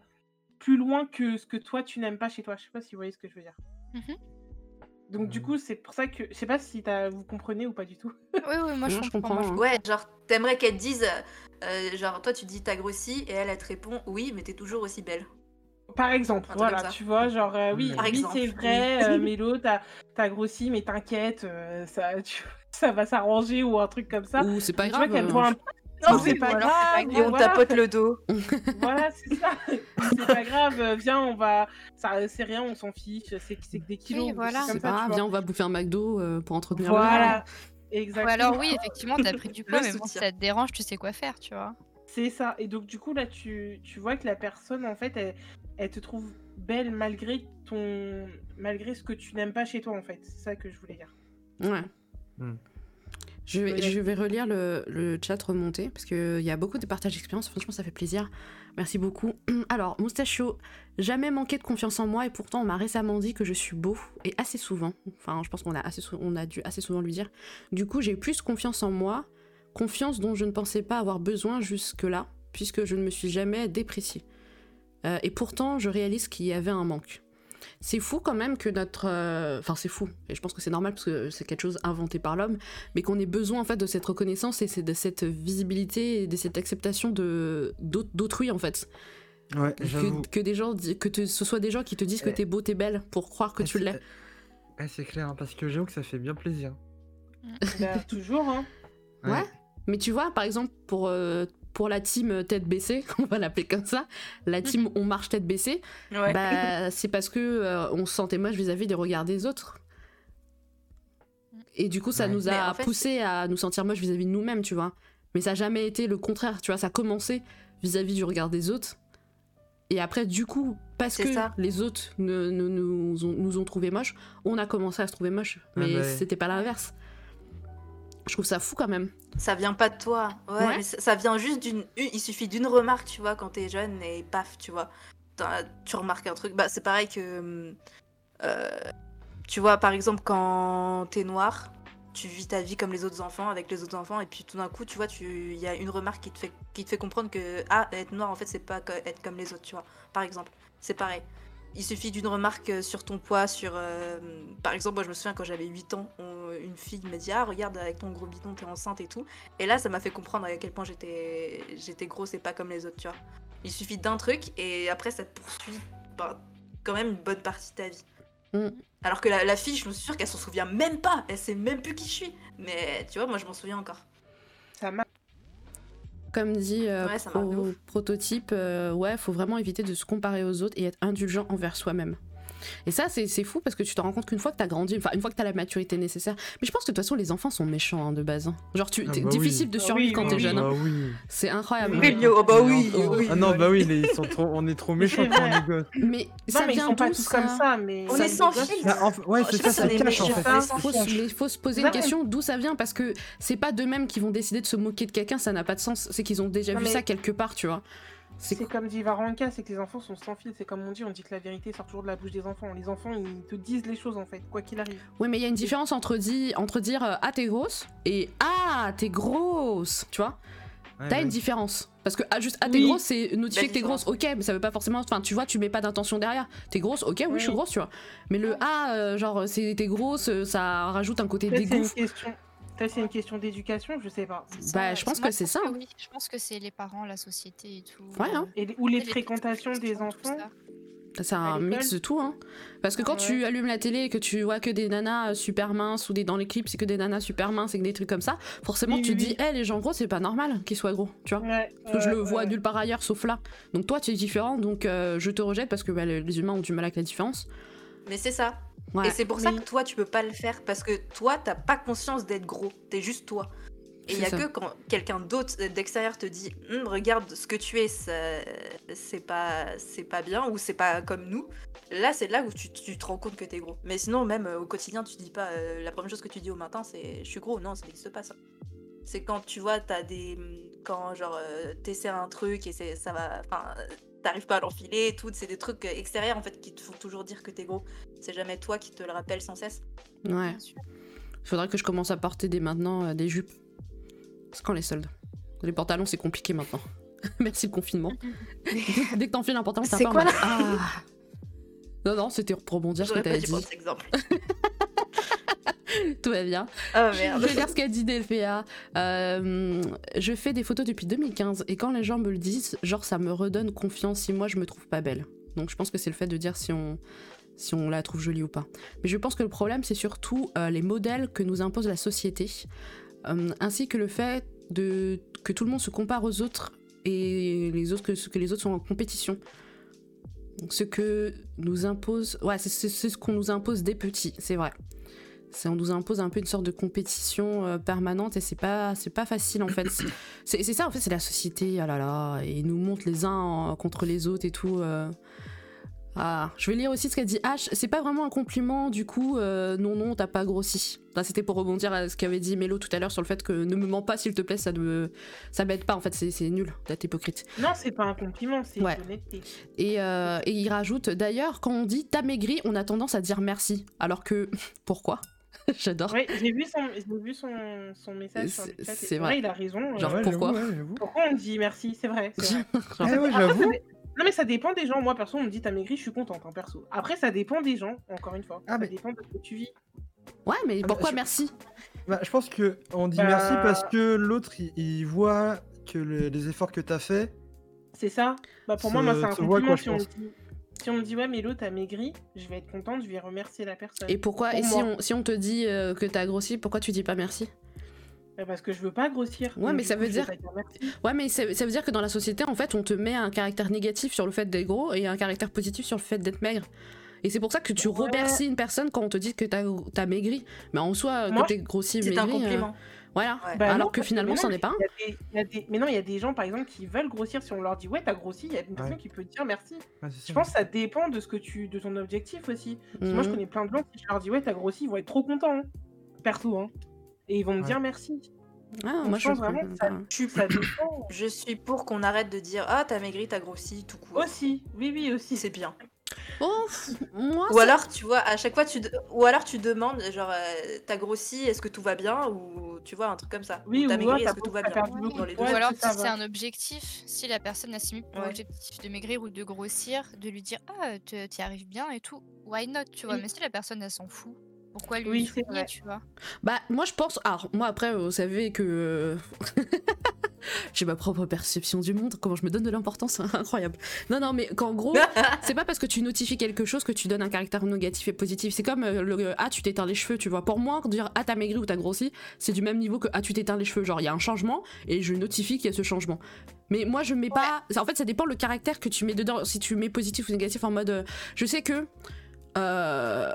plus loin que ce que toi tu n'aimes pas chez toi. Je sais pas si vous voyez ce que je veux dire. Mhm. Donc du Mhm. coup, c'est pour ça que je sais pas si t'as- vous comprenez ou pas du tout. Oui, oui, moi je Non, comprends. moi, je comprends, Ouais, genre, t'aimerais qu'elle te dise, euh, genre, toi, tu dis t'as grossi, et elle, elle te répond, oui, mais t'es toujours aussi belle. Par exemple, voilà, tu vois, genre, euh, oui, Par oui, exemple, c'est oui. vrai, euh, Mélo, t'as as grossi, mais t'inquiète, euh, ça, tu- ça va s'arranger ou un truc comme ça. Ou c'est pas Tu vois grave. qu'elle euh, voit un... Non, c'est pas ou grave, Et on voilà, tapote le dos. voilà, c'est ça. c'est pas grave, viens, on va... ça C'est rien, on s'en fiche, c'est c'est que des kilos. Oui, ou voilà. C'est pas grave, viens, on va bouffer un McDo euh, pour entretenir le. Voilà, Ou exactement. alors oui, effectivement, t'as pris du poids, Le mais bon, si ça te dérange, tu sais quoi faire, tu vois. C'est ça. Et donc, du coup, là, tu, tu vois que la personne, en fait, elle, elle te trouve belle malgré ton malgré ce que tu n'aimes pas chez toi, en fait. C'est ça que je voulais dire. Ouais. Hmm. Je vais, Ouais. je vais relire le, le chat remonté parce qu'il y a beaucoup de partages d'expérience. Franchement, ça fait plaisir. Merci beaucoup. Alors, Moustachio, jamais manqué de confiance en moi et pourtant on m'a récemment dit que je suis beau et assez souvent. Enfin, je pense qu'on a, assez sou- on a dû assez souvent lui dire. Du coup, j'ai plus confiance en moi, confiance dont je ne pensais pas avoir besoin jusque-là, puisque je ne me suis jamais dépréciée. Euh, et pourtant, je réalise qu'il y avait un manque. C'est fou quand même que notre... euh, Enfin, c'est fou. Et je pense que c'est normal parce que c'est quelque chose inventé par l'homme mais qu'on ait besoin en fait de cette reconnaissance et c'est de cette visibilité et de cette acceptation d'autrui en fait Ouais, j'avoue. que, que des gens que te- ce soit des gens qui te disent que Eh. t'es beau t'es belle pour croire que Ah, tu l'es ah, c'est clair, hein, parce que j'avoue que ça fait bien plaisir. Bah, toujours, hein. Ouais. mais tu vois par exemple pour euh, pour la team tête baissée on va l'appeler comme ça la team on marche tête baissée Ouais. bah c'est parce que euh, on se sentait moche vis-à-vis des regards des autres et du coup ça Ouais. nous a en fait, poussé à nous sentir moche vis-à-vis de nous-mêmes tu vois mais ça a jamais été le contraire tu vois ça a commencé vis-à-vis du regard des autres et après du coup parce C'est que ça. les autres ne, ne- nous, ont, nous ont trouvé moches on a commencé à se trouver moche Ah mais bah. c'était pas l'inverse je trouve ça fou quand même Ça vient pas de toi. Ouais, Ouais. mais ça, ça vient juste d'une. une- Il suffit d'une remarque, tu vois, quand t'es jeune et paf, tu vois. Tu remarques un truc. Bah, c'est pareil que. euh, tu vois, par exemple, quand t'es noir, tu vis ta vie comme les autres enfants, avec les autres enfants, et puis tout d'un coup, tu vois, tu- il y a une remarque qui te fait, qui te fait comprendre que. Ah, être noir, en fait, c'est pas être comme les autres, tu vois. Par exemple. C'est pareil. Il suffit d'une remarque euh, sur ton poids, sur... euh, par exemple, moi je me souviens quand j'avais 8 ans, on- une fille m'a dit « Ah, regarde, avec ton gros bidon, t'es enceinte et tout. » Et là, ça m'a fait comprendre à quel point j'étais j'étais grosse et pas comme les autres, tu vois. Il suffit d'un truc et après, ça te poursuit bah, quand même une bonne partie de ta vie. Mm. Alors que la, la fille, je me suis sûre qu'elle s'en souvient même pas. Elle sait même plus qui je suis. Mais tu vois, moi, je m'en souviens encore. Comme dit euh, Ouais, Pro- prototype, euh, ouais, faut vraiment éviter de se comparer aux autres et être indulgent envers soi-même. Et ça, c'est c'est fou parce que tu te rends compte qu'une fois que t'as grandi, enfin, une fois que t'as la maturité nécessaire. Mais je pense que de toute façon, les enfants sont méchants hein, de base. hein. Genre, tu, Ah bah difficile oui. de Ah survivre oui, quand oui, t'es oui. jeune. hein. Ah oui. C'est incroyable. Oui, mais oh, bah oui, Oh, oui. Ah non, bah oui, les- ils sont trop, on est trop méchants quand on est gosses. Mais Non, ça mais ils vient sont pas d'où, tous ça comme ça, mais. On ça est sans gosse. Bah, enfin, ouais, c'est ça, ça cache en méchants, fait. mais faut, se- filtre. mais faut se poser une question d'où ça vient parce que c'est pas d'eux-mêmes qui vont décider de se moquer de quelqu'un, ça n'a pas de sens. C'est qu'ils ont déjà Non, vu mais- ça quelque part, tu vois. C'est comme dit Varanka, c'est que les enfants sont sans fil. C'est comme on dit, on dit que la vérité sort toujours de la bouche des enfants. Les enfants, ils te disent les choses en fait, quoi qu'il arrive. Ouais, mais il y a une différence entre, di- entre dire euh, Ah, t'es grosse et Ah, t'es grosse, tu vois? Ouais, T'as ouais. une différence. Parce que ah, juste ah, t'es Oui. grosse, c'est notifier Belle que t'es grosse, ok, mais ça veut pas forcément. Enfin, tu vois, tu mets pas d'intention derrière. T'es grosse, ok, oui, je suis Oui. grosse, tu vois. Mais le Ah, euh, genre, c'est t'es grosse, euh, ça rajoute un côté dégoût. une question. Peut-être c'est une question d'éducation, je sais pas. Bah, je pense que c'est ça. Oui, je pense que c'est les parents, la société et tout. Ouais, hein. Et, ou les les fréquentations des enfants. ça. C'est un mix de tout, hein. Parce que quand Ah tu allumes la télé et que tu vois que des nanas euh, super minces ou des dans les clips c'est que des nanas super minces et que des trucs comme ça, forcément Oui, tu oui, dis, hé les gens gros c'est pas normal qu'ils soient gros, tu vois. Ouais, Parce que je ouais, le vois nulle part ailleurs sauf là. Donc toi tu es différent donc euh, je te rejette parce que bah, le- les humains ont du mal avec la différence. Mais c'est ça. Ouais. Et c'est pour ça que toi, tu peux pas le faire parce que toi, t'as pas conscience d'être gros. T'es juste toi. Et il y a ça. que quand quelqu'un d'autre d'extérieur te dit Hum, regarde ce que tu es, c'est pas c'est pas bien ou c'est pas comme nous. Là, c'est là où tu, tu te rends compte que t'es gros. Mais sinon, même euh, au quotidien, tu dis pas euh, la première chose que tu dis au matin, c'est je suis gros. Non, ça n'existe pas ça. C'est quand tu vois, t'as des quand genre euh, t'essaies un truc et c'est ça va, enfin, t'arrives pas à l'enfiler et tout. C'est des trucs euh, extérieurs en fait qui te font toujours dire que t'es gros. C'est jamais toi qui te le rappelle sans cesse. Ouais. Il faudrait que je commence à porter dès maintenant euh, des jupes. C'est quand les soldes? Les pantalons c'est compliqué maintenant. Merci le confinement. Dès que t'enfiles un pantalon, t'as C'est pas quoi, là Ah Non, non, c'était pour rebondir ce que t'avais dit. exemple. Tout va bien. Oh Je vais dire ce qu'a dit Delphia. Euh, je fais des photos depuis 2015 et quand les gens me le disent, genre ça me redonne confiance si moi je me trouve pas belle. Donc je pense que c'est le fait de dire si on, si on la trouve jolie ou pas. Mais je pense que le problème c'est surtout euh, les modèles que nous impose la société, euh, ainsi que le fait de, que tout le monde se compare aux autres et les autres, que, que les autres sont en compétition. Ce que nous impose, ouais, c'est ce qu'on nous impose des petits, c'est vrai. On nous impose un peu une sorte de compétition euh, permanente et c'est pas c'est pas facile en fait. C'est- ça en fait, c'est la société, ah là là, et ils nous montrent les uns euh, contre les autres et tout. euh. Ah, je vais lire aussi ce qu'a dit H. C'est pas vraiment un compliment, du coup, euh, non, non, t'as pas grossi. Enfin, C'était pour rebondir à ce qu'avait dit Mélo tout à l'heure sur le fait que ne me mens pas, s'il te plaît, ça ne ça m'aide pas, en fait, c'est nul d'être hypocrite. Non, c'est pas un compliment, c'est Ouais. honnêteté. Et, et il rajoute d'ailleurs, quand on dit t'as maigri, on a tendance à dire merci. Alors que. Pourquoi? J'adore. Ouais, j'ai vu son, j'ai vu son, son message sur le C'est- chat. et c'est vrai. vrai, il a raison. Genre, euh, ouais, pourquoi? j'avoue, ouais, j'avoue. Pourquoi on dit? Merci C'est vrai. c'est vrai. Genre, Eh ouais, j'avoue. Non, mais ça dépend des gens. Moi, perso, on me dit t'as maigri, je suis contente, hein, perso. Après, ça dépend des gens, encore une fois. Ah, ça mais- dépend de ce que tu vis. Ouais, mais bah, pourquoi je- merci? Bah, je pense que on dit Bah- merci parce que l'autre il, il voit que le- les efforts que t'as fait. C'est ça Bah, pour moi, moi c'est un compliment. si, on dit... si on me dit, ouais, mais l'autre, t'as maigri, je vais être contente, je vais remercier la personne. Et pourquoi Pour Et si moi. on, si on te dit euh, que t'as grossi, pourquoi tu dis pas merci? Bah, parce que je veux pas grossir. Ouais, mais ça coup, veut dire-. Ouais, mais ça, ça veut dire que dans la société, en fait, on te met un caractère négatif sur le fait d'être gros et un caractère positif sur le fait d'être maigre. Et c'est pour ça que tu Ouais. remercies une personne quand on te dit que t'as as maigri. Mais en soi, Moi, que t'es grossi, C'est un maigri. euh, compliment. Voilà. Ouais. Bah Alors non, que finalement, c'en est pas un. il y a des- il y a des- Mais non, il y a des gens, par exemple, qui veulent grossir. Si on leur dit, ouais, t'as grossi, il y a une personne Ouais. qui peut te dire merci. Ouais, Je pense que ça dépend de ce que tu, de ton objectif aussi. Parce Moi, je Mhm. connais plein de gens qui je leur dis, ouais, t'as grossi, ils vont être trop contents, hein, perso, hein. Et ils vont me dire merci. Ah, moi, je je pense vraiment que ça, suis, ça dépend je suis pour qu'on arrête de dire Ah, t'as maigri, t'as grossi, tout court. aussi. Oui, oui, aussi. C'est bien. Oh, moi, Ou alors, tu vois, à chaque fois, tu de- ou alors tu demandes, genre, euh, t'as grossi, est-ce que tout va bien Ou tu vois, un truc comme ça. Oui, Ou t'as ou maigri, alors, est-ce que tout va bien. Ou Ouais, alors, c'est si c'est un objectif, si la personne a mis pour Ouais. objectif de maigrir ou de grossir, de lui dire Ah, tu y arrives bien et tout, why not, tu vois? Oui. Mais si la personne, elle s'en fout, pourquoi lui Oui, c'est souligner, vrai. tu vois? Bah, moi, je pense. Alors, moi, après, vous savez que. J'ai ma propre perception du monde, comment je me donne de l'importance, incroyable. Non, non, mais qu'en gros, c'est pas parce que tu notifies quelque chose que tu donnes un caractère négatif et positif. C'est comme euh, le Ah, tu t'éteins les cheveux, tu vois. Pour moi, dire Ah, t'as maigri ou t'as grossi, c'est du même niveau que Ah, tu t'éteins les cheveux. Genre, il y a un changement et je notifie qu'il y a ce changement. Mais moi, je mets pas. En fait, ça dépend le caractère que tu mets dedans. Si tu mets positif ou négatif en mode. euh, Je sais que. Euh,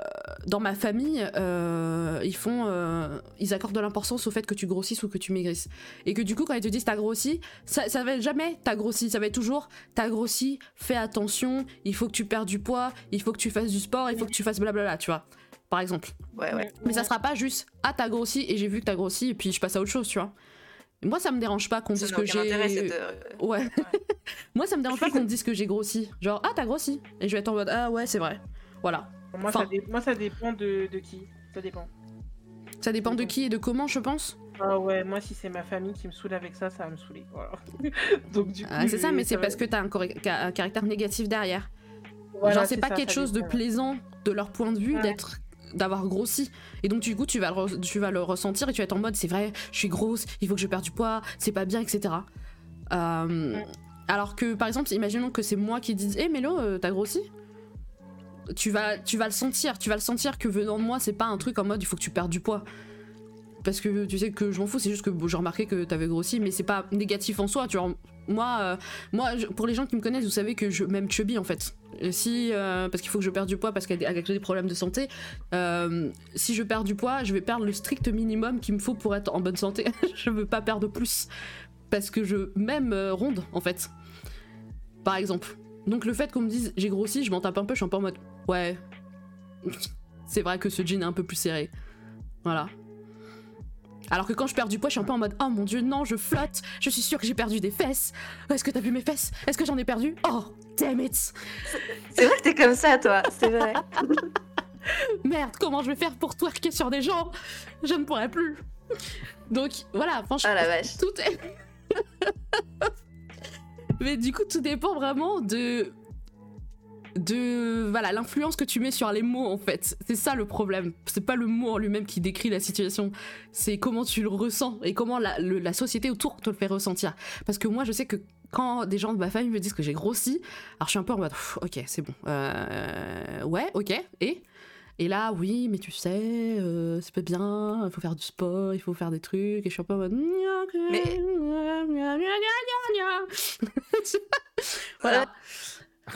dans ma famille, euh, ils font, euh, ils accordent de l'importance au fait que tu grossisses ou que tu maigrisses, et que du coup quand ils te disent t'as grossi, ça, ça va être jamais t'as grossi, ça va être toujours t'as grossi, fais attention, il faut que tu perdes du poids, il faut que tu fasses du sport, il faut que tu fasses blablabla, tu vois, par exemple. Ouais, ouais. Mais ça sera pas juste ah t'as grossi et j'ai vu que t'as grossi et puis je passe à autre chose, tu vois. Moi ça me dérange pas qu'on dise que j'ai, cette, ouais. Moi ça me dérange pas qu'on dise que j'ai grossi, genre ah t'as grossi et je vais être en mode ah ouais c'est vrai, voilà. Moi, Enfin- ça dé- moi, ça dépend de, de qui. Ça dépend. Ça dépend de qui et de comment je pense. Ah ouais, moi, si c'est ma famille qui me saoule avec ça, ça va me saouler. Voilà. Donc, du coup, Ah, c'est ça, mais c'est parce que t'as un, un caractère négatif derrière. Voilà, Genre, c'est pas ça, quelque ça chose de plaisant de leur point de vue Ouais. d'être d'avoir grossi et donc du coup tu vas le tu vas le ressentir et tu vas être en mode c'est vrai je suis grosse il faut que je perde du poids c'est pas bien etc Euh, alors que par exemple imaginons que c'est moi qui dise hé Mélo euh, t'as grossi? Tu vas, tu vas le sentir. Tu vas le sentir que venant de moi, c'est pas un truc en mode il faut que tu perdes du poids. Parce que tu sais que je m'en fous, c'est juste que j'ai remarqué que t'avais grossi, mais c'est pas négatif en soi. Tu vois, moi, euh, moi pour les gens qui me connaissent, vous savez que je m'aime chubby en fait. Si, euh, parce qu'il faut que je perde du poids parce qu'avec avec des problèmes de santé, euh, si je perds du poids, je vais perdre le strict minimum qu'il me faut pour être en bonne santé. je veux pas perdre plus. Parce que je m'aime ronde en fait. Par exemple. Donc le fait qu'on me dise j'ai grossi, je m'en tape un peu, je suis un peu en mode ouais. C'est vrai que ce jean est un peu plus serré. Voilà. Alors que quand je perds du poids, je suis un peu en mode Oh mon dieu, non, je flotte, je suis sûre que j'ai perdu des fesses. Est-ce que t'as vu mes fesses? Est-ce que j'en ai perdu? Oh, damn it C'est vrai que t'es comme ça, toi, c'est vrai. Merde, comment je vais faire pour twerker sur des gens? Je ne pourrai plus. Donc voilà, franchement, Ah la vache. tout est. Mais du coup, tout dépend vraiment de. De. Voilà, l'influence que tu mets sur les mots en fait. C'est ça le problème. C'est pas le mot en lui-même qui décrit la situation. C'est comment tu le ressens et comment la, la société autour te le fait ressentir. Parce que moi, je sais que quand des gens de ma famille me disent que j'ai grossi, alors je suis un peu en mode ok, c'est bon. Euh, ouais, ok, et et là, oui, mais tu sais, euh, c'est pas bien, il faut faire du sport, il faut faire des trucs, et je suis un peu en mode. Mais- voilà.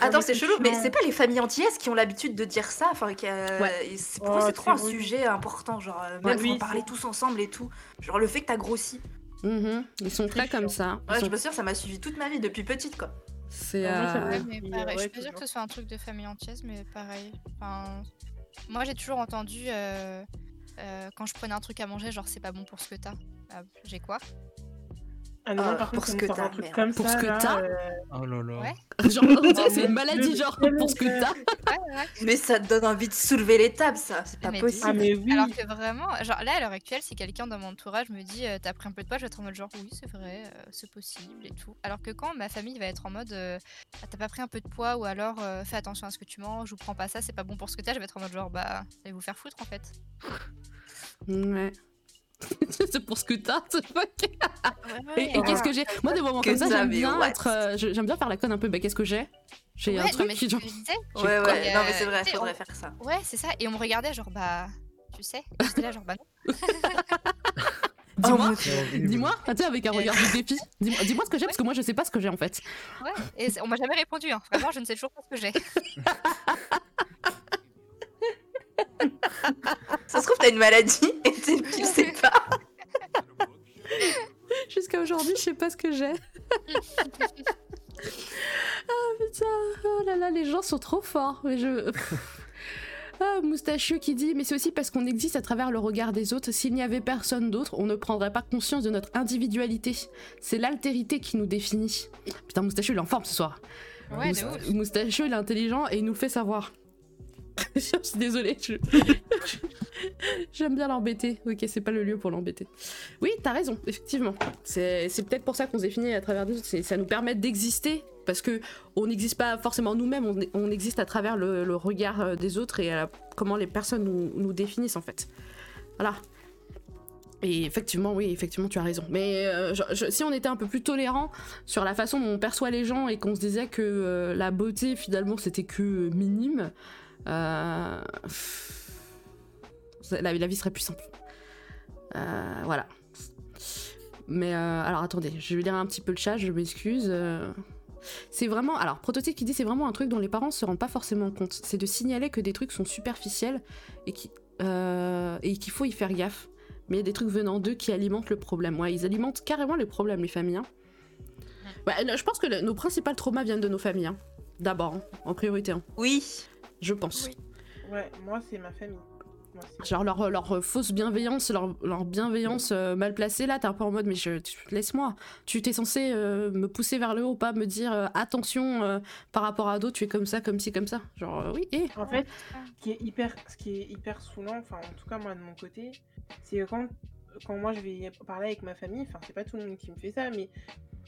Attends, c'est chelou, mais c'est pas les familles antillaises qui ont l'habitude de dire ça Enfin, qui, euh, Ouais. c'est pour moi, Oh, c'est trop un sujet important. Genre, euh, Ouais. même faut Oui, en parler tous ensemble et tout. Genre, le fait que t'as grossi. Mhm, Ils sont très comme ça. Ils Ouais, sont- je me souviens, ça m'a suivi toute ma vie depuis petite, quoi. C'est. Euh. Ouais, mais il- pareil, je ouais, suis pas sûre que ce soit un truc de famille entière, mais pareil. Enfin, moi, j'ai toujours entendu euh, euh, quand je prenais un truc à manger, genre c'est pas bon pour ce que t'as. Ah, j'ai quoi? Ah non, Euh, par pour ce que t'as, un truc merde. comme Pour ça. ce que là, t'as euh, Oh là là. Ouais. Genre, c'est une maladie, genre, pour ce que t'as. Ouais, ouais. Mais ça te donne envie de soulever les tables, ça. C'est pas Mais possible. Ah, mais oui. Alors que vraiment, genre là à l'heure actuelle, si quelqu'un dans mon entourage me dit euh, t'as pris un peu de poids, je vais être en mode genre oui c'est vrai, euh, c'est possible et tout. Alors que quand ma famille va être en mode euh, Ah, t'as pas pris un peu de poids ou alors euh, fais attention à ce que tu manges ou prends pas ça, c'est pas bon pour ce que t'as, je vais être en mode genre bah allez vous faire foutre en fait. Ouais. c'est pour ce que t'as, c'est pas- Et, et qu'est-ce que j'ai? Moi, des moments comme ça, j'aime bien être. euh, je- j'aime bien faire la conne un peu. Bah, qu'est-ce que j'ai? J'ai un Ouais, non, truc mais qui, c'est genre. ce que je disais. Ouais, ouais. Non, mais c'est vrai, tu sais, faudrait on- faire ça. Ouais, c'est ça. Et on me regardait genre bah tu sais. J'étais là genre bah non. Dis-moi, dis-moi, ah, tu sais, avec un regard de défi. Dis-moi dis-moi ce que j'ai, parce que moi, je sais pas ce que j'ai en fait. Ouais. Et c'est- on m'a jamais répondu. Hein. Vraiment, je ne sais toujours pas ce que j'ai. Ça se trouve, t'as une maladie et tu le sais pas. Jusqu'à aujourd'hui, je sais pas ce que j'ai. ah putain, oh là là, les gens sont trop forts. Mais je. Ah, moustachieux qui dit, mais c'est aussi parce qu'on existe à travers le regard des autres. S'il n'y avait personne d'autre, on ne prendrait pas conscience de notre individualité. C'est l'altérité qui nous définit. Putain, moustachieux, il est en forme ce soir. Ouais, ouf. Moustachieux, il est intelligent et il nous fait savoir. je suis désolée. J'aime bien l'embêter. Ok, c'est pas le lieu pour l'embêter. Oui, t'as raison, effectivement. C'est peut-être pour ça qu'on se définit à travers c'est- Ça nous permet d'exister parce que on n'existe pas forcément nous-mêmes, on, existe à travers le, regard euh, des autres et comment les personnes nous, nous définissent en fait. Voilà. Et effectivement, oui, effectivement, tu as raison. Mais euh, si on était un peu plus tolérant sur la façon dont on perçoit les gens et qu'on se disait que euh, la beauté finalement c'était que minime, euh, la, la vie serait plus simple. Euh, voilà. Mais euh, alors attendez, je vais lire un petit peu le chat, je m'excuse. C'est vraiment. Alors, Prototype qui dit c'est vraiment un truc dont les parents se rendent pas forcément compte. C'est de signaler que des trucs sont superficiels et qui- et qu'il faut y faire gaffe. Mais il y a des trucs venant d'eux qui alimentent le problème. Ouais, ils alimentent carrément les problèmes, les familles. hein. Ouais, là, je pense que le- nos principaux traumas viennent de nos familles. hein. D'abord, hein, en priorité, hein, Oui. Je pense. Oui. Ouais, moi, c'est ma famille. Moi, Genre leur, leur fausse bienveillance, leur, leur bienveillance euh, mal placée, là t'es un peu en mode mais je, laisse-moi. Tu t'es censé euh, me pousser vers le haut, pas me dire euh, attention par rapport à d'autres, tu es comme ça, comme ci, comme ça. Genre oui, et En fait, ce qui est hyper, ce qui est hyper saoulant, enfin en tout cas moi de mon côté, c'est quand, quand moi je vais parler avec ma famille, enfin c'est pas tout le monde qui me fait ça, mais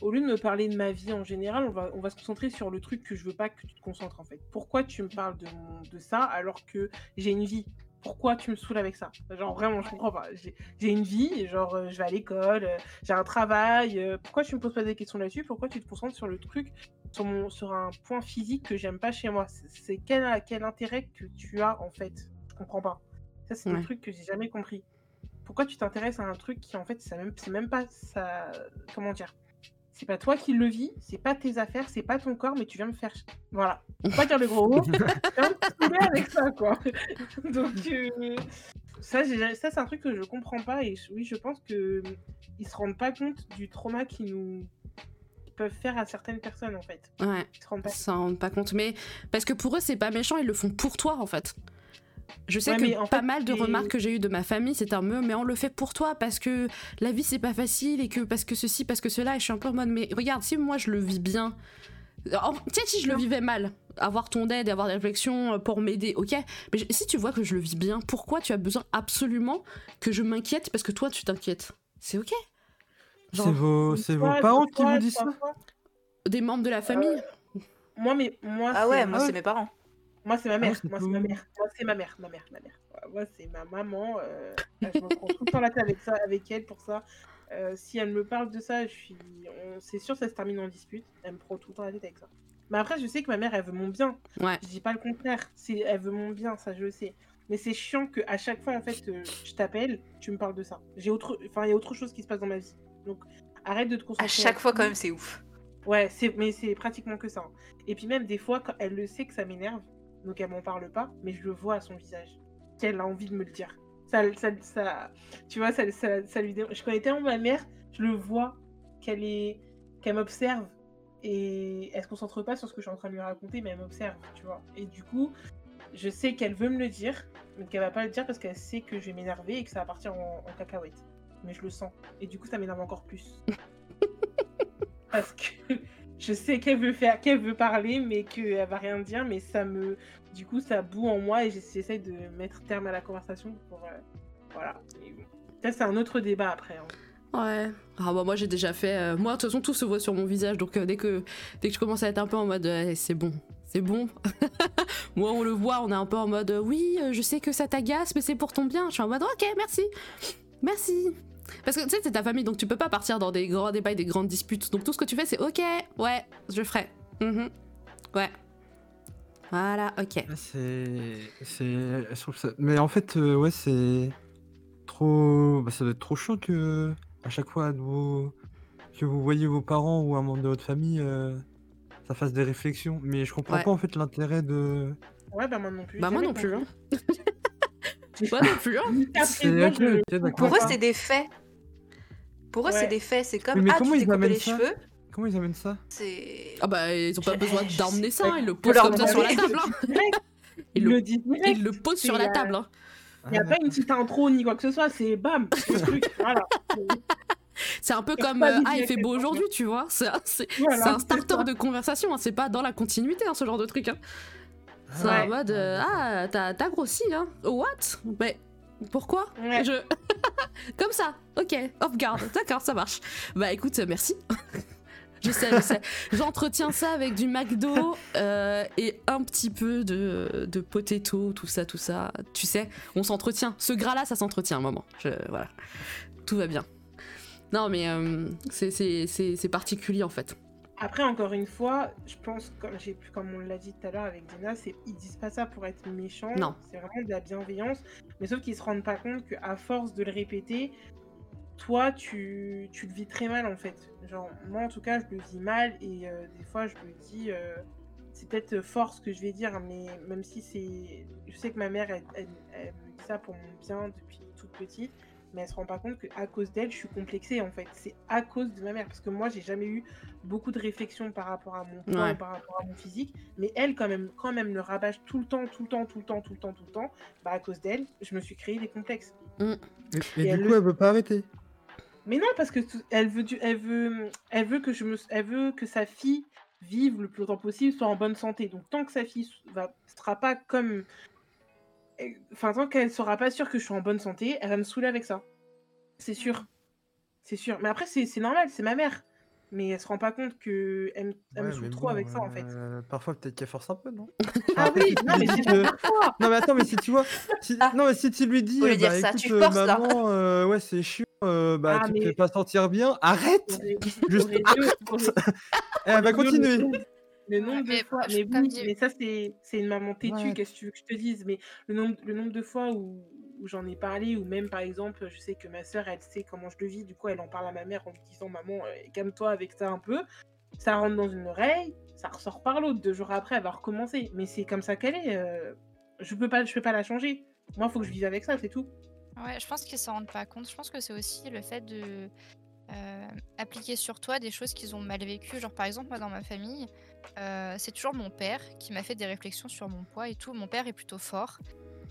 au lieu de me parler de ma vie en général, on va, on va se concentrer sur le truc que je veux pas que tu te concentres en fait. Pourquoi tu me parles de, mon- de ça alors que j'ai une vie? Pourquoi tu me saoules avec ça? Genre vraiment, je comprends pas. J'ai une vie, genre euh, je vais à l'école, euh, j'ai un travail. euh, pourquoi tu me poses pas des questions là-dessus? Pourquoi tu te concentres sur le truc, sur, mon, sur un point physique que j'aime pas chez moi? C'est- quel, quel intérêt que tu as en fait? Je comprends pas. Ça, c'est Ouais. un truc que j'ai jamais compris. Pourquoi tu t'intéresses à un truc qui en fait, c'est même, c'est même pas ça. Comment dire C'est pas toi qui le vis, c'est pas tes affaires, c'est pas ton corps, mais tu viens me faire. Voilà. Faut pas dire le gros mot. Saouler avec ça, quoi. Donc, euh, ça, c'est un truc que je comprends pas. Et oui, je pense que ils se rendent pas compte du trauma qu'ils nous peuvent faire à certaines personnes, en fait. Ouais, Ils se rendent pas ça en rend pas compte. Mais parce que pour eux, c'est pas méchant, ils le font pour toi en fait. Je sais Ouais, que en pas fait, mal de remarques que j'ai eues de ma famille, c'est un me, mais on le fait pour toi parce que la vie c'est pas facile et que parce que ceci, parce que cela, et je suis un peu en mode, mais regarde, si moi je le vis bien, en- tiens, si je le vivais mal, avoir ton aide et avoir des réflexions pour m'aider, ok, mais je- si tu vois que je le vis bien, pourquoi tu as besoin absolument que je m'inquiète parce que toi tu t'inquiètes? C'est ok. Genre- C'est vos, c'est vos parents qui vous disent ça? Des membres de la famille? Moi, mais moi, Ah c'est- ouais, moi, c'est mes parents. Moi, c'est ma mère. c'est moi, c'est ma mère. Moi, c'est ma mère. Ma mère, ma mère. Moi, c'est ma maman. euh, Je me prends tout le temps la tête avec, ça, avec elle pour ça. Euh, si elle me parle de ça, je suis... on- c'est sûr ça se termine en dispute. Elle me prend tout le temps la tête avec ça. Mais après, je sais que ma mère, elle veut mon bien. Ouais. Je dis pas le contraire. C'est... Elle veut mon bien, ça, je le sais. Mais c'est chiant que à chaque fois, en fait, euh, je t'appelle, tu me parles de ça. J'ai autre... Enfin, il y a autre chose qui se passe dans ma vie. Donc, arrête de te concentrer. À chaque fois, quand même, c'est ouf. Ouais, c'est, mais c'est pratiquement que ça. hein. Et puis même des fois, quand elle le sait que ça m'énerve, donc elle m'en parle pas, mais je le vois à son visage, qu'elle a envie de me le dire. Ça, ça, ça tu vois, ça, ça, ça lui dé- Je connais tellement ma mère, je le vois qu'elle est, qu'elle m'observe et elle se concentre pas sur ce que je suis en train de lui raconter, mais elle m'observe, tu vois. Et du coup, je sais qu'elle veut me le dire, donc elle va pas le dire parce qu'elle sait que je vais m'énerver et que ça va partir en, en cacahuète. Mais je le sens. Et du coup, ça m'énerve encore plus. parce que je sais qu'elle veut faire, qu'elle veut parler, mais qu'elle va rien dire, mais ça me, du coup, ça boue en moi et j'essaie de mettre terme à la conversation pour, euh, voilà. Ça, c'est un autre débat après. hein. Ouais. Ah bah moi j'ai déjà fait. euh, moi de toute façon tout se voit sur mon visage donc euh, dès que dès que je commence à être un peu en mode euh, c'est bon, c'est bon. moi on le voit, on est un peu en mode oui je sais que ça t'agace mais c'est pour ton bien. Je suis en mode ok merci, merci. Parce que tu sais c'est ta famille donc tu peux pas partir dans des grands débats et des grandes disputes donc tout ce que tu fais c'est ok ouais je ferai. Mhm. Ouais. Voilà ok. C'est, Mais en fait, euh, ouais, c'est trop. bah, ça doit être trop chiant que à chaque fois vous... que vous voyez vos parents ou un membre de votre famille, euh, ça fasse des réflexions. Mais je comprends Ouais. pas en fait l'intérêt de. Ouais, bah moi non plus. Bah moi jamais non plus. Hein. Moi non plus. Hein. Pour eux, c'est des faits. Pour eux, Ouais. c'est des faits. C'est comme mais ah, comment tu t'es les cheveux. Comment ils amènent ça C'est. Ah bah ils ont pas besoin d'emmener ça, ils le posent comme ça sur la table. Hein. Ils le, disent ils le posent sur la table. Hein. Il n'y a pas une petite intro ni quoi que ce soit, c'est bam, le truc, voilà. C'est un peu comme euh, Ah, il fait beau aujourd'hui, tu vois. C'est Voilà, un starter de conversation, hein, c'est pas dans la continuité, hein, ce genre de truc. Hein. C'est Ouais. en mode euh, Ah, t'as t'as grossi, hein. What? Mais pourquoi Ouais. Je... Comme ça, ok, off guard, d'accord, ça marche. Bah écoute, euh, merci. je sais, je sais. J'entretiens ça avec du McDo euh, et un petit peu de, de potato, tout ça, tout ça. Tu sais, on s'entretient. Ce gras-là, ça s'entretient un moment. Je- voilà. Tout va bien. Non, mais euh, c'est particulier en fait. Après, encore une fois, je pense, comme, j'ai, comme on l'a dit tout à l'heure avec Dina, c'est, ils disent pas ça pour être méchants. Non. C'est vraiment de la bienveillance. Mais sauf qu'ils se rendent pas compte qu'à force de le répéter, toi, tu, tu le vis très mal en fait. Genre, moi en tout cas, je le vis mal et euh, des fois, je me dis, euh, c'est peut-être fort ce que je vais dire, mais même si c'est. Je sais que ma mère, elle, elle- elle me dit ça pour mon bien depuis toute petite. Mais elle se rend pas compte qu'à cause d'elle, je suis complexée en fait. C'est à cause de ma mère. Parce que moi, j'ai jamais eu beaucoup de réflexions par rapport à mon poids Ouais. et par rapport à mon physique. Mais elle, quand même, quand même, le rabâche tout le temps, tout le temps, tout le temps, tout le temps, tout le temps. Bah, à cause d'elle, je me suis créé des complexes. Et, et Et du coup, le- elle veut pas arrêter. Mais non, parce que tout- elle veut, du, elle veut, elle veut que je me, elle veut que sa fille vive le plus longtemps possible, soit en bonne santé. Donc tant que sa fille va, sera pas comme, enfin tant qu'elle sera pas sûre que je suis en bonne santé, elle va me saouler avec ça. C'est sûr, c'est sûr. Mais après c'est normal, c'est ma mère. mais elle se rend pas compte que elle, elle me saoule trop avec ça en fait. euh, parfois, peut-être qu'elle force un peu, non? Ah oui, si tu non mais que-. Non, mais attends, mais si tu vois. Si... Ah. Non, mais si tu lui dis, eh dire bah, ça, écoute, tu euh, forces, maman, euh, ouais, c'est chiant, euh, bah, Ah, tu te mais- fais pas sentir bien, arrête Juste arrête Elle va aurait mieux le continuer Le nombre de fois, mais oui, dit- mais ça c'est une maman têtue, Ouais. qu'est-ce que tu veux que je te dise, mais le nombre, le nombre de fois où, où j'en ai parlé, ou même par exemple, je sais que ma soeur, elle sait comment je le vis, du coup elle en parle à ma mère en lui disant maman, euh, calme-toi avec ça un peu, ça rentre dans une oreille, ça ressort par l'autre, deux jours après elle va recommencer, mais c'est comme ça qu'elle est, euh, je peux pas, je peux pas la changer, moi faut que je vive avec ça, c'est tout. Ouais, je pense qu'ils s'en rendent pas compte. Je pense que c'est aussi le fait de euh, appliquer sur toi des choses qu'ils ont mal vécues. Genre, par exemple, moi, dans ma famille, euh, c'est toujours mon père qui m'a fait des réflexions sur mon poids et tout. Mon père est plutôt fort.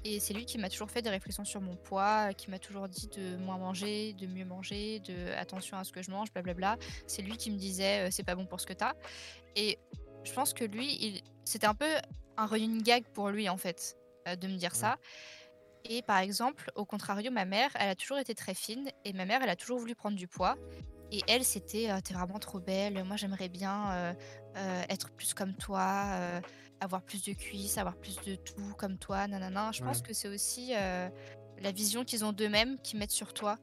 Et c'est lui qui m'a toujours fait des réflexions sur mon poids, qui m'a toujours dit de moins manger, de mieux manger, de attention à ce que je mange, blablabla. C'est lui qui me disait euh, c'est pas bon pour ce que t'as. Et je pense que lui, il... c'était un peu un running gag pour lui en fait, de me dire ça. Et par exemple, au contrario, ma mère, elle a toujours été très fine et ma mère, elle a toujours voulu prendre du poids. Et elle, c'était euh, T'es vraiment trop belle, moi j'aimerais bien euh, euh, être plus comme toi, euh, avoir plus de cuisses, avoir plus de tout comme toi, nanana. Je pense Ouais. que c'est aussi euh, la vision qu'ils ont d'eux-mêmes qu'ils mettent sur toi.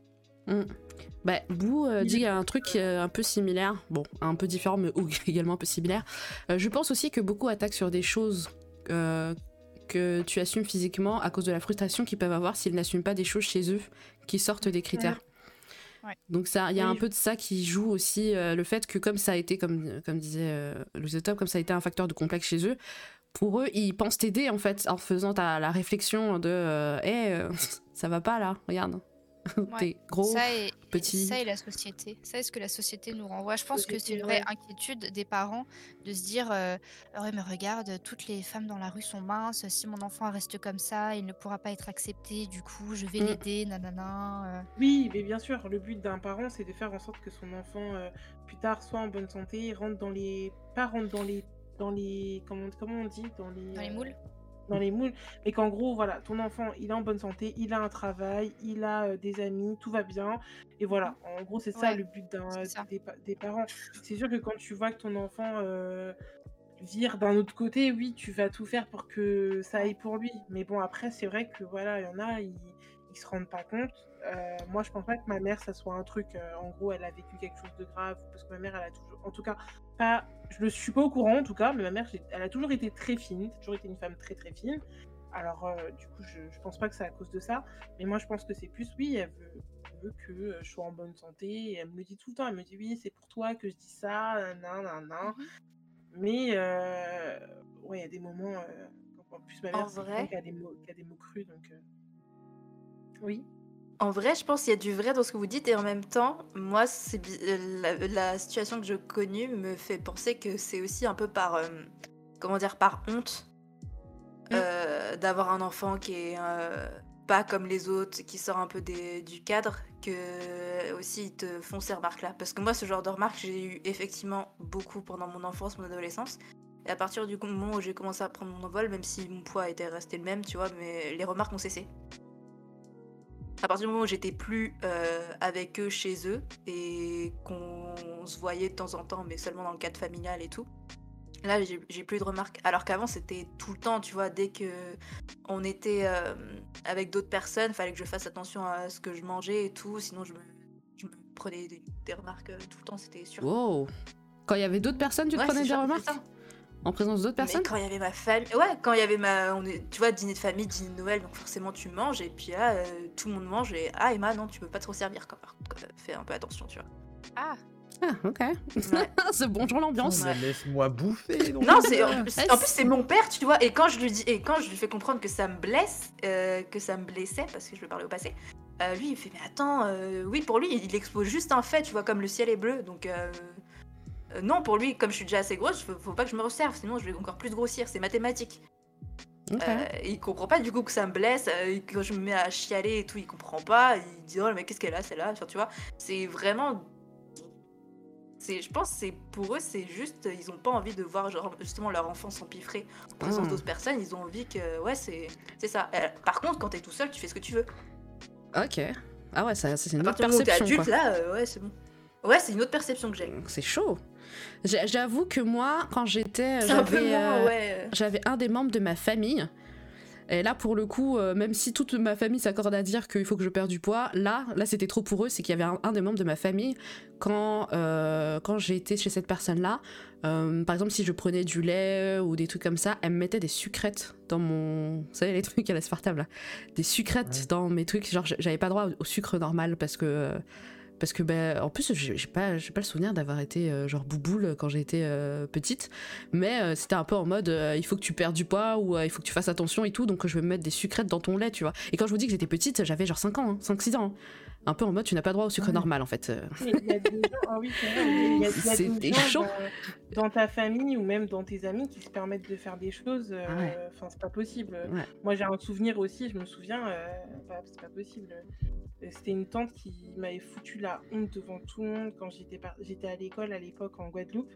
Bah, Bou euh, dit un truc euh, un peu similaire, bon, un peu différent, mais également un peu similaire. Euh, je pense aussi que beaucoup attaquent sur des choses euh, que tu assumes physiquement à cause de la frustration qu'ils peuvent avoir s'ils n'assument pas des choses chez eux qui sortent des critères. Ouais. Donc ça, il y a Oui, un je- peu de ça qui joue aussi euh, le fait que comme ça a été, comme, comme disait euh, Louise Top, comme ça a été un facteur de complexe chez eux, pour eux, ils pensent t'aider en fait en faisant ta, la réflexion de euh, Hey, euh, ça va pas là, regarde. T'es gros. ça, et, petit. ça et la société. Ça est ce que la société nous renvoie. Je pense que c'est une vraie inquiétude des parents de se dire euh, ouais mais regarde toutes les femmes dans la rue sont minces. Si mon enfant reste comme ça, il ne pourra pas être accepté. Du coup, je vais Mm. l'aider, nanana. euh. Oui, mais bien sûr, le but d'un parent, c'est de faire en sorte que son enfant, euh, plus tard, soit en bonne santé, rentre dans les... Pas rentre dans les... Dans les... Comment, comment on dit Dans les... Dans les euh, moules Dans les moules. Mais qu'en gros, voilà, ton enfant, il est en bonne santé, il a un travail, il a euh, des amis, tout va bien. Et voilà, en gros, c'est ça Ouais, le but des, pa- des parents. C'est sûr que quand tu vois que ton enfant euh, vire d'un autre côté, oui, tu vas tout faire pour que ça aille pour lui. Mais bon, après, c'est vrai que voilà, il y en a, ils, ils se rendent pas compte. Euh, moi, je pense pas que ma mère, ça soit un truc. en gros, elle a vécu quelque chose de grave, parce que ma mère, elle a toujours, en tout cas, pas. Je ne suis pas au courant, en tout cas, mais ma mère, elle a toujours été très fine. Toujours été une femme très très fine. Alors, euh, du coup, je, je pense pas que c'est à cause de ça. Mais moi, je pense que c'est plus, oui, elle veut, elle veut que euh, je sois en bonne santé. Et elle me le dit tout le temps. Elle me dit, oui, c'est pour toi que je dis ça, nan, nan, nan. Mhm. Mais, euh, ouais, il y a des moments. euh, en plus, ma mère, c'est quelqu'un vrai qui a des mots, qui a des mots crus, donc. Oui. En vrai, je pense qu'il y a du vrai dans ce que vous dites et en même temps, moi, c'est euh, la, la situation que je connais me fait penser que c'est aussi un peu par, euh, comment dire, par honte euh, d'avoir un enfant qui est euh, pas comme les autres, qui sort un peu des- du cadre, que aussi ils te font ces remarques-là. Parce que moi, ce genre de remarques, j'ai eu effectivement beaucoup pendant mon enfance, mon adolescence. Et à partir du moment où j'ai commencé à prendre mon envol, même si mon poids était resté le même, tu vois, mais les remarques ont cessé à partir du moment où j'étais plus euh, avec eux chez eux et qu'on se voyait de temps en temps, mais seulement dans le cadre familial et tout, là j'ai plus de remarques. Alors qu'avant c'était tout le temps, tu vois, dès que on était euh, avec d'autres personnes, fallait que je fasse attention à ce que je mangeais et tout, sinon je me, je me prenais des, des remarques euh, tout le temps, c'était sûr. Wow. Quand il y avait d'autres personnes, tu te Ouais, prenais des sûr, remarques? En présence d'autres Mais personnes? quand il y avait ma famille, ouais, quand il y avait ma, on est, tu vois, dîner de famille, dîner de Noël, donc forcément tu manges et puis là, euh, tout le monde mange et ah Emma non, tu peux pas trop servir quoi. Par contre, euh, fais un peu attention, tu vois. Ah, Ah, ok. Ouais. c'est bonjour l'ambiance. Mais Laisse-moi bouffer. donc. Non, c'est en, plus c'est mon père, tu vois. Et quand je lui dis et quand je lui fais comprendre que ça me blesse, euh, que ça me blessait parce que je veux parler au passé, euh, lui il fait mais attends, euh, oui pour lui il expose juste un fait, tu vois, comme le ciel est bleu, donc. Euh, non, pour lui, comme je suis déjà assez grosse, faut, faut pas que je me resserve, sinon je vais encore plus grossir, c'est mathématique. Ok. Euh, il comprend pas du coup que ça me blesse, euh, quand je me mets à chialer et tout, il comprend pas, il dit oh mais qu'est-ce qu'elle a celle-là, tu vois, c'est vraiment... C'est, je pense que c'est pour eux c'est juste ils ont pas envie de voir genre, justement leur enfant s'empiffrer en présence Ah. d'autres personnes ils ont envie que ouais c'est ça par contre quand t'es tout seul tu fais ce que tu veux Ok. Ah ouais, ça, c'est à une autre où t'es perception. adulte quoi. là ouais c'est bon Ouais, c'est une autre perception que j'ai. C'est chaud. J'a- J'avoue que moi, quand j'étais, peu j'avais euh, ouais. j'avais un des membres de ma famille. Et là, pour le coup, euh, même si toute ma famille s'accorde à dire qu'il faut que je perde du poids, là, là, c'était trop pour eux. C'est qu'il y avait un, un des membres de ma famille quand euh, quand j'ai été chez cette personne-là. euh, par exemple, si je prenais du lait ou des trucs comme ça, elle me mettait des sucrètes dans mon, vous savez les trucs à l'aspartame là, des sucrètes Ouais. dans mes trucs. Genre, j'avais pas droit au, au sucre normal parce que euh, parce que ben en plus j'ai pas pas le souvenir d'avoir été euh, genre bouboule quand j'étais euh, petite. Mais euh, c'était un peu en mode il faut que tu perdes du poids ou il faut que tu fasses attention et tout. Donc je vais me mettre des sucrètes dans ton lait tu vois. Et quand je vous dis que j'étais petite j'avais genre 5 ans 5 6 ans hein. Un peu en mode tu n'as pas droit au sucre Ouais. normal en fait. Il y a des gens, ah oui, il y a, il y a C'était des gens dans, dans ta famille ou même dans tes amis qui se permettent de faire des choses. euh, Ouais. Enfin, c'est pas possible. Ouais. Moi, j'ai un souvenir aussi, je me souviens, euh, bah, c'est pas possible. Euh, C'était une tante qui m'avait foutu la honte devant tout le monde quand j'étais par- j'étais à l'école à l'époque en Guadeloupe.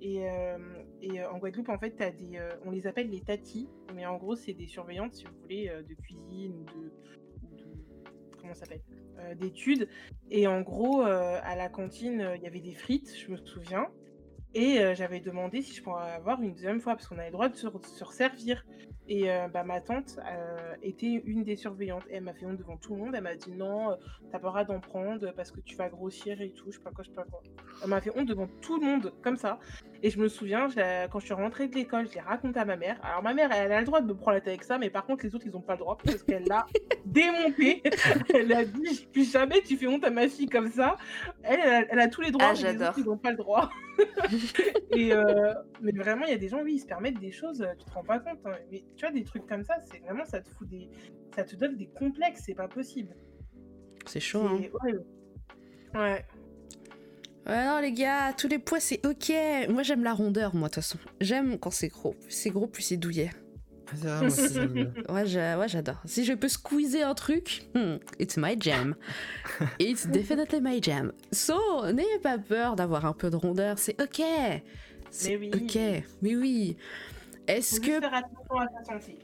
Et, euh, et en Guadeloupe, en fait, t'as des, on les appelle les tatis, mais en gros, c'est des surveillantes, si vous voulez, de cuisine ou de, ou de- comment ça s'appelle, d'études. Et en gros, euh, à la cantine, euh, il y avait des frites, je me souviens. Et euh, j'avais demandé si je pourrais avoir une deuxième fois, parce qu'on avait le droit de se, se resservir. Et euh, bah, ma tante euh, était une des surveillantes. Et elle m'a fait honte devant tout le monde. Elle m'a dit non, euh, t'as pas le droit d'en prendre parce que tu vas grossir et tout. Je sais pas quoi, je sais pas quoi. Elle m'a fait honte devant tout le monde, comme ça. Et je me souviens, quand je suis rentrée de l'école, je l'ai raconté à ma mère. Alors ma mère, elle a le droit de me prendre la tête avec ça, mais par contre, les autres, ils ont pas le droit parce qu'elle l'a démonté. elle a dit plus jamais tu fais honte à ma fille comme ça. Elle, elle a, elle a tous les droits, Ah, mais les j'adore. autres, ils n'ont pas le droit. et euh, mais vraiment, il y a des gens, oui, ils se permettent des choses, euh, tu te rends pas compte. hein. Mais tu vois, des trucs comme ça, c'est vraiment, ça te fout des, ça te donne des complexes, c'est pas possible. c'est chaud hein. C'est horrible. Ouais. Ouais, non, les gars, tous les poids, c'est ok. Moi, j'aime la rondeur, moi, de toute façon. J'aime quand c'est gros. Plus c'est gros, plus c'est douillet. Ah, moi. Ouais, j'a- ouais, j'adore. Si je peux squeezer un truc, hmm, it's my jam. It's definitely my jam. So, n'ayez pas peur d'avoir un peu de rondeur, c'est ok. C'est oui. ok. Mais oui. Est-ce que juste faire attention à ta santé.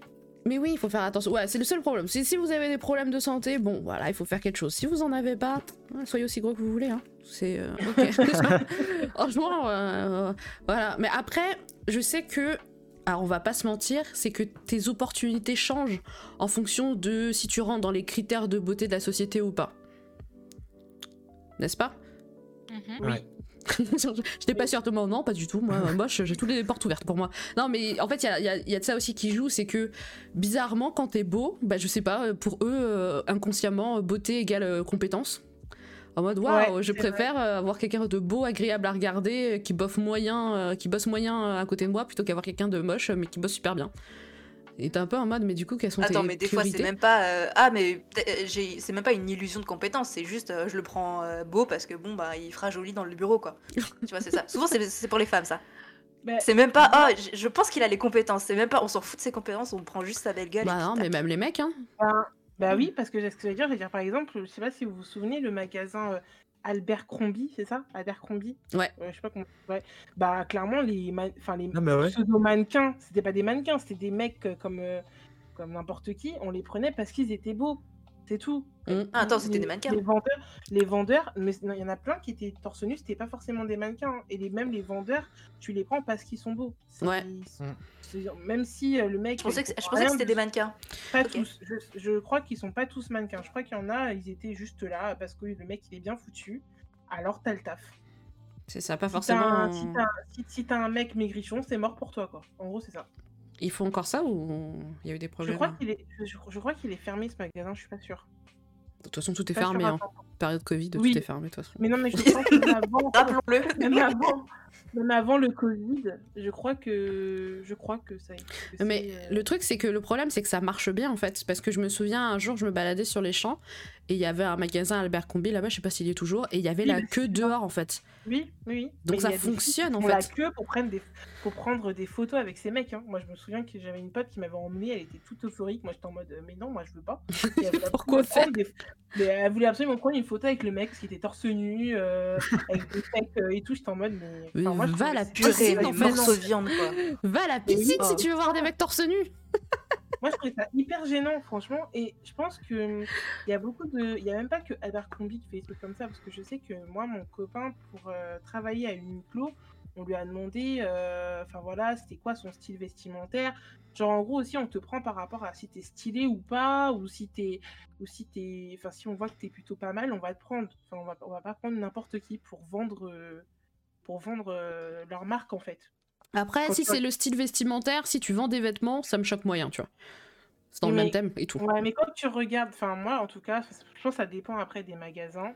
mais oui, il faut faire attention. Ouais, c'est le seul problème. Si, si vous avez des problèmes de santé, bon, voilà, il faut faire quelque chose. Si vous en avez pas, soyez aussi gros que vous voulez. Hein. C'est euh, ok. Franchement, euh, voilà. Mais après, je sais que, alors on va pas se mentir, c'est que tes opportunités changent en fonction de si tu rentres dans les critères de beauté de la société ou pas. N'est-ce pas? Mhm. Ouais. J'étais pas sûre de moi, non, pas du tout. Moi, moche, j'ai toutes les portes ouvertes pour moi. Non, mais en fait, il y a, il y a- il y a de ça aussi qui joue, c'est que bizarrement, quand t'es beau, bah, je sais pas, pour eux, euh, inconsciemment, beauté égale euh, compétence. En mode, waouh, Ouais, je préfère euh, avoir quelqu'un de beau, agréable à regarder, euh, qui bosse moyen, euh, qui bosse moyen euh, à côté de moi, plutôt qu'avoir quelqu'un de moche, mais qui bosse super bien. Et t'es un peu en mode, mais du coup, quelles sont Attends, tes mais des fois, c'est même pas. euh, Ah, mais euh, c'est même pas une illusion de compétence, c'est juste euh, je le prends euh, beau parce que bon, bah, il fera joli dans le bureau, quoi. tu vois, c'est ça. Souvent, c'est c'est pour les femmes, ça. Bah, C'est même pas. Ah, je- je pense qu'il a les compétences. C'est même pas. On s'en fout de ses compétences, on prend juste sa belle gueule. Bah non, mais même les mecs, hein. Bah oui, parce que ce que je veux dire, je veux dire par exemple, je sais pas si vous vous souvenez, le magasin euh, Albert Crombie, c'est ça? Albert Crombie? Ouais. je sais pas comment. Ouais. Bah clairement, les, man- enfin, les Ah, bah ouais. pseudo-mannequins, c'était pas des mannequins, c'était des mecs euh, comme, euh, comme n'importe qui, on les prenait parce qu'ils étaient beaux. C'est tout. Mm. Ah, attends, c'était des mannequins. Les vendeurs, les vendeurs, mais il y en a plein qui étaient torse nu, c'était pas forcément des mannequins. hein. Et les, même les vendeurs, tu les prends parce qu'ils sont beaux. Ouais. c'est- Même si euh, le mec. Je pensais que, je pensais c'était de des mannequins. pas tous. Je, je crois qu'ils sont pas tous mannequins. Je crois qu'il y en a, ils étaient juste là parce que le mec il est bien foutu. Alors t'as le taf. C'est ça, pas Si forcément. un, si t'as un- si- si t'as un mec maigrichon, c'est mort pour toi quoi. En gros c'est ça. Ils font encore ça ou il y a eu des Je problèmes crois qu'il est, je, je crois qu'il est fermé ce magasin. Je suis pas sûre. De toute façon, tout est fermé. Hein. 100%. Période Covid, Oui. tout est fermé de toute façon. Mais non mais je pense que même avant, Rappelons-le. même avant, même avant le Covid, je crois que je crois que ça. que Mais euh, le truc, c'est que le problème, c'est que ça marche bien en fait. Parce que je me souviens, un jour, je me baladais sur les champs et il y avait un magasin Albert Combi là-bas, je sais pas s'il y est toujours, et il y avait Oui, la queue dehors en fait. Oui, oui, oui. Donc Mais ça fonctionne, en font la fait. queue pour prendre des, pour prendre des photos avec ces mecs. hein. Moi, je me souviens que j'avais une pote qui m'avait emmenée, elle était toute euphorique. Moi, j'étais en mode, euh, mais non, moi, je veux pas. Pourquoi prendre des- mais Elle voulait absolument prendre une photo avec le mec qui était torse nu, euh, avec des pecs euh, et tout. J'étais en mode, mais. Enfin, moi, je va trouvais la Purée, en fait. viande, quoi. Va à la oui, piscine oh. si tu veux voir des mecs torse nu moi, je trouvais ça hyper gênant, franchement. Et je pense que il y a beaucoup de. Il y a même pas que Abercrombie qui fait des trucs comme ça, parce que je sais que moi, mon copain, pour euh, travailler à Uniqlo, on lui a demandé, euh, enfin voilà, c'était quoi son style vestimentaire. Genre, en gros, aussi, on te prend par rapport à si t'es stylé ou pas, ou si t'es. Ou si t'es. Enfin, si on voit que t'es plutôt pas mal, on va te prendre. Enfin, on va, on va pas prendre n'importe qui pour vendre. euh, pour vendre leur marque, en fait. Après, Quand si c'est le style vestimentaire, si tu vends des vêtements, ça me choque moyen, tu vois. C'est dans le même thème et tout. Ouais, mais quand tu regardes, enfin moi en tout cas, je pense que ça dépend après des magasins.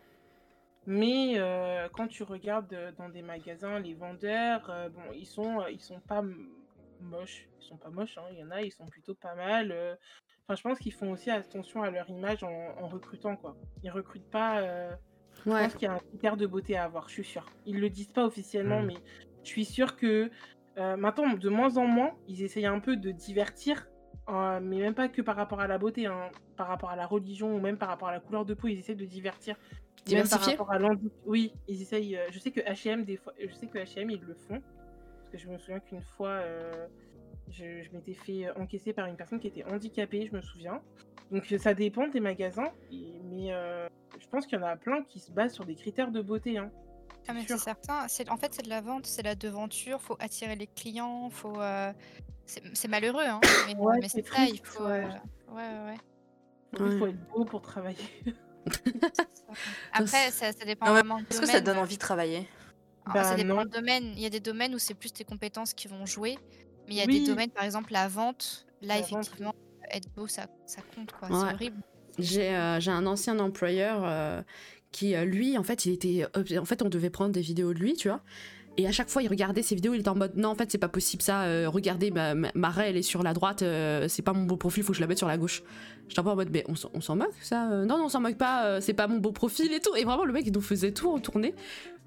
Mais euh, quand tu regardes euh, dans des magasins, les vendeurs, euh, bon, ils sont, ils sont pas moches. Ils sont pas moches, hein. Il y en a, ils sont plutôt pas mal. euh. Enfin, je pense qu'ils font aussi attention à leur image en, en recrutant, quoi. Ils recrutent pas. euh, Je Ouais. pense qu'il y a un critère de beauté à avoir, je suis sûre. Ils le disent pas officiellement, Mm. mais je suis sûre que euh, maintenant, de moins en moins, ils essayent un peu de divertir, euh, mais même pas que par rapport à la beauté, hein, par rapport à la religion ou même par rapport à la couleur de peau, ils essaient de divertir. Même par rapport à Oui, ils essayent. euh, je sais que H&M des fois, je sais que H&M ils le font, parce que je me souviens qu'une fois, euh, je, je m'étais fait encaisser par une personne qui était handicapée, je me souviens. Donc ça dépend des magasins, et- mais je pense qu'il y en a plein qui se basent sur des critères de beauté. Hein. Ah, mais c'est certain. En fait, c'est de la vente, c'est de la devanture. Faut attirer les clients. Faut. euh, C'est, malheureux, hein. Mais, Ouais, mais c'est ça. Il faut. ouais. euh, Ouais, ouais, Ouais. faut être beau pour travailler. Après, ça, ça dépend Ah ouais, vraiment Est-ce que ça donne envie de travailler? Alors, Bah, ça dépend du domaine. Il y a des domaines où c'est plus tes compétences qui vont jouer. Mais il y a Oui. des domaines, par exemple, la vente. Là, La vente, oui. effectivement, être beau, ça, ça compte, quoi. Ouais. C'est horrible. J'ai euh, j'ai un ancien employeur euh, qui, euh, lui, en fait, il était. euh, en fait, on devait prendre des vidéos de lui, tu vois. Et à chaque fois, il regardait ces vidéos, il était en mode non, en fait, c'est pas possible ça. euh, regardez, ma, ma, elle est sur la droite, c'est pas mon beau profil, faut que je la mette sur la gauche. J'étais un peu en mode, mais on, s'en- moque ça Non, non, on s'en moque pas, c'est pas mon beau profil et tout. Et vraiment, le mec, il nous faisait tout retourner.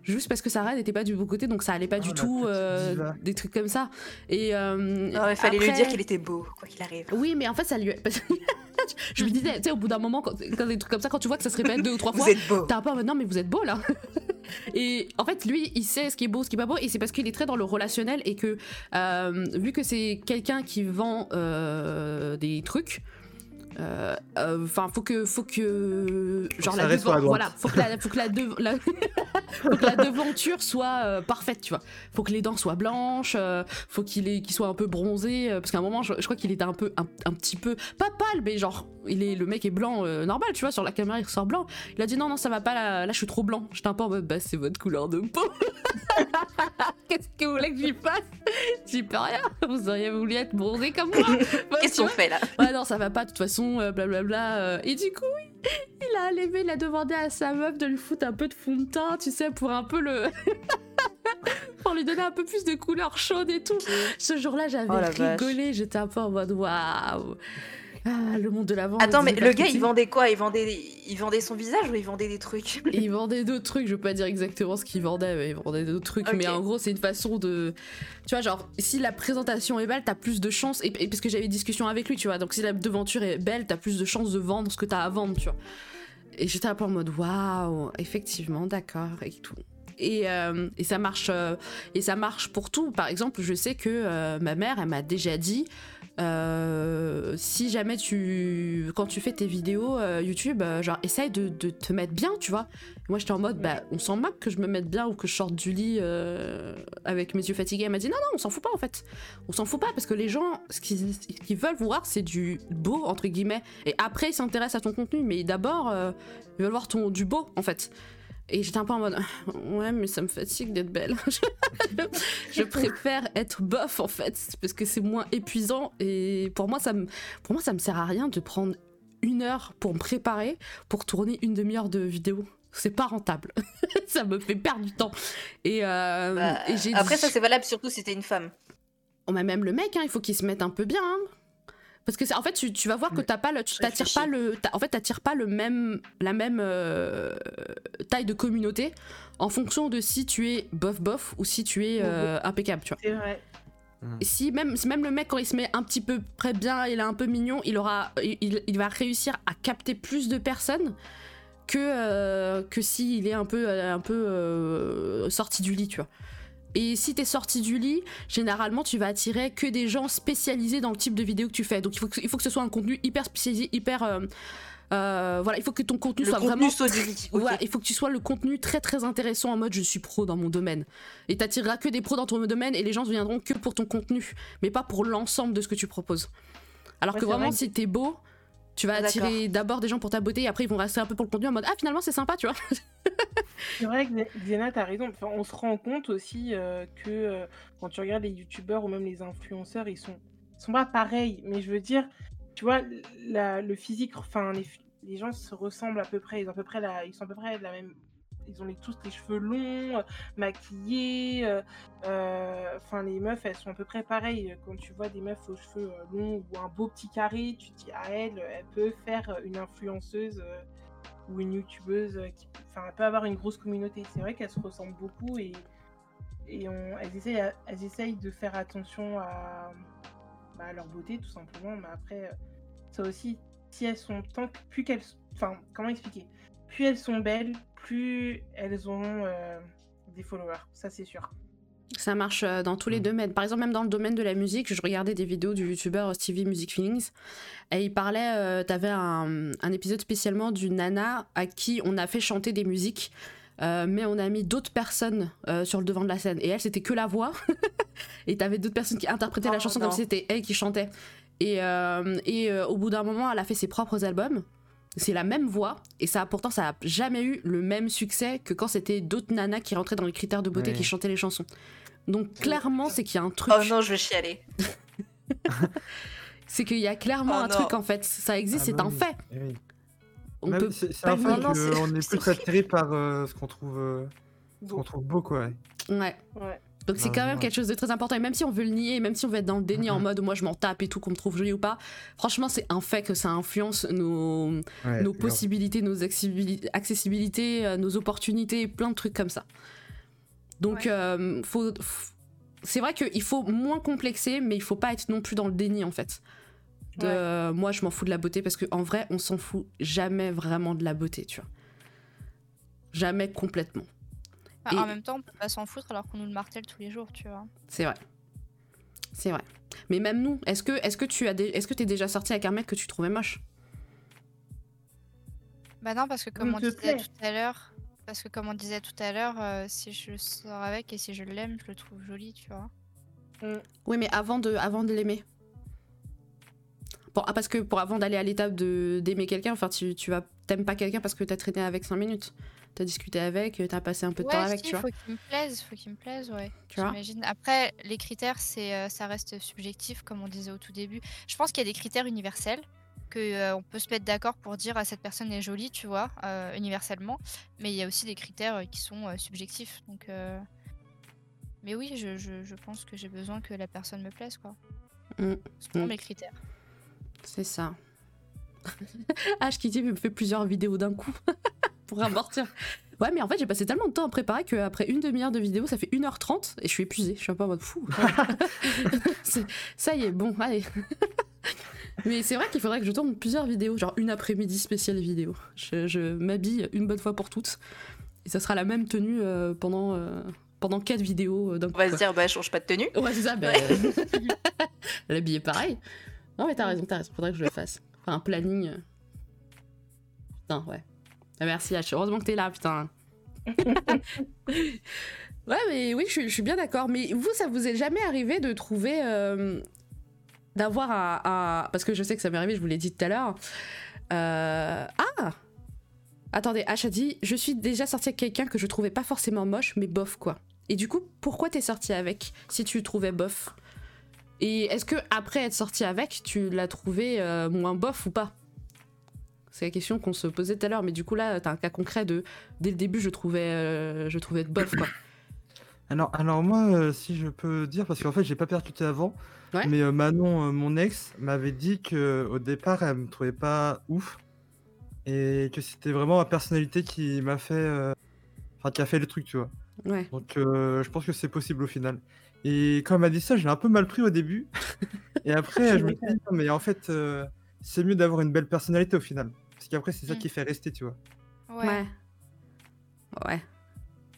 Juste parce que sa raie n'était pas du bon côté, donc ça allait pas Oh, du tout, euh, des trucs comme ça. Et euh, Non, il fallait lui dire qu'il était beau, quoi qu'il arrive. oui, mais en fait, ça lui. je me disais, tu sais, au bout d'un moment, quand, quand des trucs comme ça, quand tu vois que ça se répète deux ou trois Vous fois, êtes beau. t'es un peu en mode non, mais vous êtes beau là. et en fait, lui, il sait ce qui est beau, ce qui est pas beau, et c'est parce qu'il est très dans le relationnel et que, euh, vu que c'est quelqu'un qui vend euh, des trucs. Euh, euh, Enfin, faut que, faut que, genre la, voilà, faut que la, faut que la, dev- la- faut que la devanture soit euh, parfaite, tu vois. Faut que les dents soient blanches, euh, faut qu'il ait- qu'il soit un peu bronzé, euh, parce qu'à un moment, je, je crois qu'il était un peu, un, un petit peu, pas pâle, mais genre, il est, le mec est blanc euh, normal, tu vois, sur la caméra il ressort blanc. Il a dit non, non, ça va pas, là, là je suis trop blanc. J'étais un peu en mode, bah c'est votre couleur de peau. Qu'est-ce que vous voulez que j'y fasse? J'y peux rien. Vous auriez voulu être bronzé comme moi. Bah, Qu'est-ce qu'on fait là? Ouais, non, ça va pas, de toute façon, euh, blablabla. euh. Et du coup, il a levé, il a demandé à sa meuf de lui foutre un peu de fond de teint, tu sais, pour un peu le. pour lui donner un peu plus de couleur chaude et tout. Ce jour-là, j'avais Oh rigolé, j'étais un peu en mode waouh. Ah, le monde de la vente. Attends, mais le gars, il vendait quoi? Il vendait... il vendait son visage ou il vendait des trucs? Il vendait d'autres trucs, je veux pas dire exactement ce qu'il vendait, mais il vendait d'autres trucs. Mais en gros, c'est une façon de. Tu vois, genre, si la présentation est belle, t'as plus de chances. Et, et parce que j'avais une discussion avec lui, tu vois. Donc si la devanture est belle, t'as plus de chances de vendre ce que t'as à vendre, tu vois. Et j'étais un peu en mode waouh, effectivement, d'accord, et tout. Et, euh, et ça marche euh, et ça marche pour tout. Par exemple, je sais que euh, ma mère, elle m'a déjà dit euh, si jamais tu quand tu fais tes vidéos euh, YouTube, euh, genre essaye de, te mettre bien, tu vois. Moi, j'étais en mode bah on s'en moque que je me mette bien ou que je sorte du lit avec mes yeux fatigués. Elle m'a dit non non, on s'en fout pas en fait. On s'en fout pas parce que les gens ce qu'ils veulent voir c'est du beau entre guillemets. Et après ils s'intéressent à ton contenu, mais d'abord ils veulent voir ton du beau en fait. Et j'étais un peu en mode ouais mais ça me fatigue d'être belle. je préfère être bof en fait parce que c'est moins épuisant et pour moi ça me pour moi ça me sert à rien de prendre une heure pour me préparer pour tourner une demi-heure de vidéo. C'est pas rentable. ça me fait perdre du temps. Et, euh, Bah, et Après, dit- ça, c'est valable surtout si t'es une femme. on m'a même le mec, hein, il faut qu'il se mette un peu bien. hein. Parce que c'est- en fait, tu, tu vas voir que t'as pas le, tu t'attires pas le, en fait, t'attires pas le même, la même euh, taille de communauté en fonction de si tu es bof bof ou si tu es euh, impeccable, tu vois. C'est vrai. Et si même, si même le mec quand il se met un petit peu près bien, il est un peu mignon, il aura, il, il- va réussir à capter plus de personnes que euh, que si il est un peu, euh, un peu euh, sorti du lit, tu vois. Et si t'es sorti du lit, généralement, tu vas attirer que des gens spécialisés dans le type de vidéo que tu fais. Donc il faut que, il faut que ce soit un contenu hyper spécialisé, hyper. euh, euh, voilà, il faut que ton contenu Le soit contenu vraiment. saut du lit. ok. Voilà, il faut que tu sois le contenu très très intéressant en mode je suis pro dans mon domaine. Et t'attireras que des pros dans ton domaine et les gens viendront que pour ton contenu, mais pas pour l'ensemble de ce que tu proposes. Alors Ouais, que vraiment, vrai si t'es beau, tu vas attirer d'abord des gens pour ta beauté et après ils vont rester un peu pour le contenu en mode ah finalement c'est sympa, tu vois. C'est vrai que Diana, t'as raison. Enfin, on se rend compte aussi euh, que euh, quand tu regardes les youtubeurs ou même les influenceurs, ils sont, ils sont pas pareils. Mais je veux dire, tu vois, la- le physique, enfin, les, les gens se ressemblent à peu près. Ils, ont à peu près la, ils sont à peu près de la même. Ils ont tous les cheveux longs, euh, maquillés. euh, euh, Enfin, les meufs, elles sont à peu près pareilles. Quand tu vois des meufs aux cheveux longs ou un beau petit carré, tu te dis, ah, elle, elle peut faire une influenceuse. ou une youtubeuse enfin, elle peut avoir une grosse communauté. C'est vrai qu'elles se ressemblent beaucoup et, on, elles, essayent, elles de faire attention à, bah, à leur beauté tout simplement. Mais après, ça aussi, si elles sont tant plus qu'elles, enfin comment expliquer, plus elles sont belles, plus elles auront euh, des followers. Ça c'est sûr. Ça marche euh, dans tous les domaines. Par exemple, même dans le domaine de la musique, je regardais des vidéos du youtubeur Stevie Music Feelings et il parlait, euh, t'avais un, un épisode spécialement d'une nana à qui on a fait chanter des musiques, euh, mais on a mis d'autres personnes euh, sur le devant de la scène et elle, c'était que la voix et t'avais d'autres personnes qui interprétaient la Oh, chanson non. comme si c'était elle qui chantait. Et, euh, et euh, au bout d'un moment, elle a fait ses propres albums. C'est la même voix et ça pourtant ça a jamais eu le même succès que quand c'était d'autres nanas qui rentraient dans les critères de beauté qui chantaient les chansons. Donc clairement c'est qu'il y a un truc. Oh non, je vais chialer. C'est qu'il y a clairement Oh un non. truc en fait. Ça existe, Ah c'est un oui. fait. Eh oui. On Même peut c'est c'est pas un fait. Non, est plus attiré par euh, ce qu'on trouve, euh, ce qu'on Bon, trouve beau, quoi. Ouais. ouais. Donc c'est quand même ouais. quelque chose de très important. Et même si on veut le nier, même si on veut être dans le déni en Mhm. mode moi je m'en tape et tout, qu'on me trouve jolie ou pas, franchement c'est un fait que ça influence nos, Ouais, nos possibilités, nos accessibili- accessibilités, euh, nos opportunités, plein de trucs comme ça. Donc Ouais. euh, faut, c'est vrai qu'il faut moins complexer, mais il faut pas être non plus dans le déni en fait. De Ouais. euh, moi je m'en fous de la beauté parce qu'en vrai on s'en fout jamais vraiment de la beauté, tu vois. Jamais complètement. Enfin, Et- En même temps, on peut pas s'en foutre alors qu'on nous le martèle tous les jours, tu vois. C'est vrai. C'est vrai. Mais même nous, est-ce que, est-ce que tu as, dé- est-ce que t'es déjà sorti avec un mec que tu trouvais moche? Bah non, parce que comme on disait plaît. tout à l'heure, parce que comme on disait tout à l'heure, euh, si je sors avec et si je l'aime, je le trouve joli, tu vois. Oui, mais avant de, avant de l'aimer. Bon, ah, parce que pour avant d'aller à l'étape de d'aimer quelqu'un, enfin, tu, tu vas, t'aimes pas quelqu'un parce que t'as traîné avec 5 minutes. T'as discuté avec, t'as passé un peu de temps avec, si, tu vois. faut qu'il me plaise, faut qu'il me plaise, ouais. Tu vois? Après, les critères, c'est, euh, ça reste subjectif, comme on disait au tout début. Je pense qu'il y a des critères universels que euh, on peut se mettre d'accord pour dire ah, cette personne est jolie, tu vois, euh, universellement. Mais il y a aussi des critères euh, qui sont euh, subjectifs. Donc, euh, mais oui, je, je, je pense que j'ai besoin que la personne me plaise, quoi. Mm. Selon Mm. mes critères. C'est ça. H qui dit me fait plusieurs vidéos d'un coup pour amortir. Ouais, mais en fait, j'ai passé tellement de temps à préparer qu'après une demi-heure de vidéo, ça fait 1h30 et je suis épuisée. Je suis un peu en mode fou. Ça y est, bon, allez. mais c'est vrai qu'il faudrait que je tourne plusieurs vidéos, genre une après-midi spéciale vidéo. Je, je m'habille une bonne fois pour toutes et ça sera la même tenue euh, pendant, euh, pendant quatre vidéos euh, d'un coup. On va se dire, bah, change pas de tenue. Ouais, c'est ça. Bah, L'habiller pareil. Non, mais t'as raison, t'as raison. Faudrait que je le fasse. Enfin, un planning. Putain, ouais. Merci, H. Heureusement que t'es là, putain. ouais, mais oui, je, suis- bien d'accord. Mais vous, ça vous est jamais arrivé de trouver. euh, d'avoir un, un- Parce que je sais que ça m'est arrivé, je vous l'ai dit tout à l'heure. Euh, Ah Attendez, H a dit Je suis déjà sortie avec quelqu'un que je trouvais pas forcément moche, mais bof, quoi. Et du coup, pourquoi t'es sortie avec si tu le trouvais bof? Et est-ce que après être sortie avec, tu l'as trouvé euh, moins bof ou pas? C'est la question qu'on se posait tout à l'heure, mais du coup là, t'as un cas concret de dès le début, je trouvais, euh, je trouvais bof quoi. Alors, alors moi, euh, si je peux dire, parce qu'en fait, j'ai pas percuté avant, Ouais. mais euh, Manon, mon ex, m'avait dit que au départ, elle me trouvait pas ouf et que c'était vraiment ma personnalité qui m'a fait, enfin, qui a fait le truc, tu vois. Ouais. Donc, je pense que c'est possible au final. Et quand elle m'a dit ça, j'ai un peu mal pris au début. Et après, je me suis dit, non, mais en fait, c'est mieux d'avoir une belle personnalité au final. Parce qu'après, c'est ça Mm. qui fait rester, tu vois. Ouais. Ouais. Ouais.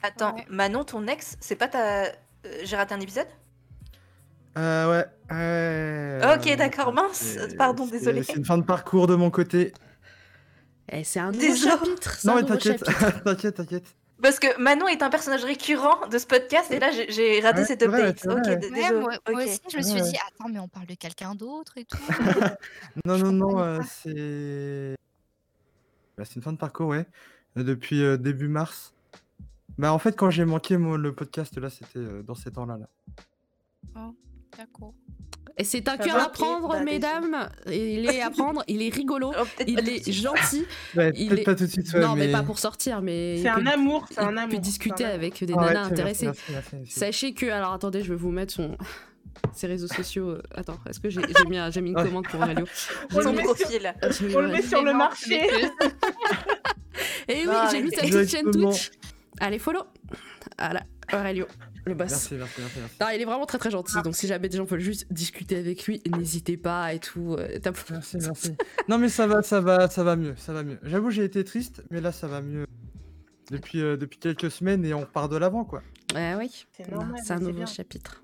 Attends, Ouais. Manon, ton ex, c'est pas ta. Euh, J'ai raté un épisode? Euh, ouais. ouais, Ok, euh, d'accord, mince, pardon, désolé. C'est une fin de parcours de mon côté. Eh, c'est un nouveau Désolé. chapitre. c'est Non, mais t'inquiète, t'inquiète, t'inquiète. Parce que Manon est un personnage récurrent de ce podcast et là j'ai- raté Ouais, cet c'est vrai, update. ok, ouais. désolé. moi, aussi, je me suis Ouais, dit, attends, mais on parle de quelqu'un d'autre et tout. Non, Je non, non, euh, c'est. Bah, c'est une fin de parcours, ouais. Depuis euh, début mars. Bah, en fait, quand j'ai manqué moi, le podcast, là, c'était euh, dans ces temps-là. Là. D'accord. Et c'est un cœur à prendre, Bah, mesdames. Il est à prendre, il est rigolo, Oh, il est gentil. Ouais, Il peut-être est- pas tout de suite, ouais, non, mais... mais. pas pour sortir, mais C'est il un peut- amour, c'est il un amour. peut discuter avec des Ah ouais, nanas intéressées. merci, merci, merci. Sachez que, alors attendez, je vais vous mettre son ses réseaux sociaux. euh, Attends, est-ce que j'ai mis, un- j'ai mis une commande pour Aurelio On le met sur- profil. On le met sur le marché. Et oui, Ah, j'ai mis sa petite chaîne. Twitch. Allez, follow. Voilà, Aurelio, le boss. Merci, merci, merci. merci. Non, il est vraiment très très gentil. Donc si jamais des gens veulent juste discuter avec lui, n'hésitez pas et tout. euh, Merci, merci. Non, mais ça va, ça va, ça va mieux, ça va mieux. J'avoue, j'ai été triste, mais là, ça va mieux. Depuis, euh, depuis quelques semaines et on part de l'avant, quoi. Ouais, oui. C'est un nouveau bien. chapitre.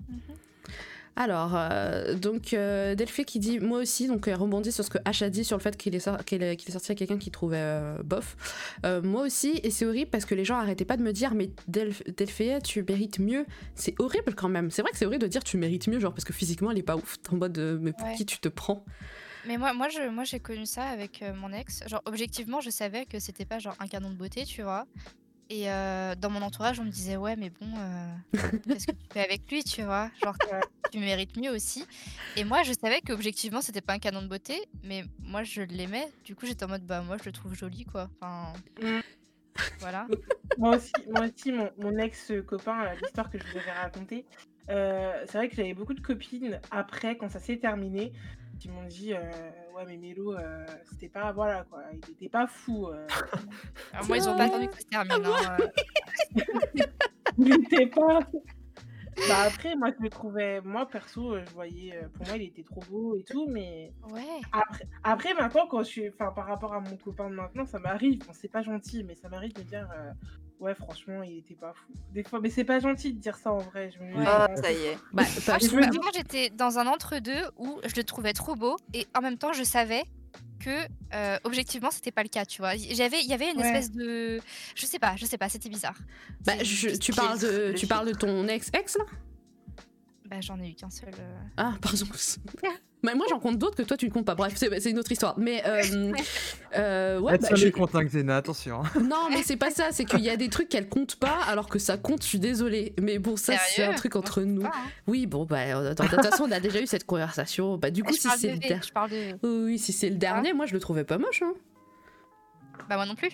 Alors, euh, donc, euh, Delphé qui dit, moi aussi, donc elle rebondit sur ce que H a dit sur le fait qu'il est, sor- est sorti à quelqu'un qui trouvait euh, bof. Euh, moi aussi, et c'est horrible parce que les gens arrêtaient pas de me dire, mais Delph- Delphé, tu mérites mieux. C'est horrible quand même. C'est vrai que c'est horrible de dire tu mérites mieux, genre parce que physiquement elle est pas ouf. T'es en mode, euh, mais pour Ouais. qui tu te prends? Mais moi, moi, je, moi, j'ai connu ça avec euh, mon ex. Genre, objectivement, je savais que c'était pas genre un canon de beauté, tu vois. Et euh, dans mon entourage, on me disait, ouais, mais bon, euh, qu'est-ce que tu fais avec lui, tu vois? Genre, tu mérites mieux aussi. Et moi, je savais qu'objectivement, c'était pas un canon de beauté, mais moi, je l'aimais. Du coup, j'étais en mode, bah, moi, je le trouve joli, quoi. Enfin, Mm. voilà. Moi aussi, moi aussi mon, mon ex-copain, euh, l'histoire que je vous avais racontée, euh, c'est vrai que j'avais beaucoup de copines après, quand ça s'est terminé, qui m'ont dit euh, Ouais, mais Mélo, euh, c'était pas. Voilà quoi, il était pas fou. euh, Alors, moi, ils ont pas attendu que ça se termine. hein, euh. il était pas. Bah après, moi je le trouvais. Moi perso, euh, je voyais. Pour moi, il était trop beau et tout, mais. Ouais. Après, après maintenant, quand je suis. Enfin, par rapport à mon copain de maintenant, ça m'arrive. Bon, c'est pas gentil, mais ça m'arrive de dire. Ouais, franchement, il était pas fou. Des fois, mais c'est pas gentil de dire ça en vrai. Je me dis, Ouais. Oh, bon, ça y est. Bah, je- moi, j'étais dans un entre-deux où je le trouvais trop beau et en même temps, je savais que euh, objectivement, c'était pas le cas, tu vois. J'avais, il y avait une Ouais. espèce de, je sais pas, je sais pas, c'était bizarre. bah, je- tu, le parles de, tu parles de ton ex-ex là? Bah, j'en ai eu qu'un seul. euh. Ah, pardon. Mais moi j'en compte d'autres que toi tu ne comptes pas. Bref, c'est c'est une autre histoire. Mais euh, euh, ouais, bah, je- les comptes, hein, Xena, attention. hein. non, mais c'est pas ça. C'est qu'il y a des trucs qu'elle compte pas alors que ça compte. Je suis désolée. Mais bon, ça c'est un truc entre nous. pas, hein. Oui, bon, bah euh, de toute façon on a déjà eu cette conversation. Bah du coup, je si c'est de le der- de. Oui, oui, si c'est le dernier, moi je le trouvais pas moche. Hein. Bah moi non plus.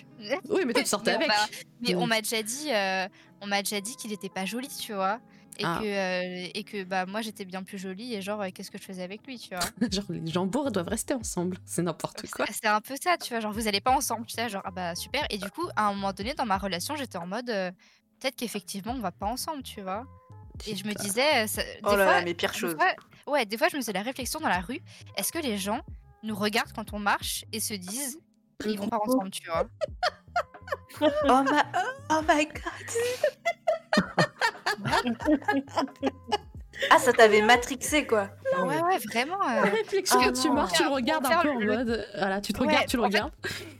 Oui, mais toi tu sortais Mais avec. m'a- Mais on Donc. m'a déjà dit, euh, on m'a déjà dit qu'il était pas joli, tu vois. Et Ah. que, euh, et que bah moi j'étais bien plus jolie et genre euh, qu'est-ce que je faisais avec lui, tu vois? Genre les jambours doivent rester ensemble. C'est n'importe quoi. C'est c'est un peu ça, tu vois, genre vous allez pas ensemble, tu sais, genre ah bah super. Et du coup, à un moment donné dans ma relation, j'étais en mode euh, peut-être qu'effectivement on va pas ensemble, tu vois? Et je me disais, ça- des Oh là fois, là, mais pire chose. fois- ouais, des fois je me faisais la réflexion dans la rue, est-ce que les gens nous regardent quand on marche et se disent ils vont pas ensemble, tu vois. Oh, ma... oh my god. ah, ça t'avait matrixé quoi. Ouais, ouais, vraiment. euh, La réflexion, Ah tu non. marches, tu le regardes un peu en le- mode. euh, Voilà, tu te Ouais, regardes, tu le regardes.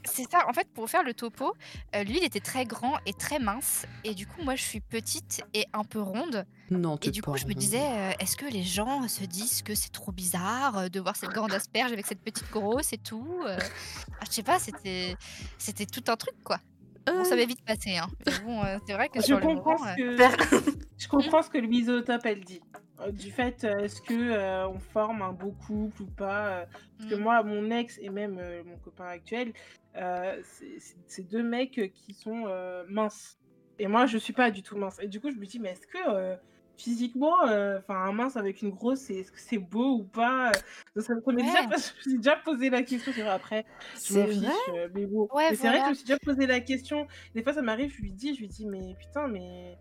C'est ça, en fait, pour faire le topo, euh, lui il était très grand et très mince, et du coup moi je suis petite et un peu ronde, Non, et du pas coup je me disais, euh, est-ce que les gens se disent que c'est trop bizarre euh, de voir cette grande asperge avec cette petite grosse et tout euh, ah, Je sais pas, c'était c'était tout un truc quoi. Bon, ça Euh, m'est vite passé, hein. bon, euh, c'est vrai que Je sur le comprends, moment, ce euh, que... Faire- je comprends ce que Louise au top elle dit. Euh, Du fait, euh, est-ce que euh, on forme un beau couple ou pas euh, Parce que mm, moi, mon ex et même euh, mon copain actuel, euh, c'est- deux mecs euh, qui sont euh, minces. Et moi, je suis pas du tout mince. Et du coup, je me dis, mais est-ce que euh, physiquement, euh, enfin, un mince avec une grosse, c'est- est-ce que c'est beau ou pas Ça, ça m'est déjà, Ouais. je me suis déjà posé la question. C'est vrai, après, je m'en fiche, vrai? euh, mais bon. Ouais, c'est vrai que je me suis déjà posé la question. Des fois, ça m'arrive, je lui dis, je lui dis, mais putain, mais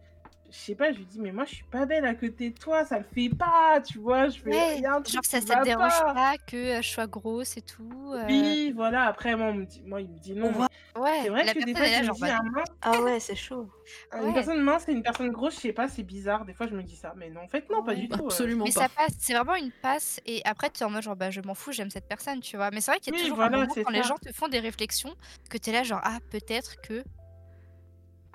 je sais pas, je lui dis, mais moi, je suis pas belle à côté de toi, ça le fait pas, tu vois. Je fais, Ouais, truc Genre ça, ça te dérange pas. pas que euh, je sois grosse et tout. euh, Oui, voilà. Après, moi, me dit, moi il me dit non. Ouais. C'est vrai la que des fois, je me dis, bah, un mince, Ah ouais, c'est chaud. une Ouais. personne mince et une personne grosse, je sais pas, c'est bizarre. Des fois, je me dis ça. Mais non, en fait, non, pas du tout. euh. Absolument Mais pas. ça passe, c'est vraiment une passe et après tu es en mode genre bah je m'en fous, j'aime cette personne, tu vois. Mais c'est vrai qu'il y a Oui, toujours voilà, un moment quand les gens te font des réflexions que tu es là genre ah peut-être que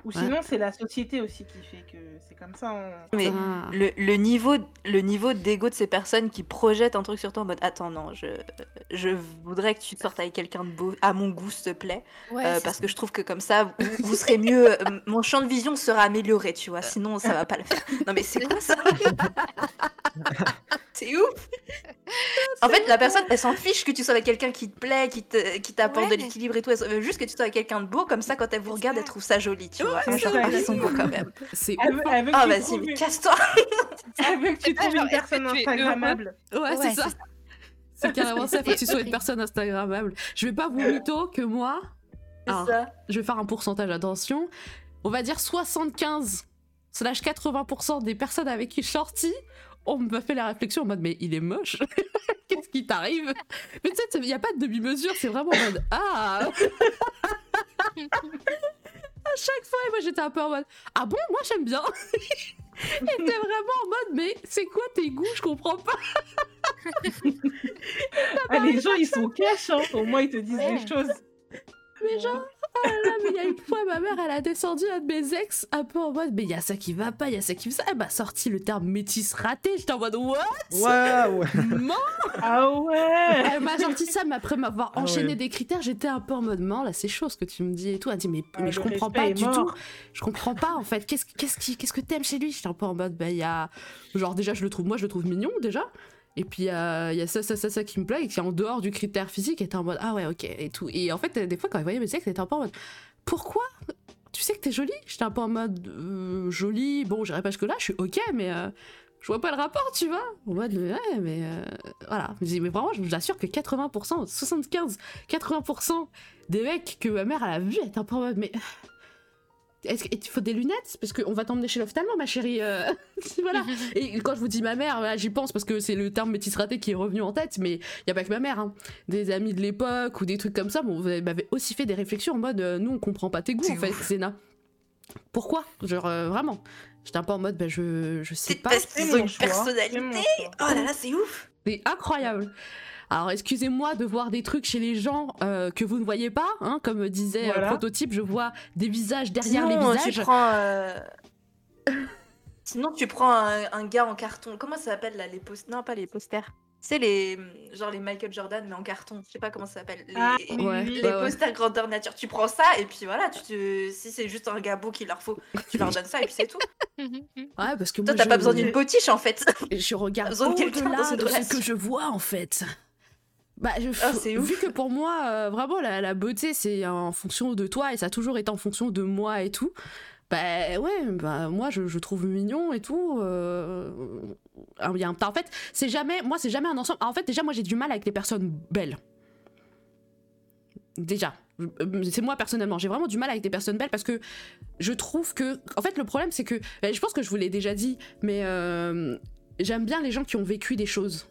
Ou Ouais. sinon, c'est la société aussi qui fait que c'est comme ça. hein. Mais Ah. le, le niveau, le niveau d'ego de ces personnes qui projettent un truc sur toi en mode Attends, non, je, je voudrais que tu sortes avec quelqu'un de beau, à mon goût, s'il te plaît. ouais, Euh, parce ça. que je trouve que comme ça, vous, vous serez mieux. euh, mon champ de vision sera amélioré, tu vois. Sinon, ça va pas le faire. Non, mais c'est quoi ça? C'est ouf En fait, la personne, elle s'en fiche que tu sois avec quelqu'un qui te plaît, qui te- qui t'apporte de l'équilibre et tout. Elle veut juste que tu sois avec quelqu'un de beau, comme ça, quand elle vous regarde, elle trouve ça joli, tu vois. C'est Genre, ça, ah, ils sont beaux quand même. C'est que Ah, vas-y, trouves mais casse-toi elle veut que tu trouves une personne Instagrammable. Ouais, Ouais, c'est ça. c'est carrément ça, faut que tu sois une personne Instagrammable. Je vais pas vous mytho que moi, C'est Alors, ça. je vais faire un pourcentage, attention. On va dire 75 slash 80% des personnes avec qui je suis sortie, on me fait la réflexion en mode mais il est moche. Qu'est-ce qui t'arrive? Mais tu sais, il n'y a pas de demi-mesure, c'est vraiment en mode ah À chaque fois, moi j'étais un peu en mode ah bon, moi j'aime bien. Et t'es vraiment en mode mais c'est quoi tes goûts? Je comprends pas. Ah, les gens, ils sont cash, hein. Au moins, ils te disent Ouais. des choses. Mais genre, ah là là, mais il y a une fois, ma mère, elle a descendu un de mes ex, un peu en mode, mais il y a ça qui va pas, il y a ça qui va ça. Elle m'a sorti le terme métis raté. J'étais en mode, what? Ouais, ouais. Man Ah ouais Elle m'a sorti ça, mais après m'avoir Ah enchaîné ouais. des critères, j'étais un peu en mode, man, là, c'est chaud ce que tu me dis et tout. Elle dit, mais, Ah, mais je comprends pas du mort. tout. Je comprends pas, en fait. Qu'est-ce qu'est-ce qui- qu'est-ce que t'aimes chez lui? J'étais un peu en mode, bah, il y a. Genre, déjà, je le trouve, moi, je le trouve mignon, déjà. Et puis, il y a, ça, ça, ça, ça qui me plaît, et qui est en dehors du critère physique, et t'es en mode, ah ouais, ok, et tout. Et en fait, des fois, quand elle voyait mes ex, elle était un peu en mode, pourquoi? Tu sais que t'es jolie? J'étais un peu en mode, euh, jolie, bon, j'irai pas jusque-là, je suis ok, mais. euh, je vois pas le rapport, tu vois. En mode, ouais, mais euh, voilà. Mais vraiment, je vous assure que 80%, 75, 80% des mecs que ma mère elle a vu, elle était un peu en mode, mais. Est-ce qu'il faut des lunettes? Parce qu'on va t'emmener chez l'ophtalmo, ma chérie. euh, voilà. Et quand je vous dis ma mère, voilà, j'y pense parce que c'est le terme métis raté qui est revenu en tête, mais il y a pas que ma mère. hein. Des amis de l'époque ou des trucs comme ça bon, vous m'avez aussi fait des réflexions en mode euh, nous on comprend pas tes goûts en fait, Zéna. Pourquoi? Genre euh, vraiment. J'étais un peu en mode bah, je, je sais C'est pas. parce C'est qu'ils ont mon une personnalité. Oh là là, c'est ouf. C'est incroyable. Alors excusez-moi de voir des trucs chez les gens euh, que vous ne voyez pas, hein, comme disait euh, Voilà. Prototype, je vois des visages derrière Sinon, les tu visages. prends. euh, Sinon, tu prends un, un gars en carton. Comment ça s'appelle là Les posters Non, pas les posters. C'est les. Genre les Michael Jordan, mais en carton. Je sais pas comment ça s'appelle. Les, Ah, Ouais. les Ouais, posters grandeur nature. Tu prends ça et puis voilà. Tu te... Si c'est juste un gars beau qu'il leur faut, tu leur donnes ça et puis c'est tout. Ouais, parce que Toi, t'as je- pas besoin d'une potiche en fait. Je regarde besoin de quelqu'un dans au-delà une de ce que je vois en fait. Bah, je, Ah, ouf. vu que pour moi, euh, vraiment, la, la beauté, c'est en fonction de toi et ça a toujours été en fonction de moi et tout. Bah ouais, bah moi je, je trouve mignon et tout. euh, il y a un- en fait, c'est jamais, moi c'est jamais un ensemble. En fait, déjà moi j'ai du mal avec les personnes belles. Déjà, euh, c'est moi personnellement, j'ai vraiment du mal avec des personnes belles parce que je trouve que, en fait, le problème c'est que, bah, je pense que je vous l'ai déjà dit, mais euh, j'aime bien les gens qui ont vécu des choses.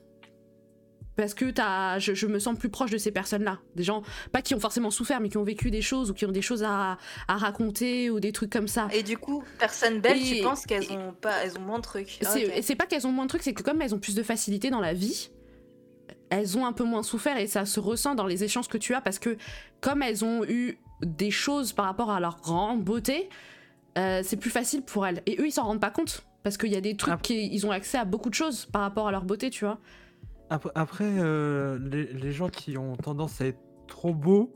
Parce que t'as, je, je me sens plus proche de ces personnes-là. Des gens, pas qui ont forcément souffert, mais qui ont vécu des choses ou qui ont des choses à, à raconter ou des trucs comme ça. Et du coup, personne belle, Et- tu penses qu'elles ont pas, elles ont moins de trucs. Ah, c'est pas qu'elles ont moins de trucs, c'est que comme elles ont plus de facilité dans la vie, elles ont un peu moins souffert et ça se ressent dans les échanges que tu as parce que comme elles ont eu des choses par rapport à leur grande beauté, euh, c'est plus facile pour elles. Et eux, ils s'en rendent pas compte parce qu'il y a des trucs Ah. qui ils ont accès à beaucoup de choses par rapport à leur beauté, tu vois. Après, après, euh, les, les gens qui ont tendance à être trop beaux,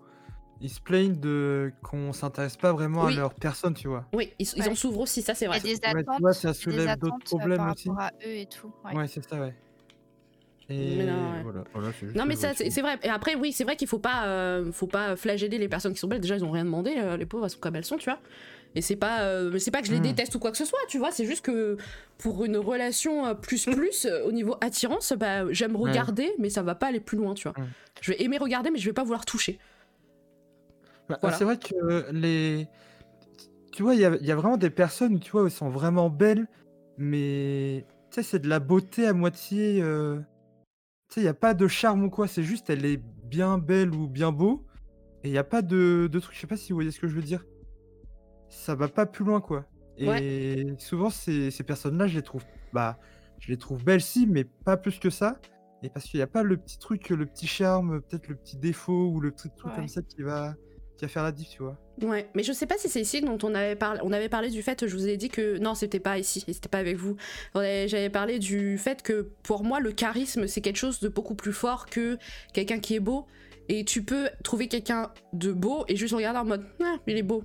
ils se plaignent de qu'on s'intéresse pas vraiment Oui. à leur personne, tu vois. Oui, ils, ils Ouais. en s'ouvrent aussi, ça c'est vrai. a des Ouais, attentes. tu vois, ça soulève d'autres attentes, euh, problèmes par aussi. rapport à eux et tout. ouais. Ouais, c'est ça, ouais. Et Mais non, ouais. voilà, voilà, c'est juste Non mais ça c'est vrai. Et après oui c'est vrai qu'il faut pas euh, faut pas flageller les personnes qui sont belles. Déjà ils ont rien demandé euh, les pauvres elles sont comme elles sont tu vois. Et c'est pas euh, c'est pas que je les Mm. déteste ou quoi que ce soit tu vois. C'est juste que pour une relation euh, plus plus euh, au niveau attirance bah j'aime regarder mais ça va pas aller plus loin tu vois. Je vais aimer regarder mais je vais pas vouloir toucher. Bah, Voilà. C'est vrai que les. tu vois, il y y a vraiment des personnes où tu vois, elles sont vraiment belles, mais tu sais, c'est de la beauté à moitié. euh, Tu sais, il n'y a pas de charme ou quoi, c'est juste elle est bien belle ou bien beau, et il n'y a pas de, de truc. Je sais pas si vous voyez ce que je veux dire. Ça va pas plus loin, quoi. Et souvent, ces, ces personnes-là, je les trouve, bah, je les trouve belles, si, mais pas plus que ça. Et parce qu'il n'y a pas le petit truc, le petit charme, peut-être le petit défaut ou le petit truc Ouais. comme ça qui va, qui va faire la diff, tu vois. Ouais, mais je sais pas si c'est ici dont on avait parlé. On avait parlé du fait, je vous ai dit que non, c'était pas ici, et c'était pas avec vous. J'avais parlé du fait que pour moi, le charisme, c'est quelque chose de beaucoup plus fort que quelqu'un qui est beau. Et tu peux trouver quelqu'un de beau et juste regarder en mode, ah, il est beau,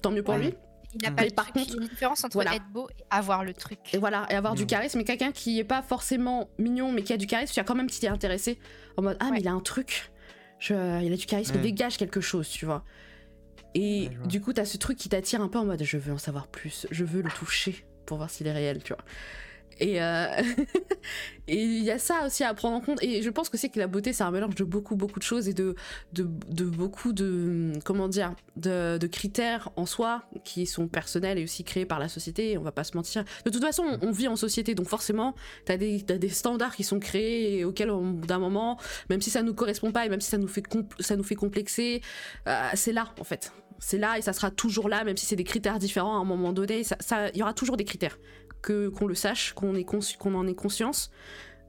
tant mieux pour Ouais. lui. Il n'a Mm. pas Mais le par truc. contre, il y a une différence entre voilà. être beau et avoir le truc. Et voilà, et avoir du Mm. charisme, mais quelqu'un qui est pas forcément mignon, mais qui a du charisme, tu as quand même t'y es intéressé en mode, ah, mais il a un truc, je- il a du charisme, il Ouais. dégage quelque chose, tu vois. Et Ouais, je vois. du coup, t'as ce truc qui t'attire un peu en mode, je veux en savoir plus, je veux le toucher pour voir s'il est réel, tu vois. Et euh, et il y a ça aussi à prendre en compte. Et je pense que c'est que la beauté, c'est un mélange de beaucoup, beaucoup de choses et de, de, de beaucoup de, comment dire, de, critères en soi qui sont personnels et aussi créés par la société. On va pas se mentir. De toute façon, on, vit en société, donc forcément, t'as des, t'as des standards qui sont créés et auxquels, d'un moment, même si ça nous correspond pas et même si ça nous fait, ça nous fait complexer, euh, c'est là, en fait. C'est là et ça sera toujours là, même si c'est des critères différents à un moment donné. Ça- il y aura toujours des critères que qu'on le sache, qu'on en ait conscience.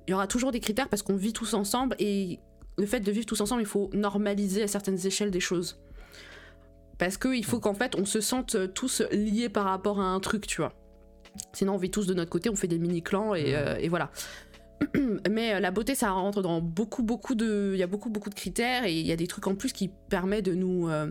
Il y aura toujours des critères parce qu'on vit tous ensemble et le fait de vivre tous ensemble, il faut normaliser à certaines échelles des choses. Parce qu'il faut qu'en fait on se sente tous liés par rapport à un truc, tu vois. Sinon on vit tous de notre côté, on fait des mini-clans et, euh, et voilà. Mais euh, la beauté, ça rentre dans beaucoup, beaucoup de... Il y a beaucoup, beaucoup de critères et il y a des trucs en plus qui permettent de nous... euh,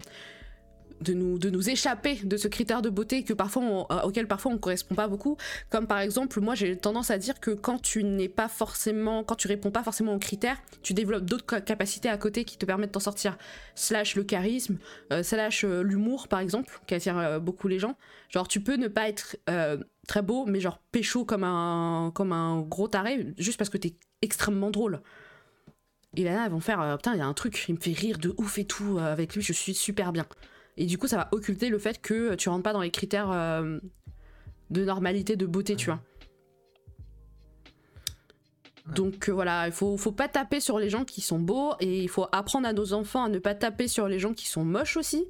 de nous, de nous échapper de ce critère de beauté que parfois on- euh, auquel parfois on correspond pas beaucoup. Comme par exemple moi j'ai tendance à dire que quand tu n'es pas forcément quand tu réponds pas forcément aux critères tu développes d'autres ca- capacités à côté qui te permettent d'en sortir. Slash le charisme euh, slash euh, l'humour par exemple qui attire beaucoup les gens. Genre tu peux ne pas être très beau mais genre pécho comme un comme un gros taré juste parce que t'es extrêmement drôle. Et là elles vont faire putain il y a un truc il me fait rire de ouf et tout avec lui je suis super bien et du coup ça va occulter le fait que tu rentres pas dans les critères euh, de normalité de beauté tu vois donc euh, voilà, il faut, faut pas taper sur les gens qui sont beaux et il faut apprendre à nos enfants à ne pas taper sur les gens qui sont moches aussi.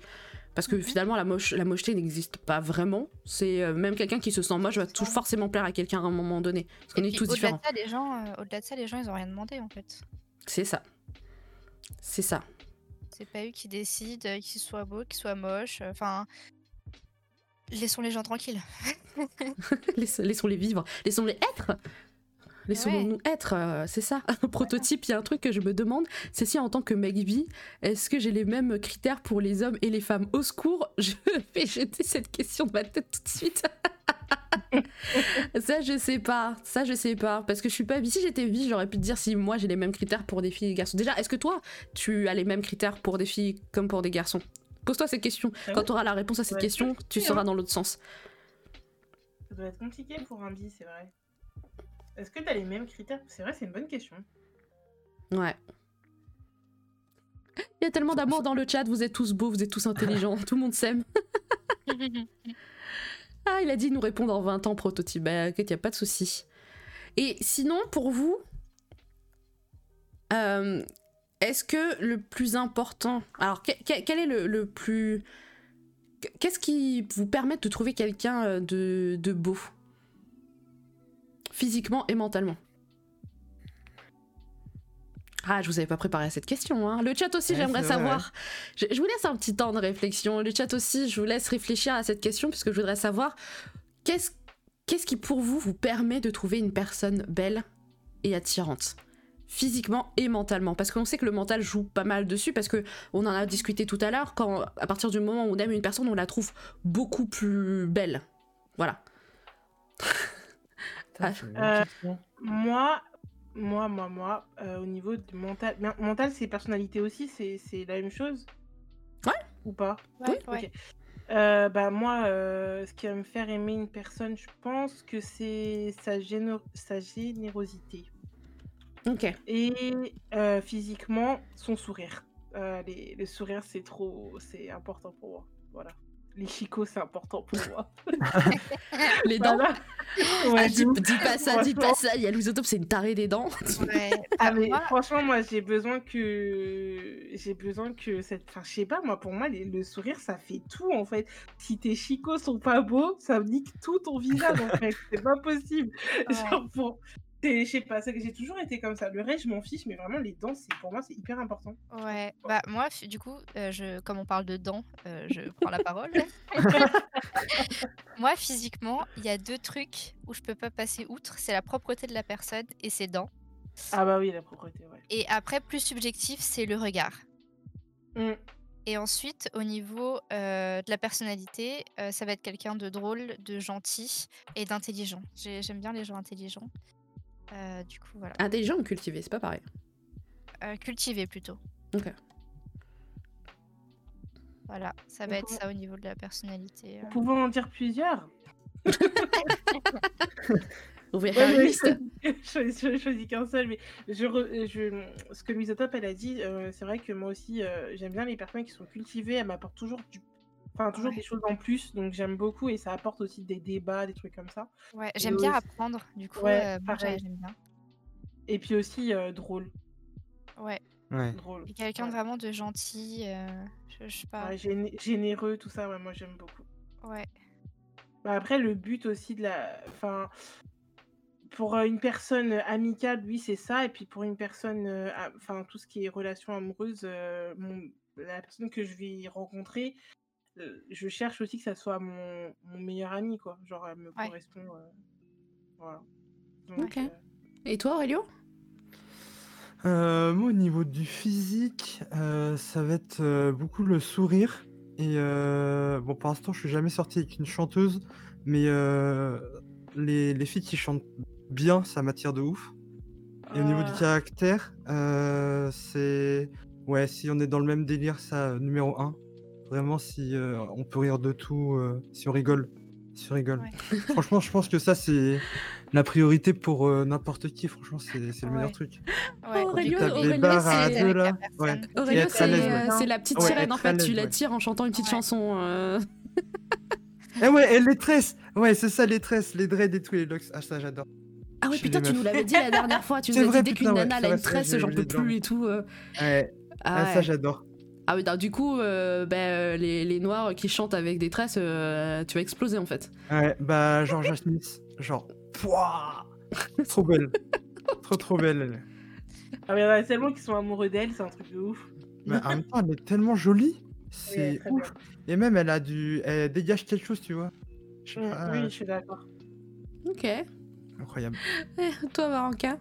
Parce que finalement, la, moche, la mocheté n'existe pas vraiment. C'est euh, même quelqu'un qui se sent moche va tout forcément plaire à quelqu'un à un moment donné. Parce qu'on est tous au-delà différents. de ça, les gens, euh, au-delà de ça, les gens, ils ont rien demandé en fait. C'est ça. C'est ça. C'est pas eux qui décident euh, qu'ils soient beaux, qu'ils soient moches. euh, Enfin, laissons les gens tranquilles. Laissons-les vivre. Laissons-les être. Laissons-nous être, euh, c'est ça. Un prototype, il y a un truc que je me demande, c'est si en tant que Magby, est-ce que j'ai les mêmes critères pour les hommes et les femmes? Au secours, je vais jeter cette question de ma tête tout de suite. ça, je sais pas. Ça, je sais pas. Parce que je suis pas bi. Si j'étais bi, j'aurais pu te dire si moi j'ai les mêmes critères pour des filles et des garçons. Déjà, est-ce que toi, tu as les mêmes critères pour des filles comme pour des garçons? Pose-toi cette question. Ah Quand oui tu auras la réponse à cette Ouais, question, tu seras dans l'autre sens. Ça doit être compliqué pour un bi, c'est vrai. Est-ce que t'as les mêmes critères? C'est vrai, c'est une bonne question. Ouais. Il y a tellement d'amour dans le chat, vous êtes tous beaux, vous êtes tous intelligents, tout le monde s'aime. Ah, il a dit nous répondre en 20 ans, prototype. Bah, il n'y a pas de souci. Et sinon, pour vous, euh, est-ce que le plus important. Alors, que- que- quel est le, plus. Qu'est-ce qui vous permet de trouver quelqu'un euh, de beau? Physiquement et mentalement Ah, je vous avais pas préparé à cette question. Hein. Le chat aussi, Ouais, j'aimerais savoir. Je, je vous laisse un petit temps de réflexion. Le chat aussi, je vous laisse réfléchir à cette question puisque je voudrais savoir qu'est-ce qu'est-ce qui pour vous vous permet de trouver une personne belle et attirante? Physiquement et mentalement parce qu'on sait que le mental joue pas mal dessus parce que on en a discuté tout à l'heure quand à partir du moment où on aime une personne on la trouve beaucoup plus belle voilà Ah. Euh. Moi, moi, moi, moi, euh, au niveau du mental, men- mental, c'est personnalité aussi, c'est c'est la même chose Ouais. Ou pas Ouais. Euh, bah moi, euh, ce qui va me faire aimer une personne, je pense que c'est sa, géno- sa générosité. ok Et euh, physiquement, son sourire. Euh, les- le sourire, c'est trop, c'est important pour moi. Voilà. Les chicots, c'est important pour moi. Les dents. Voilà. Ah, Ouais, dis, ouf. dis pas ça, dis pas ça. Il y a Louisotope, c'est une tarée des dents. Ouais. Ah Ah, mais moi, franchement moi j'ai besoin que j'ai besoin que cette enfin je sais pas moi pour moi les- le sourire ça fait tout en fait si tes chicots sont pas beaux ça nique tout ton visage en fait c'est pas possible Ouais. genre pour je sais pas c'est que j'ai toujours été comme ça le reste je m'en fiche mais vraiment les dents pour moi c'est hyper important Ouais, bah moi, du coup, euh, je, comme on parle de dents, euh, je prends la parole. moi, physiquement, il y a deux trucs où je peux pas passer outre, c'est la propreté de la personne et ses dents. ah bah oui la propreté ouais Et après, plus subjectif, c'est le regard. Mm. Et ensuite, au niveau euh, de la personnalité, euh, ça va être quelqu'un de drôle, de gentil et d'intelligent. J'ai- J'aime bien les gens intelligents. Euh, du coup, voilà. Intelligent ou cultivé, c'est pas pareil. Euh, cultivé plutôt. Ok. Voilà, ça va être ça au niveau de la personnalité. euh. pouvons en dire plusieurs Ouvrir Ouais, je choisis, qu'un seul, mais je, re- je, ce que Louisotope elle a dit, euh, c'est vrai que moi aussi euh, j'aime bien les personnes qui sont cultivées, elles m'apportent toujours du, enfin toujours Ouais. des choses en plus, donc j'aime beaucoup et ça apporte aussi des débats, des trucs comme ça. Ouais, j'aime bien aussi- apprendre, du coup, Ouais, euh, moi, j'ai- pareil. j'aime bien. Et puis aussi euh, drôle, Ouais, Ouais. drôle. et quelqu'un Ouais. vraiment de gentil, euh, je, je sais pas. Généreux, tout ça, ouais, moi j'aime beaucoup. Ouais, Bah, après, le but aussi de la. Enfin, pour euh, une personne amicale, oui, c'est ça. Et puis pour une personne. euh, a- Enfin, tout ce qui est relation amoureuse, euh, mon- la personne que je vais rencontrer, euh, je cherche aussi que ça soit mon, mon meilleur ami, quoi. Genre, elle me Ouais. correspond. euh, Voilà. Donc, Ok. euh, Et toi, Aurélio? Euh, moi, au niveau du physique, euh, ça va être euh, beaucoup le sourire. Et euh, bon, pour l'instant, je suis jamais sorti avec une chanteuse, mais euh, les, les filles qui chantent bien, ça m'attire de ouf. Et au niveau du ah, caractère, euh, c'est. Ouais, si on est dans le même délire, ça, numéro un. Vraiment, si euh, on peut rire de tout, euh, si on rigole. Si on rigole. Ouais. Franchement, je pense que ça, c'est la priorité pour euh, n'importe qui. Franchement, c'est le meilleur truc. ouais. Aurélio, des Aurélio, c'est- la euh, petite Ouais, sirène en fait. Tu la ouais. tires en chantant une petite Ouais. chanson. euh. Eh ouais, et les tresses Ouais, c'est ça, les tresses, les dreads et tout, les locks. Ah, ça, j'adore. Ah ouais, putain, tu nous l'avais dit la dernière fois. Tu nous as dit dès qu'une nana a une tresse, j'en peux plus et tout. Ouais, Ah, ça, j'adore. Ah oui, donc, du coup, euh, ben, euh, les, les noirs qui chantent avec des tresses, euh, tu vas exploser en fait. Ouais, bah, genre Smith. Genre, pouah Trop belle. trop, trop belle. elle. Ah, mais il y en a tellement qui sont amoureux d'elle, c'est un truc de ouf. Mais en même temps, elle est tellement jolie. C'est ouf. Et même, elle a du. Elle dégage quelque chose, tu vois. Je sais bien. Mm, pas, oui, je suis d'accord. Ok. incroyable. Toi, Varanka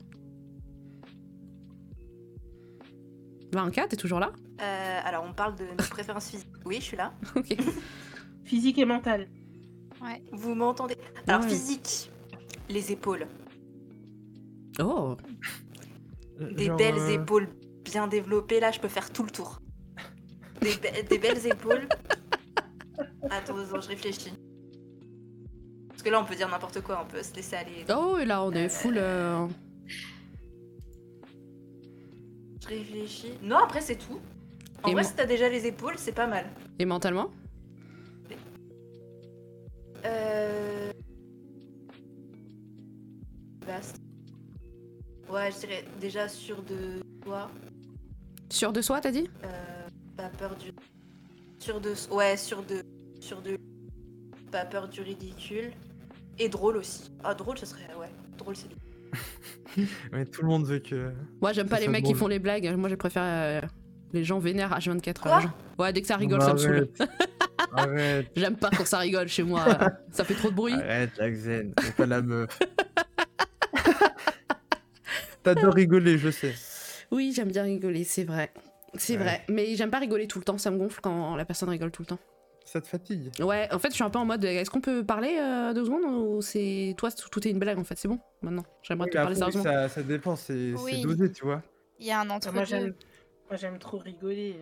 Varanka, t'es toujours là? Euh, alors, on parle de nos préférences physiques. Oui, je suis là. Ok. Physique et mental. Vous m'entendez? Alors, Ouais. physique, les épaules. Oh Des Genre, belles euh, épaules bien développées, là, je peux faire tout le tour. Des, be- des belles épaules. Attends, attends, je réfléchis. Parce que là, on peut dire n'importe quoi, on peut se laisser aller. Oh, et là, on est full. euh, Je réfléchis. Non, après, c'est tout. En Et vrai, moi- si t'as déjà les épaules, c'est pas mal. Et mentalement Euh... Vaste. Ouais, je dirais déjà sûr de toi. Sûr de soi, t'as dit? Euh, pas peur du. Sûr de. Ouais, sûr de. Sûr de. Pas peur du ridicule. Et drôle aussi. Ah, drôle, ça serait. Ouais, drôle, c'est bien. Ouais, tout le monde veut que. Moi, j'aime pas les mecs qui font les blagues. Moi, je préfère euh, les gens vénères H24. Quoi euh, genre. Ouais, dès que ça rigole, Bah, ça me saoule. J'aime pas quand ça rigole chez moi. ça fait trop de bruit. arrête, Jackson. C'est pas la meuf. T'adores rigoler, je sais. Oui, j'aime bien rigoler, c'est vrai. C'est Ouais. vrai. Mais j'aime pas rigoler tout le temps. Ça me gonfle quand la personne rigole tout le temps. Ça te fatigue. Ouais, en fait, je suis un peu en mode est-ce qu'on peut parler euh, deux secondes ou c'est. Toi, tout est une blague en fait, c'est bon maintenant. J'aimerais Oui, te parler sérieusement. ça, ça dépend, c'est Oui. dosé, tu vois. Il y a un entre-deux. Moi, j'aime trop rigoler.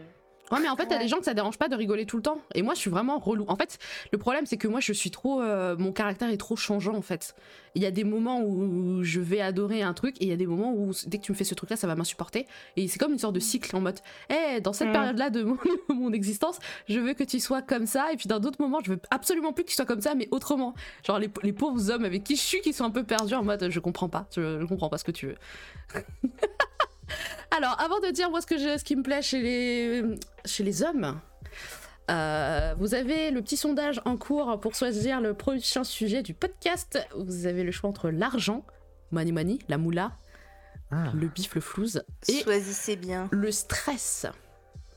Ouais, mais en fait, t'as Ouais. des gens que ça dérange pas de rigoler tout le temps. Et moi, je suis vraiment relou. En fait, le problème, c'est que moi, je suis trop. euh, mon caractère est trop changeant, en fait. Il y a des moments où je vais adorer un truc, et il y a des moments où, dès que tu me fais ce truc-là, ça va m'insupporter. Et c'est comme une sorte de cycle en mode Eh, dans cette Mm. période-là de mon, mon existence, je veux que tu sois comme ça. Et puis dans d'autres moments, je veux absolument plus que tu sois comme ça, mais autrement. Genre, les, les pauvres hommes avec qui je suis qui sont un peu perdus en mode Je comprends pas, je, je comprends pas ce que tu veux. Alors, avant de dire moi ce, que je, ce qui me plaît chez les, chez les hommes, euh, vous avez le petit sondage en cours pour choisir le prochain sujet du podcast. Vous avez le choix entre l'argent, money money, la moula, Ah. le bif, le flouze, et Choisissez bien. le stress.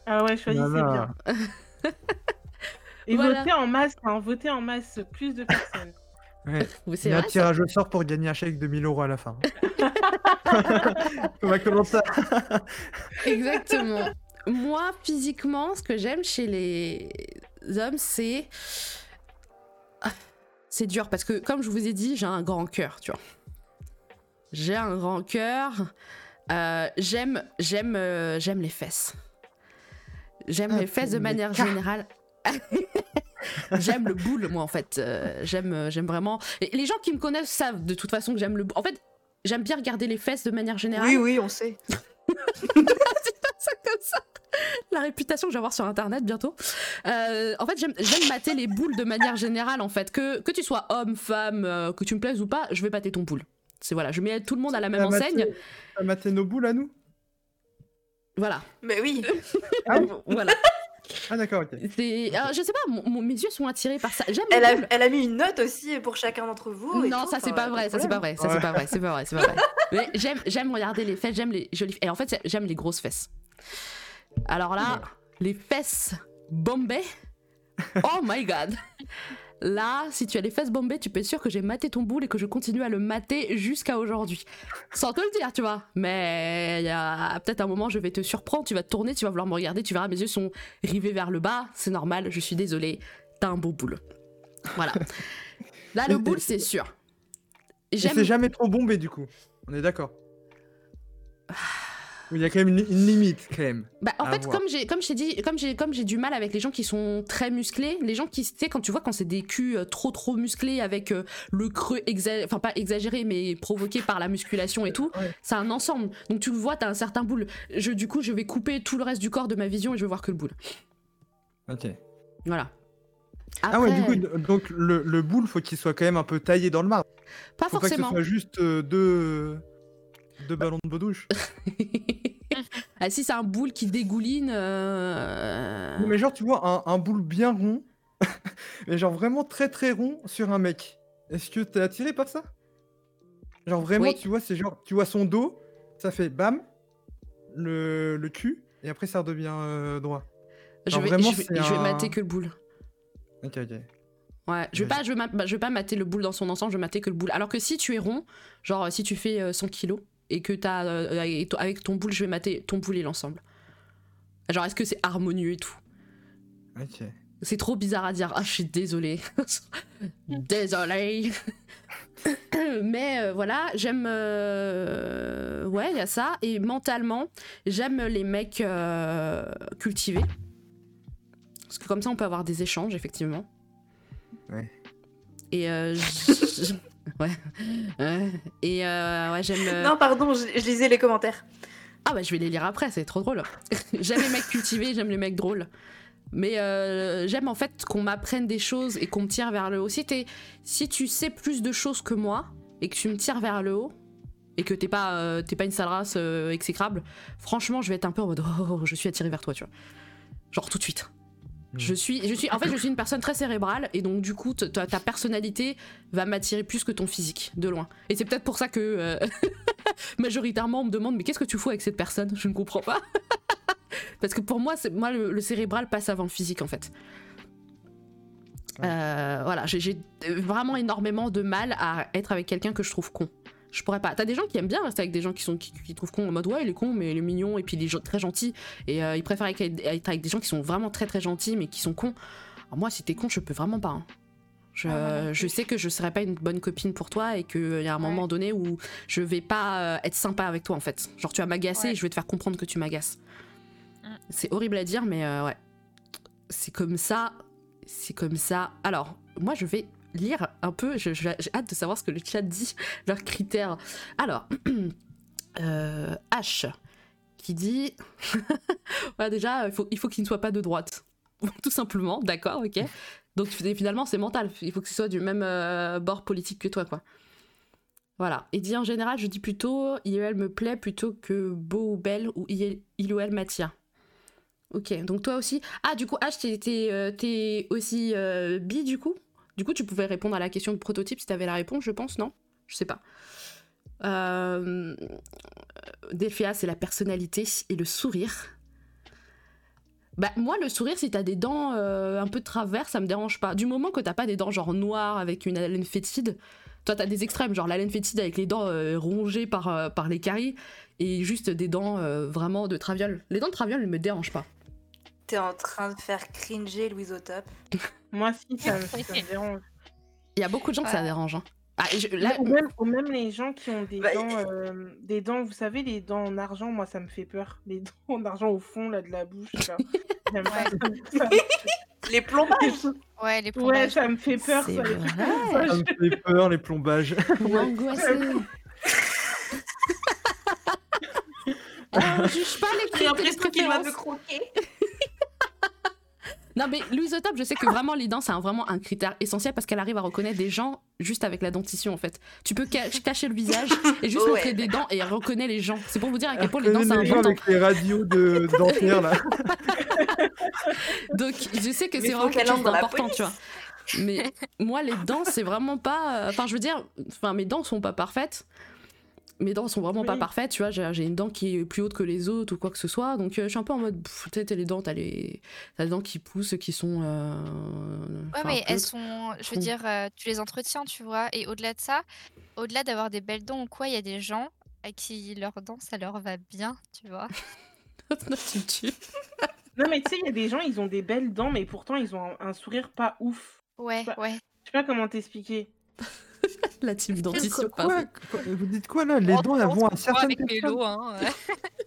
Ah ouais, choisissez Voilà. bien. Et Voilà. votez en masse, hein, votez en masse plus de personnes. Ouais. C'est un tirage au sort pour gagner un chèque de 1000 euros à la fin. On va commencer. Exactement. Moi, physiquement, ce que j'aime chez les hommes, c'est. C'est dur parce que, comme je vous ai dit, j'ai un grand cœur, tu vois. J'ai un grand cœur. Euh, j'aime, j'aime, euh, j'aime les fesses. J'aime Ah, les fesses de manière générale. j'aime le boule, moi, en fait. Euh, j'aime, euh, j'aime vraiment. Et les gens qui me connaissent savent de toute façon que j'aime le boule. En fait, j'aime bien regarder les fesses de manière générale. Oui, oui, on sait. ça comme ça. La réputation que je vais avoir sur internet bientôt. Euh, en fait, j'aime j'aime mater les boules de manière générale, en fait. Que, que tu sois homme, femme, euh, que tu me plaises ou pas, je vais mater ton boule. C'est voilà, je mets tout le monde à la même enseigne. maté- T'as maté nos boules à nous Voilà. Mais oui. Ah oui voilà. Ah d'accord, ok. Alors, je sais pas, mon- mon- mes yeux sont attirés par ça. Elle a, elle a mis une note aussi pour chacun d'entre vous. et Non, tout, ça c'est pas vrai, ça c'est pas vrai, ça c'est pas vrai, c'est pas vrai, c'est pas vrai. Mais j'aime, j'aime regarder les fesses, j'aime les jolies Et en fait, j'aime les grosses fesses. Alors là, les fesses bombées, oh my god. Là, si tu as les fesses bombées, tu peux être sûr que j'ai maté ton boule et que je continue à le mater jusqu'à aujourd'hui. Sans te le dire, tu vois. Mais il y a peut-être un moment, je vais te surprendre, tu vas te tourner, tu vas vouloir me regarder, tu verras, mes yeux sont rivés vers le bas. C'est normal, je suis désolée. T'as un beau boule. Voilà. Là, le boule, c'est sûr. C'est jamais trop bombé du coup. On est d'accord. Il y a quand même une, une limite quand même. Bah, en fait, voir. comme j'ai, comme je t'ai dit, comme j'ai, comme j'ai du mal avec les gens qui sont très musclés, les gens qui, tu sais, quand tu vois quand c'est des culs euh, trop trop musclés avec euh, le creux, enfin pas exagéré, mais provoqué par la musculation et tout, Ouais. c'est un ensemble. Donc tu le vois, t'as un certain boule. Je, du coup, je vais couper tout le reste du corps de ma vision et je vais voir que le boule. Ok. Voilà. Ah ouais, du coup, donc le, le boule, faut qu'il soit quand même un peu taillé dans le marbre. pas Faut pas que ce forcément. soit juste euh, deux, deux ballons de baudouche. ah, si c'est un boule qui dégouline. euh, Non, mais genre, tu vois, un, un boule bien rond, mais genre vraiment très très rond sur un mec. Est-ce que t'es attiré par ça? Genre vraiment, Oui. tu vois, c'est genre, tu vois son dos, ça fait bam, le, le cul, et après ça redevient euh, droit. je vais, vraiment, je vais, je mater que le boule. Ok, ok. Ouais, je vais pas, je vais, ma- bah, je vais pas mater le boule dans son ensemble, je vais mater que le boule. Alors que si tu es rond, genre si tu fais euh, 100 kilos et que t'as euh, avec ton- boule, je vais mater ton boule et l'ensemble. Genre est-ce que c'est harmonieux et tout? Ok. C'est trop bizarre à dire. Ah, je suis désolée. désolée. Mais euh, voilà, j'aime. euh, Ouais, il y a ça. Et mentalement, j'aime les mecs euh, cultivés. Parce que comme ça, on peut avoir des échanges, effectivement. Ouais. Et. ouais. Ouais. Et euh, ouais, j'aime. euh, Non, pardon, je, je lisais les commentaires. ah bah je vais les lire après, c'est trop drôle. j'aime les mecs cultivés, j'aime les mecs drôles. Mais euh, j'aime en fait qu'on m'apprenne des choses et qu'on me tire vers le haut. Si, tu sais plus de choses que moi et que tu me tires vers le haut et que t'es pas, euh, t'es pas une sale race exécrable, franchement je vais être un peu en mode oh, je suis attiré vers toi, tu vois. Genre tout de suite. Je suis, je suis, en fait, je suis une personne très cérébrale et donc du coup, ta, ta personnalité va m'attirer plus que ton physique, de loin. Et c'est peut-être pour ça que euh, majoritairement on me demande mais qu'est-ce que tu fous avec cette personne? Je ne comprends pas. Parce que pour moi, c'est moi le, le cérébral passe avant le physique en fait. Euh, voilà, j'ai- j'ai vraiment énormément de mal à être avec quelqu'un que je trouve con. Je pourrais pas. T'as des gens qui aiment bien rester avec des gens qui sont qui, qui trouvent con en mode ouais il est con mais il est mignon et puis il est très gentil et euh, ils préfèrent être avec des gens qui sont vraiment très très gentils mais qui sont cons. Alors moi si t'es con je peux vraiment pas. hein. Je, Ah, je sais que je serais pas une bonne copine pour toi et qu'il y a un moment donné où je vais pas euh, être sympa avec toi en fait. Genre tu vas m'agacer Ouais. et je vais te faire comprendre que tu m'agaces. C'est horrible à dire, mais euh, ouais. C'est comme ça. C'est comme ça. Alors, moi, je vais lire un peu. J'ai hâte de savoir ce que le chat dit, leurs critères. Alors, euh, H qui dit. voilà, déjà, il faut, il faut qu'il ne soit pas de droite. Tout simplement, d'accord, ok. Donc finalement, c'est mental. Il faut que ce soit du même euh, bord politique que toi, quoi. Voilà. Et dit en général, je dis plutôt il ou elle me plaît plutôt que beau ou belle ou il, il ou elle m'attire. Ok, donc toi aussi. Ah, du coup, H, t'es- euh, aussi euh, bi, du coup? Du coup, tu pouvais répondre à la question de prototype si t'avais la réponse, je pense, non? Je sais pas. Euh... C'est la personnalité et le sourire. Bah, moi, le sourire, si t'as des dents euh, un peu de travers, ça me dérange pas. Du moment que t'as pas des dents genre noires avec une haleine fétide, toi, t'as des extrêmes, genre l'haleine fétide avec les dents euh, rongées par, euh, par les caries et juste des dents vraiment de traviole. Les dents de traviole, elles me dérangent pas. T'es en train de faire cringer Louise au top. Moi, si, ça, me- ça me dérange. Il y a beaucoup de gens que ça Ouais. dérange. hein. Ah, et je- là, Ou même, ou même les gens qui ont des Bah, dents, euh, des dents, vous savez, les dents en argent, moi, ça me fait peur. Les dents en argent au fond là, de la bouche. là. Ça Les plombages Ouais, les Ouais, plombages. ça me fait peur. Ça, les ça. Ça me fait peur, les plombages. on juge pas les J'ai l'impression qu'il va me croquer. Non mais Louise top, je sais que vraiment les dents c'est vraiment un critère essentiel parce qu'elle arrive à reconnaître des gens juste avec la dentition en fait. Tu peux ca- cacher le visage et juste Ouais. montrer des dents et elle reconnaît les gens. C'est pour vous dire à quel point les dents c'est gens important. avec les radios de dentaires là. Donc je sais que c'est vraiment quelque chose d'important, tu vois. Mais moi les dents c'est vraiment pas. euh, Enfin je veux dire, enfin mes dents sont pas parfaites. Mes dents sont vraiment pas parfaites, tu vois. J'ai une dent qui est plus haute que les autres ou quoi que ce soit. Donc euh, je suis un peu en mode, tu sais, t'as les dents, t'as les, t'as les dents qui poussent, qui sont. euh, Ouais, enfin, mais elles sont, je veux dire, euh, tu les entretiens, tu vois. Et au-delà de ça, au-delà d'avoir des belles dents ou quoi, il y a des gens à qui leurs dents, ça leur va bien, tu vois. tu me tues. Non, mais tu sais, il y a des gens, ils ont des belles dents, mais pourtant, ils ont un, un sourire pas ouf. Ouais, ouais. Je sais pas comment t'expliquer. La team. Quoi, quoi Vous dites quoi là? Les dents, elles vont à certaines personnes. hein.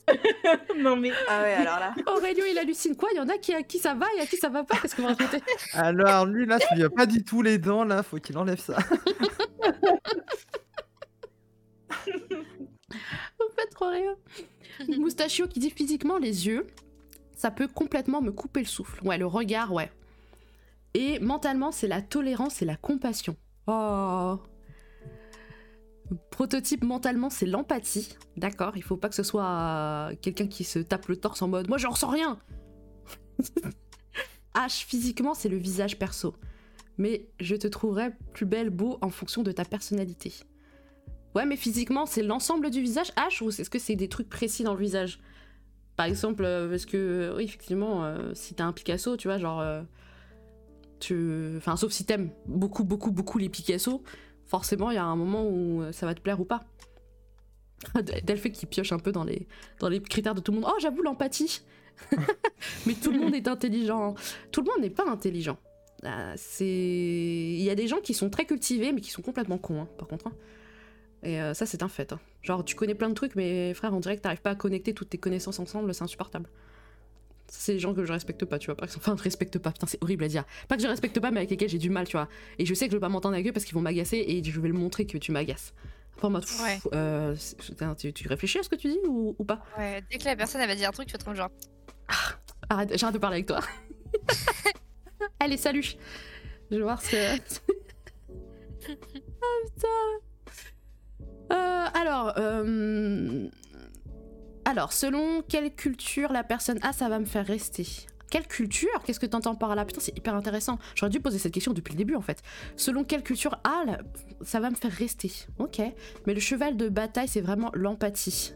non, mais Ah ouais, alors là. Aurélio, il hallucine quoi? Il y en a qui, à qui ça va et à qui ça va pas Qu'est-ce que vous racontez? Alors lui là, ça lui a pas dit tous les dents là, faut qu'il enlève ça. Vous faites trop rire. Moustachio qui dit physiquement les yeux, ça peut complètement me couper le souffle. Ouais, le regard, ouais. Et mentalement, c'est la tolérance et la compassion. Oh. Prototype mentalement, c'est l'empathie. D'accord, il faut pas que ce soit euh, quelqu'un qui se tape le torse en mode moi je ressens rien. H physiquement, c'est le visage perso. Mais je te trouverai plus belle, beau en fonction de ta personnalité. Ouais, mais physiquement, c'est l'ensemble du visage H ou est-ce que c'est des trucs précis dans le visage? Par exemple, euh, parce que, oui, effectivement, euh, si t'as un Picasso, tu vois, genre. Enfin, sauf si t'aimes beaucoup, beaucoup, beaucoup les Picasso, forcément, il y a un moment où euh, ça va te plaire ou pas. Delphé qui pioche un peu dans les, dans les critères de tout le monde. Oh, j'avoue, l'empathie Mais tout le monde est intelligent. Tout le monde n'est pas intelligent. Euh, c'est... Il y a des gens qui sont très cultivés, mais qui sont complètement cons, hein, par contre. hein. Et euh, ça, c'est un fait. hein. Genre, tu connais plein de trucs, mais frère, on dirait que t'arrives pas à connecter toutes tes connaissances ensemble, c'est insupportable. C'est des gens que je respecte pas, tu vois. Par exemple, enfin, je respecte pas, putain, c'est horrible à dire. Pas que je respecte pas, mais avec lesquels j'ai du mal, tu vois. Et je sais que je vais pas m'entendre avec eux parce qu'ils vont m'agacer et je vais le montrer que tu m'agaces. Enfin, en mode, pff, Ouais. euh, tu, tu réfléchis à ce que tu dis ou, ou pas? Ouais, dès que la personne elle va dire un truc, tu vas te genre. Arrête, j'arrête de parler avec toi. Allez, salut. Je vais voir ce que. ah putain. Euh, alors, euh, alors, selon quelle culture la personne a, ça va me faire rester. Quelle culture? Qu'est-ce que t'entends par là? Putain, c'est hyper intéressant. J'aurais dû poser cette question depuis le début en fait. Selon quelle culture a, ça va me faire rester. Ok. Mais le cheval de bataille, c'est vraiment l'empathie.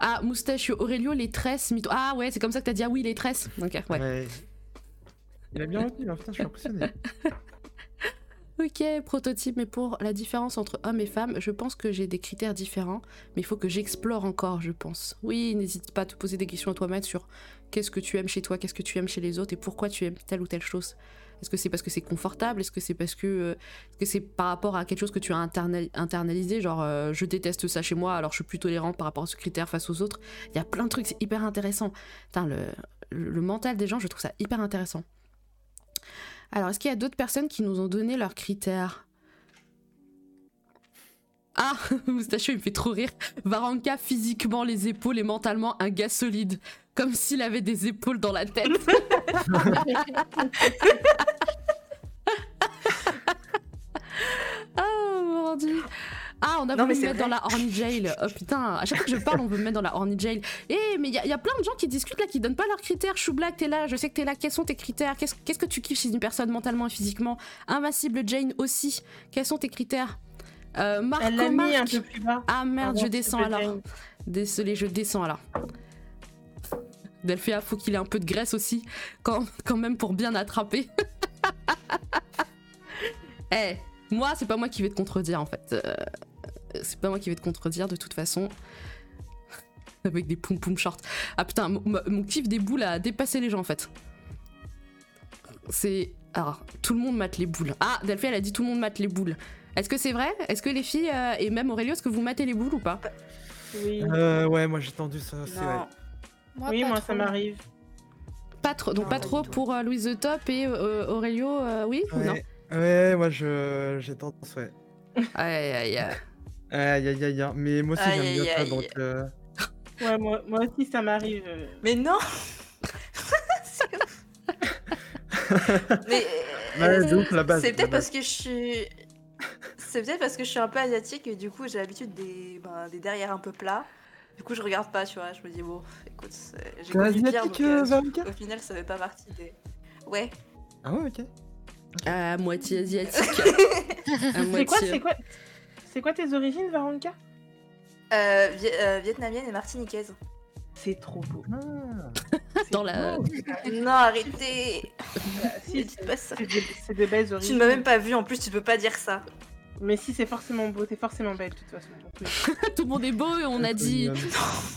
Ah, moustache, Aurelio, les tresses, mytho. Ah ouais, c'est comme ça que t'as dit ah oui, les tresses. Ok, ouais. Ouais. Il a bien retenu, hein, putain, je suis impressionné. Ok, prototype, mais pour la différence entre hommes et femmes, je pense que j'ai des critères différents, mais il faut que j'explore encore, je pense. Oui, n'hésite pas à te poser des questions à toi-même sur qu'est-ce que tu aimes chez toi, qu'est-ce que tu aimes chez les autres et pourquoi tu aimes telle ou telle chose. Est-ce que c'est parce que c'est confortable? Est-ce que c'est parce que euh, c'est par rapport à quelque chose que tu as internali- internalisé? Genre, euh, je déteste ça chez moi, alors je suis plus tolérante par rapport à ce critère face aux autres. Il y a plein de trucs, c'est hyper intéressant. Le mental des gens, je trouve ça hyper intéressant. Alors, est-ce qu'il y a d'autres personnes qui nous ont donné leurs critères? Ah, Moustachio, il me fait trop rire. Varanka, physiquement, les épaules et mentalement, un gars solide. Comme s'il avait des épaules dans la tête. oh mon dieu. Ah, on a Non, voulu me mettre dans la horny jail. Oh putain, à chaque fois que je parle, on veut me mettre dans la horny jail. Eh, mais il y, a- y a plein de gens qui discutent là, qui donnent pas leurs critères. Black, t'es là, je sais que t'es là. Quels sont tes critères? Qu'est-ce que tu kiffes chez une personne mentalement et physiquement? Invincible Jane aussi. Quels sont tes critères? Euh, Marco Elle l'a mis un Marc. peu plus bas. Ah merde, je descends alors. Jane. Désolé, je descends alors. Delphéa, faut qu'il ait un peu de graisse aussi, quand, quand même pour bien attraper. Eh, moi, c'est pas moi qui vais te contredire en fait. Euh, c'est pas moi qui vais te contredire de toute façon. Avec des poum poum shorts. Ah putain, mon, kiff des boules a dépassé les gens en fait. C'est. Alors, tout le monde mate les boules. Ah, Delphine, elle a dit tout le monde mate les boules. Est-ce que c'est vrai? Est-ce que les filles, euh, et même Aurélio, est-ce que vous matez les boules ou pas? Oui, Euh, ouais, moi j'ai tendu ça. c'est vrai. Moi, oui pas moi trop. ça m'arrive. Pas trop, donc Non, pas trop pour euh, Louise the Top et euh, Aurélio, euh, oui ou non? Ouais, ouais, moi je j'ai tendance, ouais. Aïe aïe aïe. Aïe aïe aïe aïe. Mais moi aussi j'aime bien ça, donc. euh, Ouais, moi, moi aussi ça m'arrive. euh. Mais non Mais Ouais, euh, de ouf, la base, C'est la peut-être base. parce que je suis. C'est peut-être parce que je suis un peu asiatique et du coup j'ai l'habitude des, ben, des derrière un peu plats. Du coup je regarde pas, tu vois. Je me dis bon, écoute, c'est- j'ai T'es connu pire, asiatique, donc, euh, euh, Veronica? au final ça fait pas partie des. Ouais. Ah ouais, ok. À moitié asiatique. à C'est moitié. quoi, c'est quoi, c'est quoi tes origines, Varanka Euh, vi- euh, vietnamienne et martiniquaise. C'est trop beau. Ah. Dans la. Non, arrêtez Bah, Ne si, dites pas ça. c'est de, belles Tu origines. ne m'as même pas vu, en plus tu peux pas dire ça. Mais si, c'est forcément beau, t'es forcément belle de toute façon. oui. tout le monde est beau et on a dit.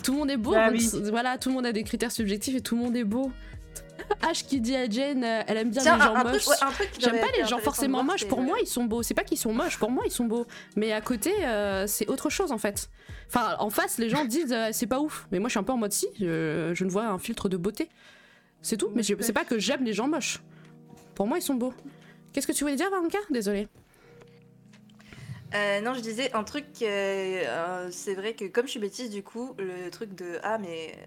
Tout le monde est beau. Bah donc oui. c- Voilà, tout le monde a des critères subjectifs et tout le monde est beau. H qui dit à Jane, euh, elle aime bien Tiens, les gens un, un moches. ouais, J'aime pas les gens forcément moches. Pour moi, ils sont beaux. C'est pas qu'ils sont moches. Pour moi, ils sont beaux. Mais à côté, euh, c'est autre chose en fait. Enfin, en face, les gens disent euh, c'est pas ouf. Mais moi, je suis un peu en mode si. je ne vois un filtre de beauté. C'est tout. Mais je- c'est pas que j'aime les gens moches. Pour moi, ils sont beaux. Qu'est-ce que tu voulais dire, Valenka Désolée. Euh, non, je disais un truc, euh, euh, c'est vrai que comme je suis bêtise, du coup, le truc de ah mais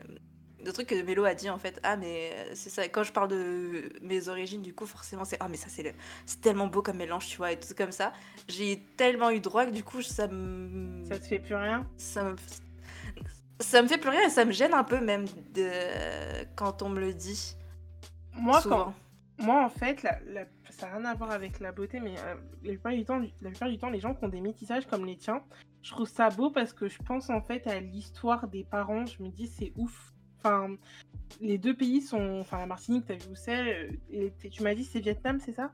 le truc que Mélo a dit en fait, ah mais euh, c'est ça. Quand je parle de mes origines, du coup, forcément c'est ah mais ça c'est le, c'est tellement beau comme mélange, tu vois, et tout comme ça. J'ai tellement eu droit que du coup ça me, Ça te fait plus rien? Ça me, ça me fait plus rien et ça me gêne un peu même de quand on me le dit. Moi, souvent. quand, moi, en fait, la, la- ça n'a rien à voir avec la beauté, mais euh, la, plupart du temps, la plupart du temps, les gens qui ont des métissages comme les tiens, je trouve ça beau parce que je pense en fait à l'histoire des parents. Je me dis, c'est ouf. Enfin, les deux pays sont. Enfin, la Martinique, t'as vu où c'est euh, et Tu m'as dit, c'est Vietnam, c'est ça?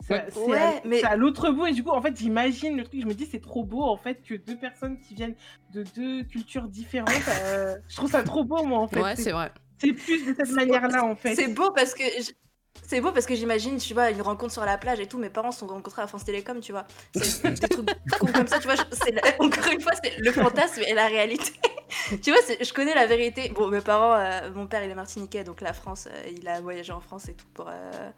C'est Ouais. à- c'est Ouais, à, mais- à l'autre bout, et du coup, en fait, j'imagine le truc. Je me dis, c'est trop beau en fait que deux personnes qui viennent de deux cultures différentes. euh, je trouve ça trop beau, moi, en fait. Ouais, c'est vrai. c'est plus de cette C'est- manière-là, en fait. C'est beau parce que c'est beau parce que j'imagine, tu vois, une rencontre sur la plage et tout. Mes parents se sont rencontrés à France Télécom, tu vois. C'est des trucs cons comme ça, tu vois. je- c'est la- Encore une fois, c'est le fantasme et la réalité. tu vois, je connais la vérité. Bon, mes parents, euh, mon père il est martiniquais, donc la France, euh, il a voyagé en France et tout pour, euh,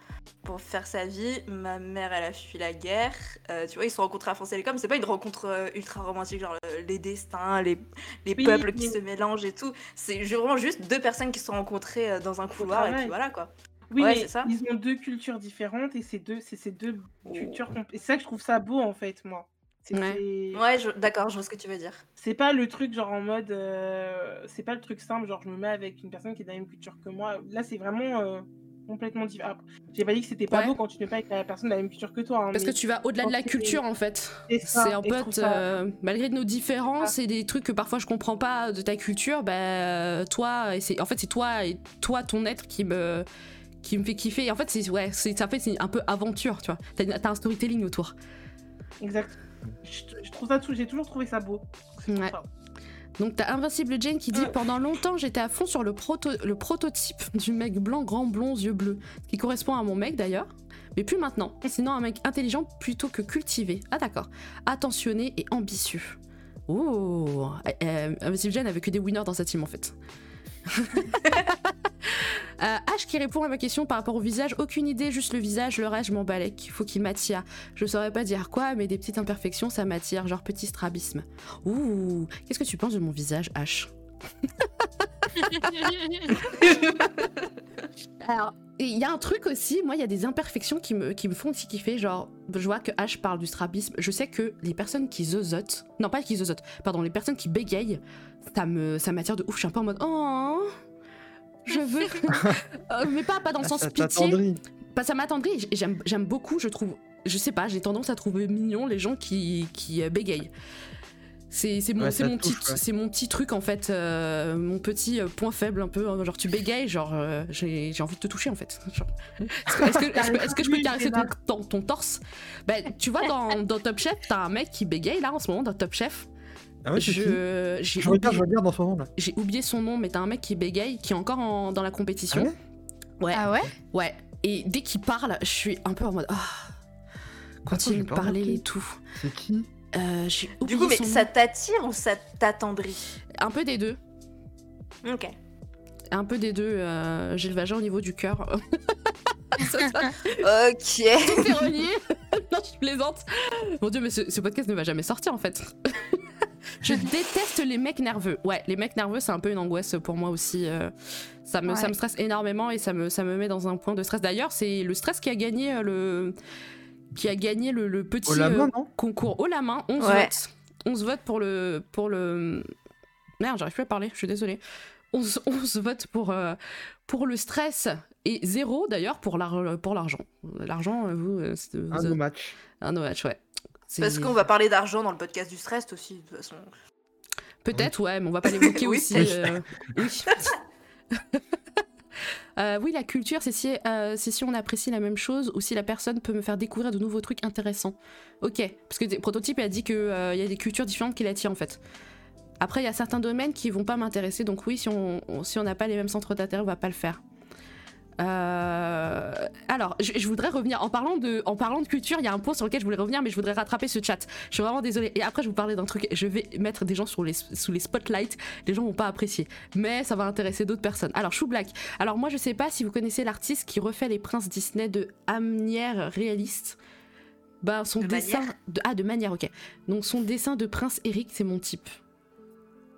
pour faire sa vie. Ma mère, elle a fui la guerre. Euh, tu vois, ils se sont rencontrés à France Télécom. C'est pas une rencontre euh, ultra romantique, genre euh, les destins, les, les Oui, peuples qui se mélangent et tout. C'est vraiment juste deux personnes qui se sont rencontrées euh, dans un couloir et puis voilà quoi. Oui, Ouais, mais ça. ils ont deux cultures différentes et c'est deux, c'est ces deux Oh. cultures. Et c'est ça que je trouve ça beau en fait, moi. C'est Ouais. Ouais, je- d'accord, je vois ce que tu veux dire. c'est pas le truc genre en mode, euh, c'est pas le truc simple, genre je me mets avec une personne qui est de la même culture que moi. Là, c'est vraiment euh, complètement différent. Après, J'ai pas dit que c'était pas Ouais. beau quand tu ne pas avec la personne de la même culture que toi. hein, Parce que tu vas au-delà de la culture en fait. c'est un peu, euh, malgré nos différences et des trucs que parfois je comprends pas de ta culture, bah toi, en fait c'est toi et toi ton être qui me, qui me fait kiffer. Et en fait c'est ouais, c'est, ça fait c'est un peu aventure, tu vois. T'as, un storytelling autour. Exact. Je, je trouve ça, tout- j'ai toujours trouvé ça beau. Ouais. ça. Donc t'as Invincible Jane qui dit pendant longtemps j'étais à fond sur le, proto le prototype du mec blanc, grand, blond, yeux bleus, qui correspond à mon mec d'ailleurs, mais plus maintenant. Sinon un mec intelligent plutôt que cultivé. Ah d'accord. Attentionné et ambitieux. Oh, euh, Invincible Jane avait que des winners dans sa team en fait. Euh, H qui répond à ma question par rapport au visage, aucune idée, juste le visage, le reste je m'en balèque, faut qu'il m'attire. Je saurais pas dire quoi, mais des petites imperfections ça m'attire, genre petit strabisme. Ouh, qu'est-ce que tu penses de mon visage H Alors, il y a un truc aussi, moi il y a des imperfections qui me, qui me font aussi kiffer, genre je vois que H parle du strabisme, je sais que les personnes qui zozotent, non pas qui zozotent, pardon, les personnes qui bégayent, ça me ça m'attire de ouf, je suis un peu en mode oh je veux Euh, mais pas pas dans le Ah, sens ça pitié. pas ça m'attendrit et j'aime j'aime beaucoup je trouve je sais pas j'ai tendance à trouver mignon les gens qui qui euh, bégayent c'est c'est mon Ouais, mon touche, petit ouais. c'est mon petit truc en fait euh, mon petit euh, point faible un peu hein, genre tu bégayes genre euh, j'ai j'ai envie de te toucher en fait. Est-ce que, est-ce que- que- je peux caresser ton, ton, ton torse? Ben tu vois dans, dans Top Chef t'as un mec qui bégaye là en ce moment dans Top Chef. Ah ouais, je j'ai Je regarde, oublié, je regarde en ce moment là. j'ai oublié son nom mais t'as un mec qui bégaye qui est encore en- dans la compétition. Ah ouais? Ouais. Ah ouais? Ouais, et dès qu'il parle, je suis un peu en mode Ah, continue de parler et tout. C'est qui? Euh, Du coup, mais son ça t'attire ou ça t'attendrit Un peu des deux. Ok. Un peu des deux. euh, j'ai le vagin au niveau du cœur. Ça, ça, Ok. tout est relié. non, je plaisante. Mon dieu, mais ce, ce podcast ne va jamais sortir en fait. je déteste les mecs nerveux. Ouais, les mecs nerveux, c'est un peu une angoisse pour moi aussi. euh, ça, me, ça me stresse énormément et ça me, ça me met dans un point de stress. D'ailleurs, c'est le stress qui a gagné euh, le. Qui a gagné le, le petit Au la main, euh, concours haut la main, 11 Ouais. votes. 11 votes pour le. Pour le... Merde, j'arrive plus à parler, je suis désolée. 11, 11 votes pour, euh, pour le stress et zéro d'ailleurs pour l'ar- pour l'argent. L'argent, euh, vous, euh, c'est Un vous- no match. un no match, ouais. C'est- Parce qu'on va parler d'argent dans le podcast du stress aussi, de toute façon. Peut-être, ouais, mais on va pas l'évoquer Oui. aussi. Oui. euh, oui. Euh, oui, la culture, c'est si, euh, si on apprécie la même chose ou si la personne peut me faire découvrir de nouveaux trucs intéressants. Ok, parce que Prototype a dit qu'il y a des cultures différentes qui l'attirent en fait. Après, il y a certains domaines qui vont pas m'intéresser, donc oui, si on si on n'a pas les mêmes centres d'intérêt, on va pas le faire. Euh, alors, je, je voudrais revenir en parlant de en parlant de culture. Il y a un point sur lequel je voulais revenir, mais je voudrais rattraper ce chat. Je suis vraiment désolée. Et après, je vais vous parler d'un truc. Je vais mettre des gens sur les, sous les spotlights. Les gens vont pas apprécier, mais ça va intéresser d'autres personnes. Alors, Chou Black. Alors, moi, je sais pas si vous connaissez l'artiste qui refait les princes Disney de manière réaliste. Ben, son De dessin. De, ah, de manière, ok. Donc, son dessin de prince Eric, c'est mon type.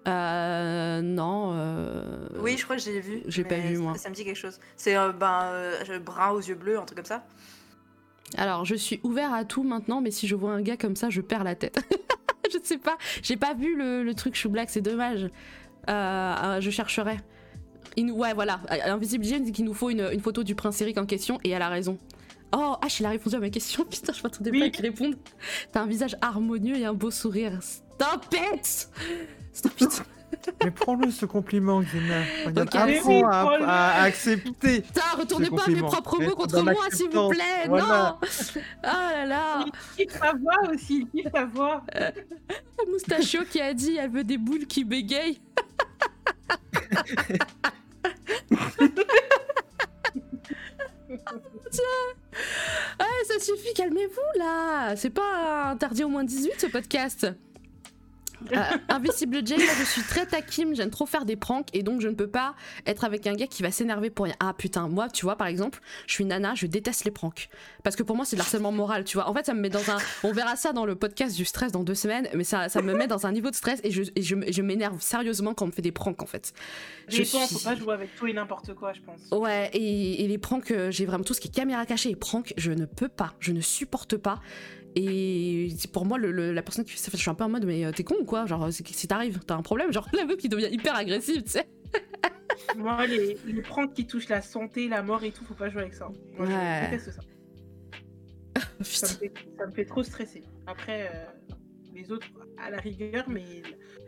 Euh. Non. euh, Oui, je crois que j'ai vu. j'ai pas vu, ça- moi. Ça me dit quelque chose. C'est euh, ben, euh, brun aux yeux bleus, un truc comme ça. Alors, je suis ouvert à tout maintenant, mais si je vois un gars comme ça, je perds la tête. je sais pas, j'ai pas vu le, le truc Chou Black, c'est dommage. Je chercherai. Il nous, ouais, voilà. Invisible Jane dit qu'il nous faut une, une photo du prince Eric en question, et elle a raison. Oh, H, il a répondu à ma question. Putain, je m'attendais Oui. pas qu'il réponde. T'as un visage harmonieux et un beau sourire. Stop it Stop Mais prends-le ce compliment, Xena. Regarde, Ok. Mais apprends oui, à, à accepter. Putain, retournez Ce pas mes propres mots contre moi, s'il vous plaît Voilà. Non Ah là là Il kiffe voix aussi, il kiffe ta voix. Moustachio qui a dit elle veut des boules qui bégayent. Tiens. Ouais, ça suffit, calmez-vous là. C'est pas interdit au moins 18 ce podcast. Euh, Invisible moi je suis très taquine, j'aime trop faire des pranks et donc je ne peux pas être avec un gars qui va s'énerver pour rien. Ah putain, moi tu vois par exemple, je suis nana, je déteste les pranks. Parce que pour moi c'est de l'harcèlement moral, tu vois. En fait ça me met dans un... On verra ça dans le podcast du stress dans deux semaines, mais ça, ça me met dans un niveau de stress et je, et je, je m'énerve sérieusement quand on me fait des pranks en fait. Je Je pense, suis- faut pas jouer avec tout et n'importe quoi, je pense. Ouais, et, et les pranks, euh, j'ai vraiment tout ce qui est caméra cachée et pranks, je ne peux pas, je ne supporte pas. Et pour moi, le, le- la personne qui fait ça, je suis un peu en mode, mais euh, t'es con ou quoi? Genre, c'est- si t'arrives, t'as un problème Genre, la meuf qui devient hyper agressive, tu sais Moi, les, les pranks qui touchent la santé, la mort et tout, faut pas jouer avec ça. Moi, Ouais. je déteste ça. Ça me, fait, ça me fait trop stresser. Après, euh, les autres, à la rigueur, mais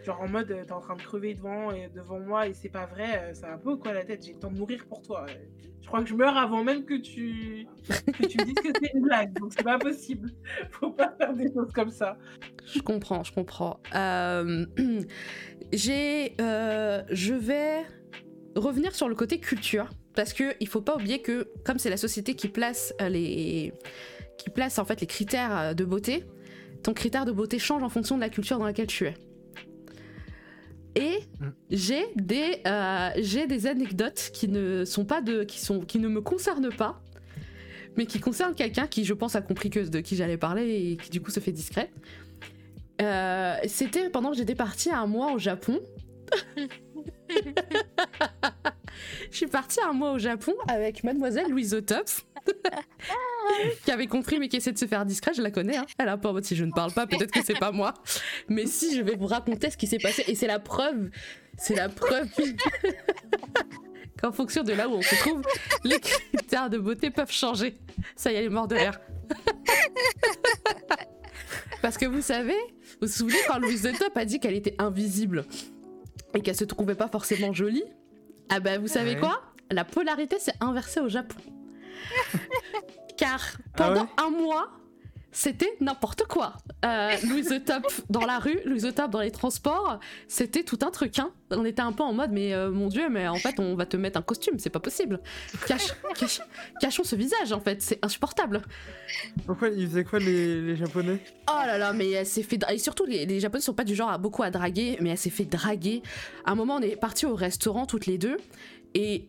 genre en mode, euh, t'es en train de crever devant, et devant moi et c'est pas vrai, euh, c'est un peu quoi la tête, j'ai le temps de mourir pour toi. euh. Je crois que je meurs avant même que tu, que tu me dises que c'est une blague, donc c'est pas possible. Faut pas faire des choses comme ça. Je comprends, je comprends. Euh, j'ai, euh, je vais revenir sur le côté culture parce que il faut pas oublier que comme c'est la société qui place euh, les, qui place en fait les critères euh, de beauté, ton critère de beauté change en fonction de la culture dans laquelle tu es. Et Mm. j'ai des, euh, j'ai des anecdotes qui ne sont pas de, qui sont, qui ne me concernent pas, mais qui concernent quelqu'un qui, je pense, a compris que de qui j'allais parler et qui du coup se fait discret. Euh, C'était pendant que j'étais partie un mois au Japon. Je suis partie un mois au Japon avec mademoiselle Louise Top. qui avait compris mais qui essaie de se faire discret, je la connais. hein. Elle a pas si je ne parle pas, peut-être que c'est pas moi. Mais si, je vais vous raconter ce qui s'est passé et c'est la preuve, c'est la preuve qu'en fonction de là où on se trouve, les critères de beauté peuvent changer. Ça y est, elle est morte de rire. Parce que vous savez, vous vous souvenez quand Louise de Top a dit qu'elle était invisible et qu'elle se trouvait pas forcément jolie? Ah bah vous savez Ouais. quoi? La polarité s'est inversée au Japon. Car Ah pendant ouais? un mois, c'était n'importe quoi. Euh, Louise the Top dans la rue, Louise the Top dans les transports, c'était tout un truc. Hein. On était un peu en mode, mais euh, mon dieu, mais en fait, on va te mettre un costume, c'est pas possible. Cache- cache- cachons ce visage, en fait, c'est insupportable. Pourquoi ils faisaient quoi les, les japonais? Oh là là, mais elle s'est fait. Et surtout, les, les Japonais sont pas du genre à beaucoup à draguer, mais elle s'est fait draguer. À un moment, on est partis au restaurant toutes les deux, et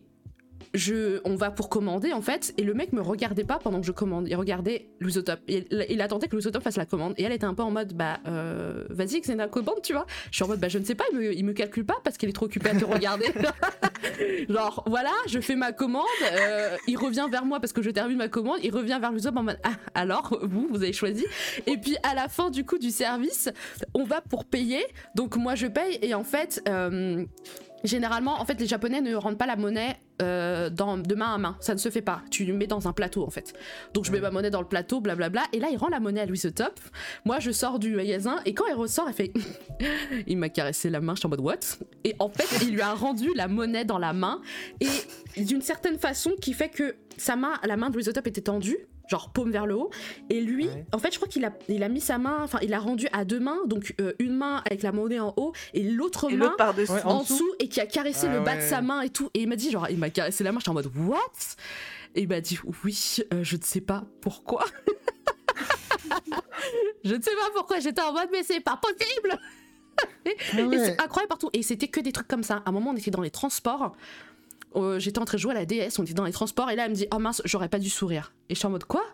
on va pour commander en fait, et le mec me regardait pas pendant que je commande. Il regardait Lusotop. Et il, attendait que Lusotop fasse la commande, et elle était un peu en mode bah euh, vas-y, la commande, tu vois. Je suis en mode bah je ne sais pas, il me, il me calcule pas parce qu'il est trop occupé à te regarder. Genre voilà, je fais ma commande, euh, il revient vers moi parce que je termine ma commande, il revient vers Lusotop en mode ah alors vous, vous avez choisi. Et puis à la fin du coup du service, on va pour payer. Donc moi je paye et en fait, euh, généralement, en fait les Japonais ne rendent pas la monnaie euh, dans, de main à main. Ça ne se fait pas. Tu le mets dans un plateau en fait. Donc je mets ma monnaie dans le plateau, blablabla. Et là il rend la monnaie à Louis Top. Moi je sors du magasin et quand elle ressort, elle fait, il m'a caressé la main. Je suis en mode what? Et en fait il lui a rendu la monnaie dans la main et d'une certaine façon qui fait que sa main, la main de Louis Top était tendue genre paume vers le haut et lui Ouais. en fait je crois qu'il a il a mis sa main enfin il a rendu à deux mains donc euh, une main avec la monnaie en haut et l'autre Et main. Ouais, en, en dessous et qui a caressé Ah le bas de sa main et tout et il m'a dit genre il m'a caressé la main j'étais en mode what? Et il m'a dit oui euh, je ne sais pas pourquoi je ne sais pas pourquoi j'étais en mode mais c'est pas possible Ah et c'est incroyable partout. Et c'était que des trucs comme ça. À un moment, on était dans les transports. J'étais en train de jouer à la DS, on était dans les transports. Et là, elle me dit Oh mince, j'aurais pas dû sourire. Et je suis en mode Quoi?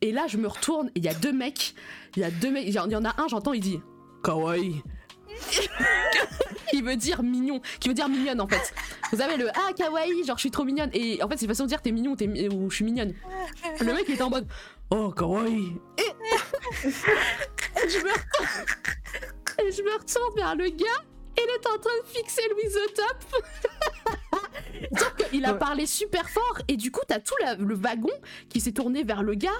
Et là, je me retourne. et Il y a deux mecs. Il y a deux mecs. Il y en a un, j'entends, il dit Kawaii. qui veut dire mignon, qui veut dire mignonne en fait. Vous savez le ah kawaii, genre je suis trop mignonne et en fait c'est façon de dire t'es mignon ou je suis mignonne. Le mec il était en mode oh kawaii et, et je me retourne et je me retourne vers le gars et il est en train de fixer Louise au top. Sauf qu'il a parlé super fort et du coup t'as tout la- le wagon qui s'est tourné vers le gars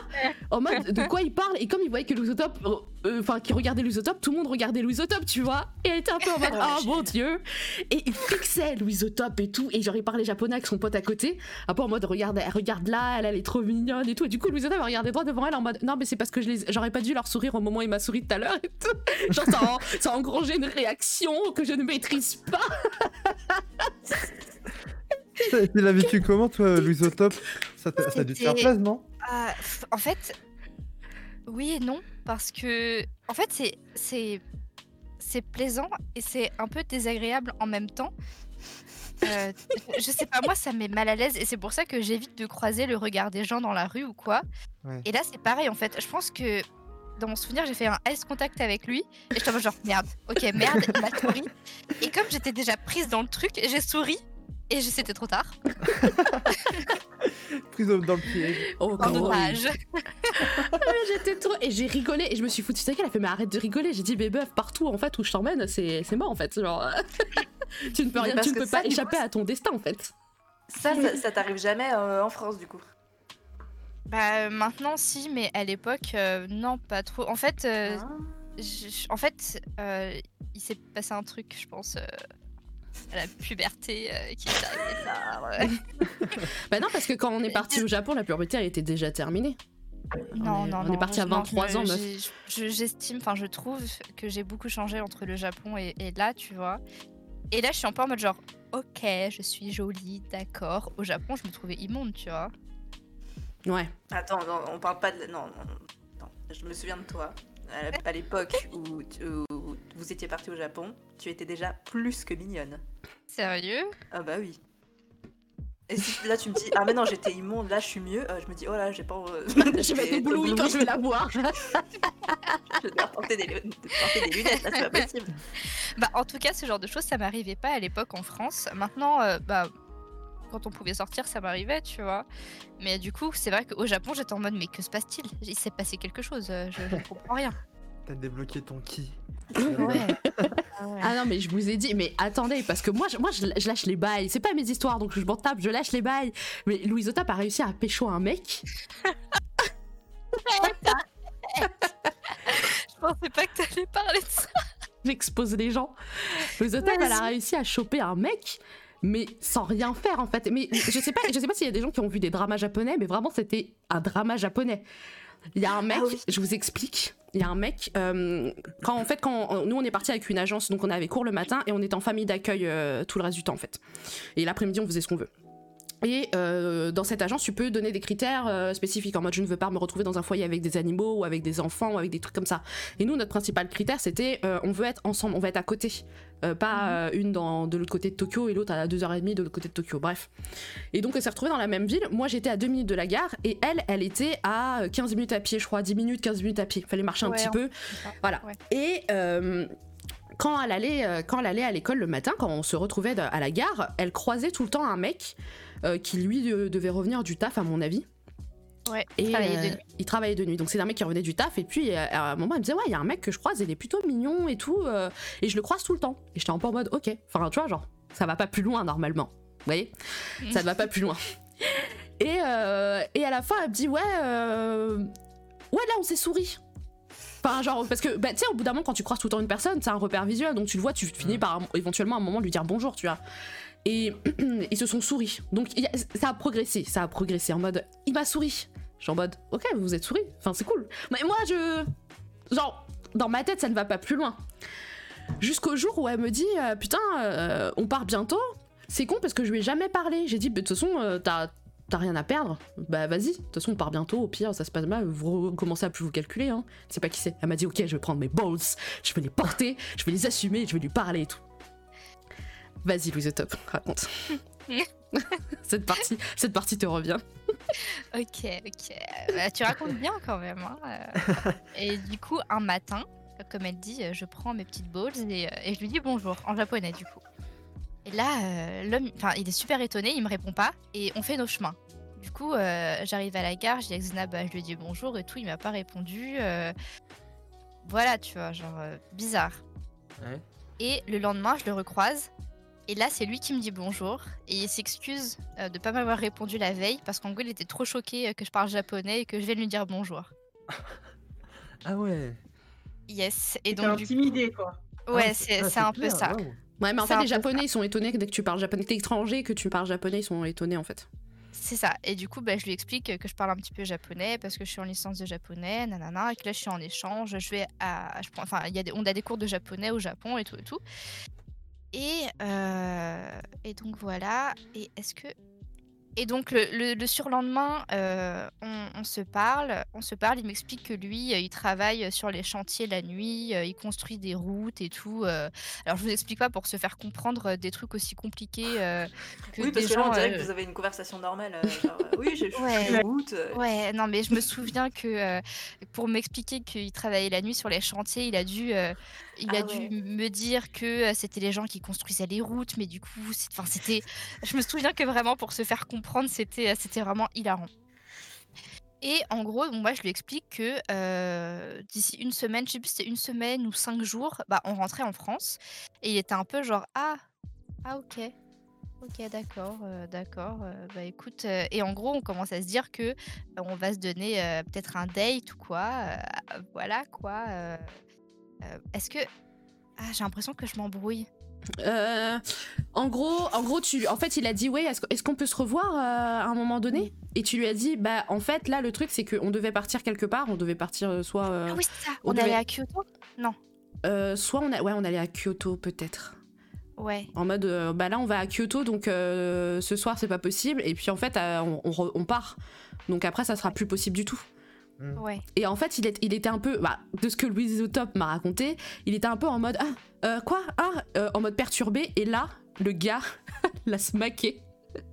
en mode de quoi il parle et comme il voyait que Louise au top, euh, euh, enfin qui regardait Louise au top, tout le monde regardait Louise au top tu vois et elle était un peu en mode oh mon dieu. Et il fixait Louise au top et tout et genre il parlait japonais avec son pote à côté un peu en mode regarde elle regarde là elle, elle est trop mignonne et tout et du coup Louise au top elle regardait droit devant elle en mode non mais c'est parce que j'aurais pas dû leur sourire au moment où il m'a souri tout à l'heure et tout. Genre ça a, ça a engrangé une réaction que je ne maîtrise pas Tu l'as vécu comment, toi, Louise au top ça, a dû te faire plaisir, non? f- en fait, oui et non, parce que en fait c'est c'est c'est plaisant et c'est un peu désagréable en même temps. Euh, je sais pas, moi ça me met mal à l'aise et c'est pour ça que j'évite de croiser le regard des gens dans la rue ou quoi. Ouais. Et là c'est pareil en fait. Je pense que dans mon souvenir j'ai fait un ice contact avec lui et en mode genre merde, ok merde, il m'a souri. Et comme j'étais déjà prise dans le truc, j'ai souri et je- c'était trop tard. Prise dans le piège. oh dommage. J'étais trop. Et j'ai rigolé et je me suis foutue de qu'elle a fait mais arrête de rigoler. J'ai dit mais meuf partout en fait où je t'emmène c'est c'est mort en fait. Genre tu ne peux rien, tu ne peux ça, pas coup, échapper à ton destin en fait. Ça, ça, ça t'arrive jamais euh, en France du coup? Bah euh, maintenant si, mais à l'époque euh, non pas trop. En fait, euh, Ah. en fait, euh, il s'est passé un truc, je pense, euh, la puberté euh, qui est arrivé tard. euh. Bah non parce que quand on est parti au Japon la puberté elle était déjà terminée. Non, est- non, on non. est parti à je- non, 23 je me- ans, meuf. j'ai- je- J'estime, enfin, je trouve que j'ai beaucoup changé entre le Japon et, et là, tu vois. Et là, je suis un peu en mode genre, ok, je suis jolie, d'accord. Au Japon, je me trouvais immonde, tu vois. Ouais. Attends, non, on parle pas de. Non, non, non. Je me souviens de toi. À l'époque où, vous étiez parti au Japon, tu étais déjà plus que mignonne. Sérieux? Ah bah oui. Et si là tu me dis ah mais non j'étais immonde là je suis mieux euh, je me dis oh là j'ai pas euh, Je vais être éblouie quand je vais la voir. je vais porter des, porter des lunettes là c'est pas possible Bah, en tout cas, ce genre de choses, ça m'arrivait pas à l'époque en France. Maintenant, euh, bah, quand on pouvait sortir, ça m'arrivait, tu vois. Mais du coup, c'est vrai qu'au Japon, j'étais en mode, mais que se passe-t-il? Il s'est passé quelque chose, euh, je, je ne comprends rien. T'as débloqué ton ki. Ouais. Ah non, mais je vous ai dit, mais attendez, parce que moi, je, moi, je, je lâche les bails. C'est pas mes histoires, donc je m'en tape, je lâche les bails. Mais Louise Otap a réussi à pécho un mec. Je pensais pas que t'allais parler de ça. J'expose les gens. Louise Otap, elle a réussi à choper un mec. Mais sans rien faire en fait. Mais je sais pas, je sais pas s'il y a des gens qui ont vu des dramas japonais, mais vraiment c'était un drama japonais. Il y a un mec, Ah oui. je vous explique. Il y a un mec, euh, quand en fait, quand nous on est parti avec une agence, donc on avait cours le matin et on était en famille d'accueil euh, tout le reste du temps en fait. Et l'après-midi on faisait ce qu'on veut. Et euh, dans cette agence, tu peux donner des critères euh, spécifiques en mode je ne veux pas me retrouver dans un foyer avec des animaux ou avec des enfants ou avec des trucs comme ça. Et nous, notre principal critère, c'était euh, on veut être ensemble, on veut être à côté. Pas euh, une dans, de l'autre côté de Tokyo et l'autre à 2h30 de l'autre côté de Tokyo. Bref. Et donc, on s'est retrouvés dans la même ville. Moi, j'étais à 2 minutes de la gare et elle, elle était à 15 minutes à pied, je crois. 10 minutes, 15 minutes à pied. Fallait marcher un petit peu. Voilà. Ouais. Et. quand elle, allait, quand elle allait à l'école le matin, quand on se retrouvait à la gare, elle croisait tout le temps un mec euh, qui lui de- devait revenir du taf à mon avis. Ouais, Et travailler de euh, nuit. il travaillait de nuit. Donc c'est un mec qui revenait du taf. Et puis à un moment, elle me disait Ouais, il y a un mec que je croise, il est plutôt mignon et tout. euh, et je le croise tout le temps. Et j'étais un peu en mode Ok. Enfin, tu vois, genre, ça va pas plus loin normalement. Vous voyez? Ça ne va pas plus loin. Et, euh, et à la fin, elle me dit Ouais, euh, ouais, là, on s'est souri. Enfin, genre, parce que, bah, tu sais, au bout d'un moment, quand tu croises tout le temps une personne, c'est un repère visuel, donc tu le vois, tu finis par un- éventuellement à un moment lui dire bonjour, tu vois. Et ils se sont souri. Donc, ça a progressé, ça a progressé en mode, il m'a souri. Je en mode, ok, vous êtes souri, enfin, c'est cool. Mais moi, je. Genre, dans ma tête, ça ne va pas plus loin. Jusqu'au jour où elle me dit, euh, putain, euh, on part bientôt. C'est con parce que je lui ai jamais parlé. J'ai dit, de toute façon, euh, t'as rien à perdre. Bah vas-y, de toute façon on part bientôt, au pire ça se passe mal, vous commencez à plus vous calculer, hein. Sais pas qui c'est. Elle m'a dit ok je vais prendre mes balls, je vais les porter, je vais les assumer, je vais lui parler et tout. Vas-y Louise Top, raconte. cette partie, cette partie te revient. Ok, ok. Bah, tu racontes bien quand même. hein, euh. Et du coup, un matin, comme elle dit, je prends mes petites balls et, euh, et je lui dis bonjour en japonais du coup. Et là, euh, l'homme, enfin, il est super étonné, il me répond pas et on fait nos chemins. Du coup, euh, j'arrive à la gare, je dis à Xena, bah, je lui dis bonjour et tout, il m'a pas répondu. euh, Voilà, tu vois, genre euh, bizarre. Ouais. Et le lendemain, je le recroise. Et là, c'est lui qui me dit bonjour. Et il s'excuse euh, de pas m'avoir répondu la veille parce qu'en gros, il était trop choqué euh, que je parle japonais et que je vienne lui dire bonjour. Ah ouais. Yes. Et donc, intimidé, quoi. ouais, Ah, c'est ah, c'est un peu ça. waouh. Ouais mais en fait les japonais ils sont étonnés dès que tu parles japonais. T'es étranger que tu parles japonais, ils sont étonnés en fait. C'est ça. Et du coup, bah, je lui explique que je parle un petit peu japonais parce que je suis en licence de japonais, nanana, et que là, je suis en échange. Je vais à. Je prends... Enfin, il y a des... on a des cours de japonais au Japon et tout et tout. Et, euh, et donc voilà. Et est-ce que. Et donc le, le- le surlendemain, euh, on, on se parle, on se parle. Il m'explique que lui, euh, il travaille sur les chantiers la nuit, il construit des routes et tout. Alors je vous explique pas pour se faire comprendre des trucs aussi compliqués que oui des parce que là on dirait que vous avez une conversation normale genre, oui j'ai Ouais. fait la route euh. Ouais, non, mais je me souviens que pour m'expliquer qu'il travaillait la nuit sur les chantiers, il a dû, il Ah a dû me dire que euh, c'était les gens qui construisaient les routes, mais du coup, c'était. Je me souviens que vraiment pour se faire comprendre, c'était, euh, vraiment hilarant. Et en gros, bon, moi, je lui explique que euh, d'ici une semaine, je sais plus si c'était une semaine ou cinq jours, bah, on rentrait en France. Et il était un peu genre, ah, ah, ok. Ok, d'accord, euh, d'accord. euh, bah écoute, et en gros, on commence à se dire que on va se donner peut-être un date ou quoi. voilà quoi. Euh, Est-ce que. Ah, j'ai l'impression que je m'embrouille. Euh, en gros, en gros, tu, en fait, il a dit ouais, est-ce, qu'on peut se revoir euh, à un moment donné? Et tu lui as dit bah en fait là le truc c'est qu'on devait partir quelque part, on devait partir soit, euh, Ah oui, c'est ça. on On, devait- allait à Kyoto? Euh, soit on a, ouais, on allait à Kyoto peut-être. Ouais. En mode bah là on va à Kyoto donc ce soir c'est pas possible et puis en fait on, on re- on part donc après ça sera plus possible du tout. Ouais. Et en fait, il, est- il était un peu, bah, de ce que Louise Isotop m'a raconté, il était un peu en mode ah euh, quoi ah euh, en mode perturbé et là le gars l'a smacké.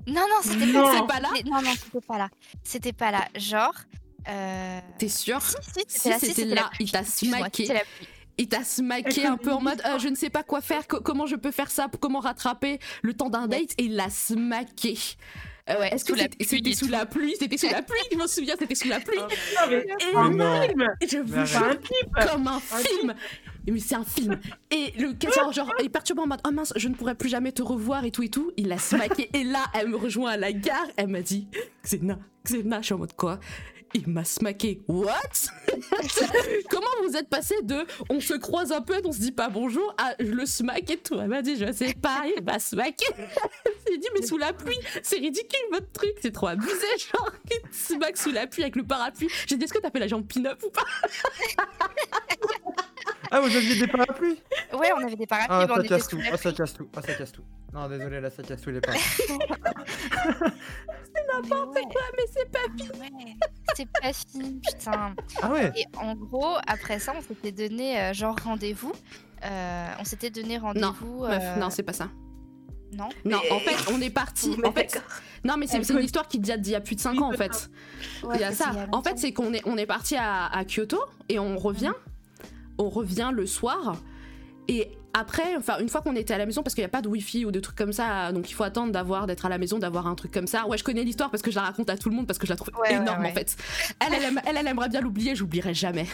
Non, non, c'était Non. pas, là c'était- Non, non, c'était pas là. C'était pas là. Genre. Euh... T'es sûr Si, si, Si c'était là. si, là, la pluie. il t'a pluie. Il t'a smacké un peu en mode euh, je ne sais pas quoi faire, co- comment je peux faire ça, comment rattraper le temps d'un date et il l'a smacké. Euh, Ouais, Est-ce que sous la c'était sous la pluie? C'était sous la pluie, je m'en souviens, c'était sous la pluie. Mais non. film je vous jure, Pas un clip comme un film. Mais c'est un film. Et le genre, genre, il est perturbé en mode Oh mince, je ne pourrai plus jamais te revoir et tout et tout. Il l'a smacké. Et là, elle me rejoint à la gare. Elle m'a dit Xena, Xena, je suis en mode quoi? Il m'a smacké. What? Comment vous êtes passé de on se croise un peu, on se dit pas bonjour à je le smack et tout Elle m'a dit je sais pas, il m'a smacké. J'ai dit mais sous la pluie, c'est ridicule votre truc, c'est trop abusé genre il te smack sous la pluie avec le parapluie. J'ai dit est-ce que t'as fait la jambe pin-up ou pas? Ah, vous aviez des parapluis Ouais, on avait des parapluies, Ah, ça était casse tout. Ah, ça casse tout. Ah, ça casse tout. Non, désolé, là, ça casse tous les pas. n'importe quoi, mais c'est pas Ouais, c'est pas fini, putain. Ah ouais Et en gros, après ça, on s'était donné euh, genre rendez-vous. Euh, on s'était donné rendez-vous. Meuf, euh, non, c'est pas ça. non. Non, en fait, on est parti. Mais En fait, d'accord. non, mais c'est c'est une histoire qui date d'il y a plus de 5 Oui, ans en fait. Ouais, Il y a ça. il y a En fait, c'est qu'on est, on est parti à, à Kyoto et on revient. On revient le soir. Et après, enfin, une fois qu'on était à la maison, parce qu'il n'y a pas de wifi ou de trucs comme ça, donc il faut attendre d'avoir, d'être à la maison, d'avoir un truc comme ça. Ouais, je connais l'histoire parce que je la raconte à tout le monde parce que je la trouve Ouais, ouais, énorme ouais. en fait. Elle, elle, aime- elle, elle aimerait bien l'oublier, j'oublierai jamais.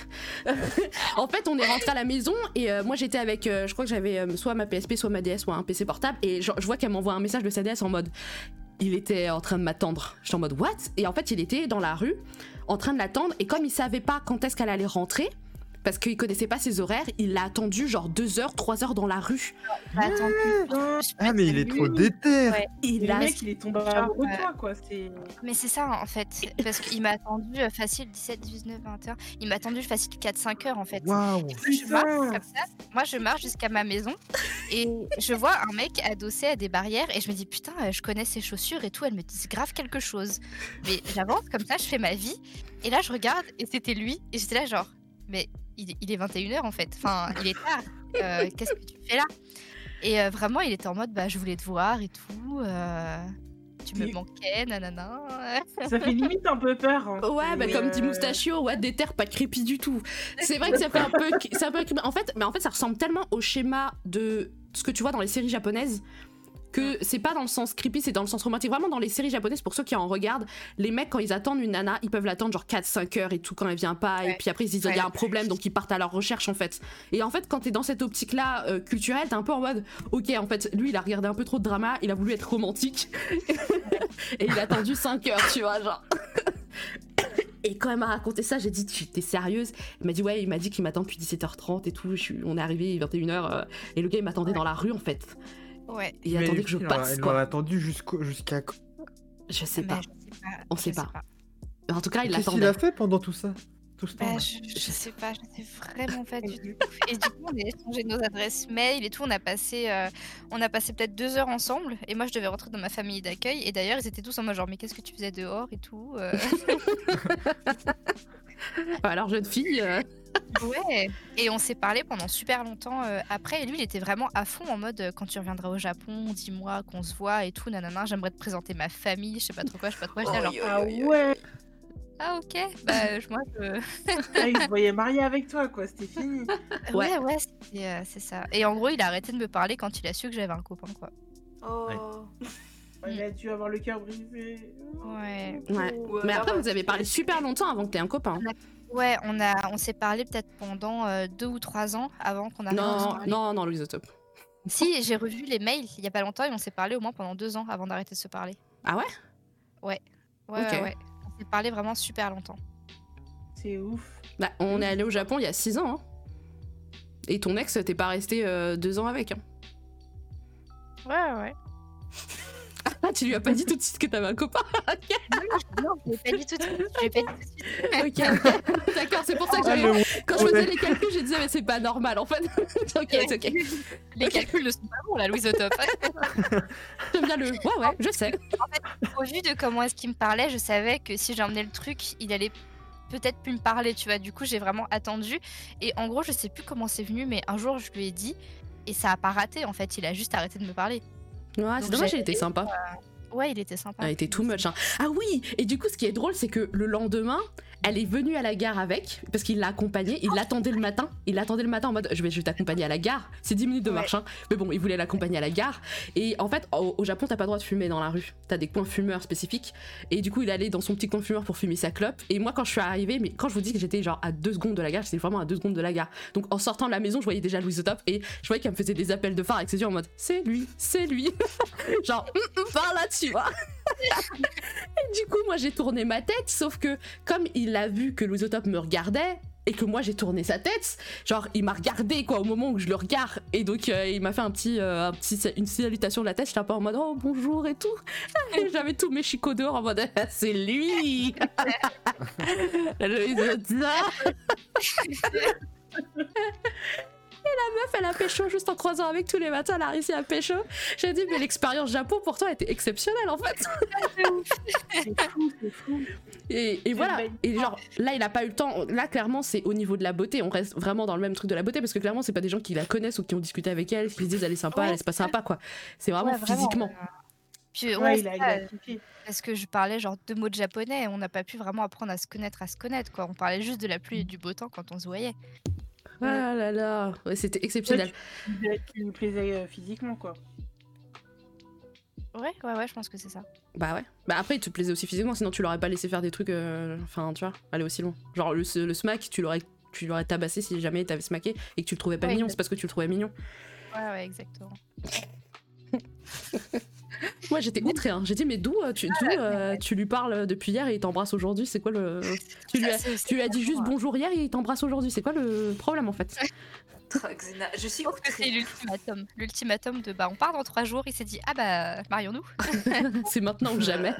en fait, on est rentré à la maison et euh, moi j'étais avec, euh, je crois que j'avais euh, soit ma PSP, soit ma DS, soit un PC portable et je, je vois qu'elle m'envoie un message de sa DS en mode il était en train de m'attendre. J'étais en mode what? Et en fait, il était dans la rue en train de l'attendre et comme il savait pas quand est-ce qu'elle allait rentrer, parce qu'il connaissait pas ses horaires, il l'a attendu genre 2 heures, 3 heures dans la rue. Putain, Ah, mais il est trop déter Ouais. Il le a mec, il est tombé Genre, amoureux de toi, quoi. Mais c'est ça en fait. Parce qu'il m'a attendu euh, facile 17, 19, 20 heures. Il m'a attendu facile 4-5 heures en fait. Waouh Moi, je marche comme ça. Moi, je marche jusqu'à ma maison et je vois un mec adossé à des barrières et je me dis putain, euh, je connais ses chaussures et tout. Elles me disent grave quelque chose. Mais j'avance comme ça, je fais ma vie et là je regarde et c'était lui et j'étais là genre, mais il, il est 21h en fait. Enfin, il est tard. Euh, Qu'est-ce que tu fais là? Et euh, vraiment, il était en mode bah je voulais te voir et tout. euh, tu me manquais, nanana. Ça fait limite un peu peur. hein. Ouais, bah comme dit Moustachio, ouais, des terres pas creepy du tout. C'est vrai que ça fait un peu, c'est un peu creepy. En fait, mais en fait, ça ressemble tellement au schéma de ce que tu vois dans les séries japonaises que c'est pas dans le sens creepy, c'est dans le sens romantique. Vraiment, dans les séries japonaises, pour ceux qui en regardent, les mecs, quand ils attendent une nana, ils peuvent l'attendre genre 4-5 heures et tout quand elle vient pas. Et puis après, ils se disent, il y a un problème, donc ils partent à leur recherche, en fait. Et en fait, quand t'es dans cette optique-là euh, culturelle, t'es un peu en mode, ok, en fait, lui, il a regardé un peu trop de drama, il a voulu être romantique. et il a attendu 5 heures, tu vois, genre. Et quand elle m'a raconté ça, j'ai dit, tu t'es sérieuse? Il m'a dit, ouais, il m'a dit qu'il m'attend depuis 17h30 et tout. Je suis... On est arrivé 21h euh, et le gars, il m'attendait dans la rue, en fait. Ouais. Et il attendait que je passe, Elle m'aurait attendu jusqu'au- jusqu'à. Je sais Mais pas. je sais pas. On sait pas. En tout cas, il Qu'est-ce qu'il l'attendait. a fait pendant tout ça? Tout ce Bah, temps je, je sais pas, je sais vraiment pas du tout. Et du coup, on a échangé nos adresses mail et tout. On a passé, euh, on a passé peut-être deux heures ensemble. Et moi, je devais rentrer dans ma famille d'accueil. Et d'ailleurs, ils étaient tous en mode genre, mais qu'est-ce que tu faisais dehors et tout. euh. Alors, jeune fille, euh, Ouais. Et on s'est parlé pendant super longtemps euh, après. Et lui, il était vraiment à fond en mode, euh, quand tu reviendras au Japon, dis-moi qu'on se voit et tout. Nanana, j'aimerais te présenter ma famille. Je sais pas trop quoi, je sais pas trop quoi. Oi, oi, Ah ouais, ah ok. Bah, je- moi, je. Ah, il se voyait marié avec toi, quoi. C'était fini. Ouais. Ouais, ouais, c'était, euh, c'est ça. Et en gros, il a arrêté de me parler quand il a su que j'avais un copain, quoi. Oh. Il a dû avoir le cœur brisé. Ouais. ouais. Ou Mais alors, après, vous avez parlé super longtemps avant que t'aies un copain. Ouais, on a, on s'est parlé peut-être pendant euh, deux ou trois ans avant qu'on arrête de se Non, parler. non, non, Louise Top. Si, j'ai revu les mails il y a pas longtemps et on s'est parlé au moins pendant deux ans avant d'arrêter de se parler. Ah ouais? Ouais, Ok. ouais, ouais. On s'est parlé vraiment super longtemps. C'est ouf. Bah, on est allé au Japon il y a 6 ans. hein. Et ton ex, t'es pas resté euh, deux ans avec. hein. Ouais, ouais. Ah, tu lui as pas dit tout de suite que t'avais un copain Non, je l'ai pas dit tout de suite. Je pas dit tout de suite. Ok. D'accord, c'est pour ça que Ah, j'avais. Quand je faisais les calculs, je disais, mais c'est pas normal en fait. ok, c'est ok. Les calculs ne sont pas bons, là, Louise au top. J'aime bien le. Ouais, ouais, je sais. Au vu de comment est-ce qu'il me parlait, je savais que si j'emmenais le truc, il allait peut-être plus me parler, tu vois. Du coup, j'ai vraiment attendu. Et en gros, je sais plus comment c'est venu, mais un jour, je lui ai dit. Et ça a pas raté, en fait. Il a juste arrêté de me parler. Ouais, c'est dommage, il était sympa. Ouais, il était sympa. Elle était too much. hein. Ah oui Et du coup, ce qui est drôle, c'est que le lendemain, elle est venue à la gare avec, parce qu'il l'a accompagnée, il l'attendait le matin. Il l'attendait le matin en mode Je vais, je vais t'accompagner à la gare. C'est 10 minutes de Ouais. marche, hein. Mais bon, il voulait l'accompagner à la gare. Et en fait, au, au Japon, t'as pas le droit de fumer dans la rue. T'as des coins fumeurs spécifiques. Et du coup, il allait dans son petit coin fumeur pour fumer sa clope. Et moi, quand je suis arrivée, mais quand je vous dis que j'étais genre à 2 secondes de la gare, j'étais vraiment à 2 secondes de la gare. Donc en sortant de la maison, je voyais déjà Louise au top. Et je voyais qu'elle me faisait des appels de phare avec ses yeux en mode C'est lui, c'est lui. genre, hum, hum, par là, tu vois. Et du coup, moi, j'ai tourné ma tête, sauf que comme il a vu que Louis Top me regardait et que moi j'ai tourné sa tête, genre il m'a regardé quoi au moment où je le regarde et donc euh, il m'a fait un petit, euh, un petit, une salutation de la tête. J'étais un peu en mode oh bonjour et tout. Et j'avais tous mes chicots dehors en mode Ah, c'est lui. Et la meuf, elle a pécho juste en croisant avec tous les matins, elle a réussi à pécho. J'ai dit, mais l'expérience Japon pour toi était exceptionnelle en fait. C'est fou, c'est fou. Et, et voilà. Et genre, là, il a pas eu le temps. Là, clairement, c'est au niveau de la beauté. On reste vraiment dans le même truc de la beauté parce que clairement, c'est pas des gens qui la connaissent ou qui ont discuté avec elle, qui se disent elle est sympa, Ouais, elle est pas sympa, quoi. C'est vraiment Ouais, vraiment, physiquement. Puis, Ouais, ouais, il a, il a euh, parce que je parlais genre deux mots de japonais, on n'a pas pu vraiment apprendre à se connaître, à se connaître, quoi. On parlait juste de la pluie et du beau temps quand on se voyait. Ah là là. Ouais, c'était exceptionnel. Tu disais qu'il lui plaisait euh, physiquement, quoi. Ouais, ouais, ouais, je pense que c'est ça. Bah ouais. Bah après, il te plaisait aussi physiquement, sinon tu l'aurais pas laissé faire des trucs. euh, Enfin, tu vois, aller aussi loin. Genre, le, le smack, tu l'aurais. Tu l'aurais tabassé si jamais t'avais smacké et que tu le trouvais pas Ouais, mignon, c'est parce que tu le trouvais mignon. Ouais, ouais, exactement. Moi j'étais outrée, hein. j'ai dit mais d'où euh, tu, euh, tu lui parles depuis hier et il t'embrasse aujourd'hui, c'est quoi le... Tu lui as, Ça, c'est- tu lui as dit juste bonjour hier et il t'embrasse aujourd'hui, c'est quoi le problème en fait? Je suis que c'est outrée. l'ultimatum. L'ultimatum de bah on part dans trois jours, il s'est dit ah bah marions-nous. C'est maintenant ou jamais.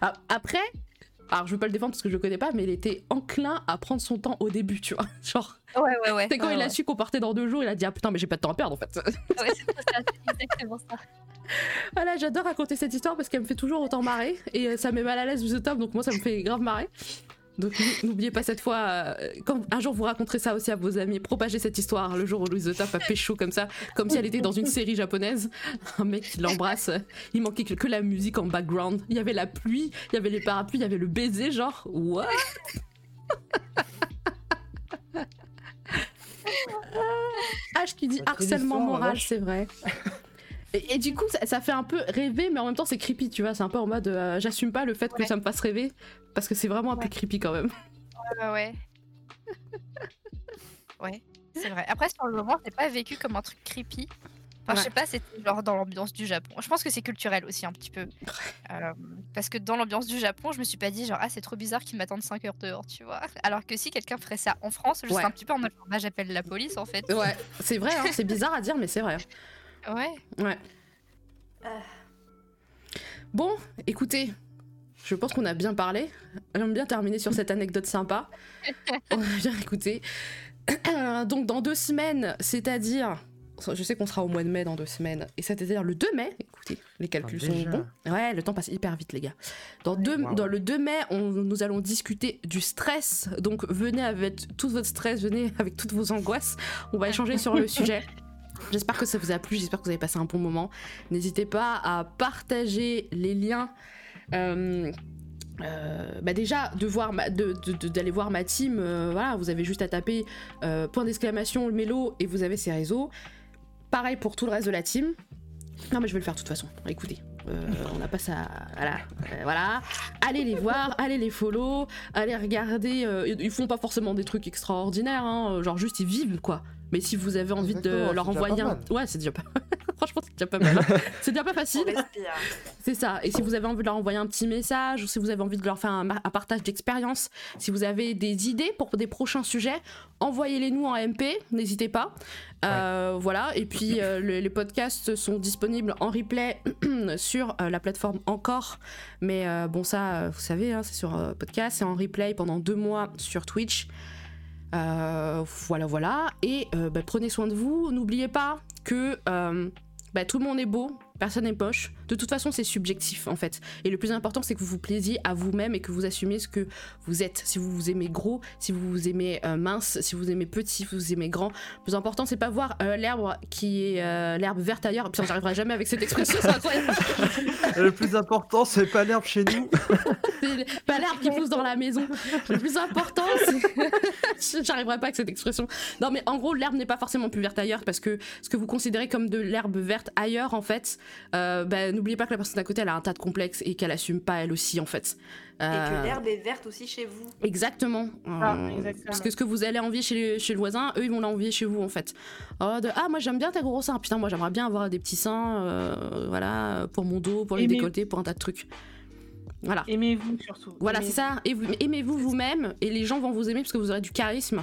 Ah, Après, alors je veux pas le défendre parce que je le connais pas, mais il était enclin à prendre son temps au début, tu vois. Genre, Ouais ouais ouais. c'est quand il a su qu'on partait dans deux jours, il a dit ah putain mais j'ai pas de temps à perdre en fait. Ouais, c'est ça, c'est exactement ça. Voilà, j'adore raconter cette histoire parce qu'elle me fait toujours autant marrer et ça met mal à l'aise du top, donc moi ça me fait grave marrer. Donc n'oubliez pas cette fois, euh, quand un jour vous raconterez ça aussi à vos amis, propagez cette histoire le jour où Louise Top a pécho comme ça, comme si elle était dans une série japonaise. Un mec qui l'embrasse, il manquait que, que la musique en background. Il y avait la pluie, il y avait les parapluies, il y avait le baiser, genre, what? H qui dit Sacrée harcèlement moral, c'est vrai. Et, et du coup, ça, ça fait un peu rêver, mais en même temps, c'est creepy, tu vois. C'est un peu en mode, euh, j'assume pas le fait que ça me fasse rêver, parce que c'est vraiment un peu creepy quand même. Ouais ouais. Ouais, c'est vrai. Après sur le moment, c'est pas vécu comme un truc creepy. Enfin, je sais pas, c'était genre dans l'ambiance du Japon. Je pense que c'est culturel aussi un petit peu. Euh, parce que dans l'ambiance du Japon, je me suis pas dit genre ah c'est trop bizarre qu'ils m'attendent 5 heures dehors, tu vois. Alors que si quelqu'un ferait ça en France, je Ouais. serais un petit peu en mode bah j'appelle la police en fait. Ouais, c'est vrai, hein, c'est bizarre à dire, mais c'est vrai. Ouais. Ouais. Bon, écoutez, je pense qu'on a bien parlé. J'aime bien terminer sur cette anecdote sympa. On a bien écouté. Donc, dans deux semaines, c'est-à-dire. Je sais qu'on sera au mois de mai dans deux semaines. Et c'est-à-dire le 2 mai. Écoutez, les calculs Ah, sont bons. Ouais, le temps passe hyper vite, les gars. Dans, deux, Wow. dans le 2 mai, on- nous allons discuter du stress. Donc, venez avec tout votre stress, venez avec toutes vos angoisses. On va échanger sur le sujet. J'espère que ça vous a plu, j'espère que vous avez passé un bon moment. N'hésitez pas à partager les liens. euh, euh, bah déjà de voir d'aller voir ma team euh, voilà vous avez juste à taper point d'exclamation le mélo et vous avez ses réseaux pareil pour tout le reste de la team non mais je vais le faire de toute façon écoutez on n'a pas ça voilà allez les voir allez les follow allez regarder ils font pas forcément des trucs extraordinaires hein, genre juste ils vivent quoi Mais si vous avez envie Exactement, de leur envoyer un. Ouais, c'est déjà pas. Franchement, c'est déjà pas mal. hein. c'est déjà pas facile. C'est ça. Et si vous avez envie de leur envoyer un petit message, ou si vous avez envie de leur faire un, partage d'expérience, si vous avez des idées pour des prochains sujets, envoyez-les nous en MP, n'hésitez pas. Euh, Voilà. Et puis euh, le- les podcasts sont disponibles en replay sur euh, la plateforme Encore. Mais euh, bon, ça, vous savez, hein, c'est sur euh, podcast, c'est en replay pendant deux mois sur Twitch. Euh, voilà, voilà. Et euh, bah, prenez soin de vous. N'oubliez pas que euh, bah, tout le monde est beau, personne n'est poche. De toute façon, c'est subjectif en fait. Et le plus important, c'est que vous vous plaisiez à vous-même et que vous assumiez ce que vous êtes. Si vous vous aimez gros, si vous vous aimez euh, mince, si vous aimez petit, si vous aimez grand. Le plus important, c'est pas voir euh, l'herbe qui est euh, l'herbe verte ailleurs. Putain, j'arriverai jamais avec cette expression, c'est incroyable. Le plus important, c'est pas l'herbe chez nous. Pas l'herbe qui pousse dans la maison. Le plus important, c'est. J'arriverai pas avec cette expression. Non, mais en gros, l'herbe n'est pas forcément plus verte ailleurs parce que ce que vous considérez comme de l'herbe verte ailleurs, en fait, euh, bah, n'oubliez pas que la personne à côté, elle a un tas de complexes et qu'elle assume pas elle aussi, en fait. Et Euh, que l'herbe est verte aussi chez vous. Exactement. Ah, Euh, exactement. Parce que ce que vous allez envier chez, les- chez le voisin, eux, ils vont l'envier chez vous, en fait. Oh, de, ah, moi, j'aime bien tes gros seins. Putain, moi, j'aimerais bien avoir des petits seins, euh, voilà, pour mon dos, pour les Aimez- décolleter, pour un tas de trucs. Voilà. Aimez-vous surtout. Voilà, c'est ça. Et vous- Aimez-vous vous-même et les gens vont vous aimer parce que vous aurez du charisme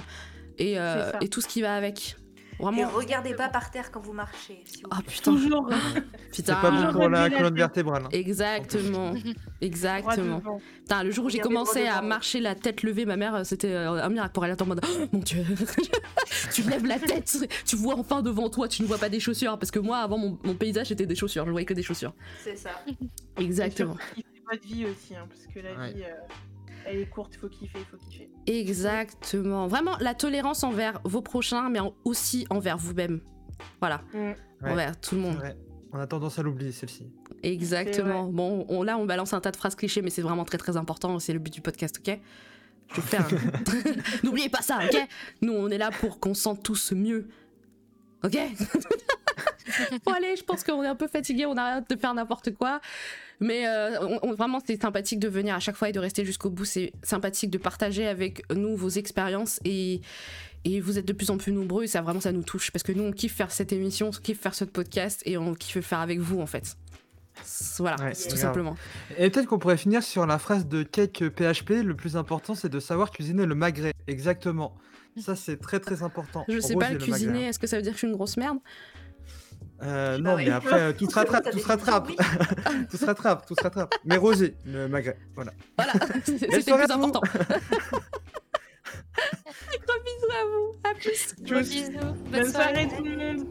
et, euh, et tout ce qui va avec. Et Vraiment. regardez pas par terre quand vous marchez. s'il vous Ah plaît. putain, Toujours putain. C'est pas bon pour la colonne vertébrale. hein. Exactement, exactement. Putain, le jour où j'ai commencé à marcher la tête levée, ma mère, c'était euh, un miracle pour elle. Elle était en mode, Oh, mon dieu, tu lèves la tête, tu vois enfin devant toi, tu ne vois pas des chaussures. Parce que moi, avant, mon, mon paysage était des chaussures, je voyais que des chaussures. C'est ça. Exactement. Et votre vie aussi, hein, parce que la Ouais. vie, euh, elle est courte, il faut kiffer, il faut kiffer. Exactement. Vraiment, la tolérance envers vos prochains, mais en- aussi envers vous-même. Voilà, Mm. Ouais. envers tout le monde. vrai. On a tendance à l'oublier, celle-ci. Exactement. Bon, on- là, on balance un tas de phrases clichés, mais c'est vraiment très très important. C'est le but du podcast, ok? Je fais un... N'oubliez pas ça, ok? Nous, on est là pour qu'on sente tous mieux. Ok Bon, allez, je pense qu'on est un peu fatigué, on arrête de faire n'importe quoi. Mais euh, on- on- vraiment, c'est sympathique de venir à chaque fois et de rester jusqu'au bout. C'est sympathique de partager avec nous vos expériences et, et vous êtes de plus en plus nombreux et ça vraiment ça nous touche parce que nous on kiffe faire cette émission, on kiffe faire ce podcast et on kiffe le faire avec vous en fait. Voilà, Ouais, tout grave. simplement. Et peut-être qu'on pourrait finir sur la phrase de Cake PHP. Le plus important, c'est de savoir cuisiner le magret. Exactement. Ça, c'est très très important. Je sais pas le cuisiner, est-ce que ça veut dire que je suis une grosse merde? Euh, Bah non, mais après, euh, tout se rattrape, tout se rattrape. tout se rattrape, tout se rattrape. Mais Rosé, le magret. Voilà. Voilà, c'était plus vous. important. Gros bisous à vous, à plus Gros bisous. Bonne, Bonne soirée soirée. tout le monde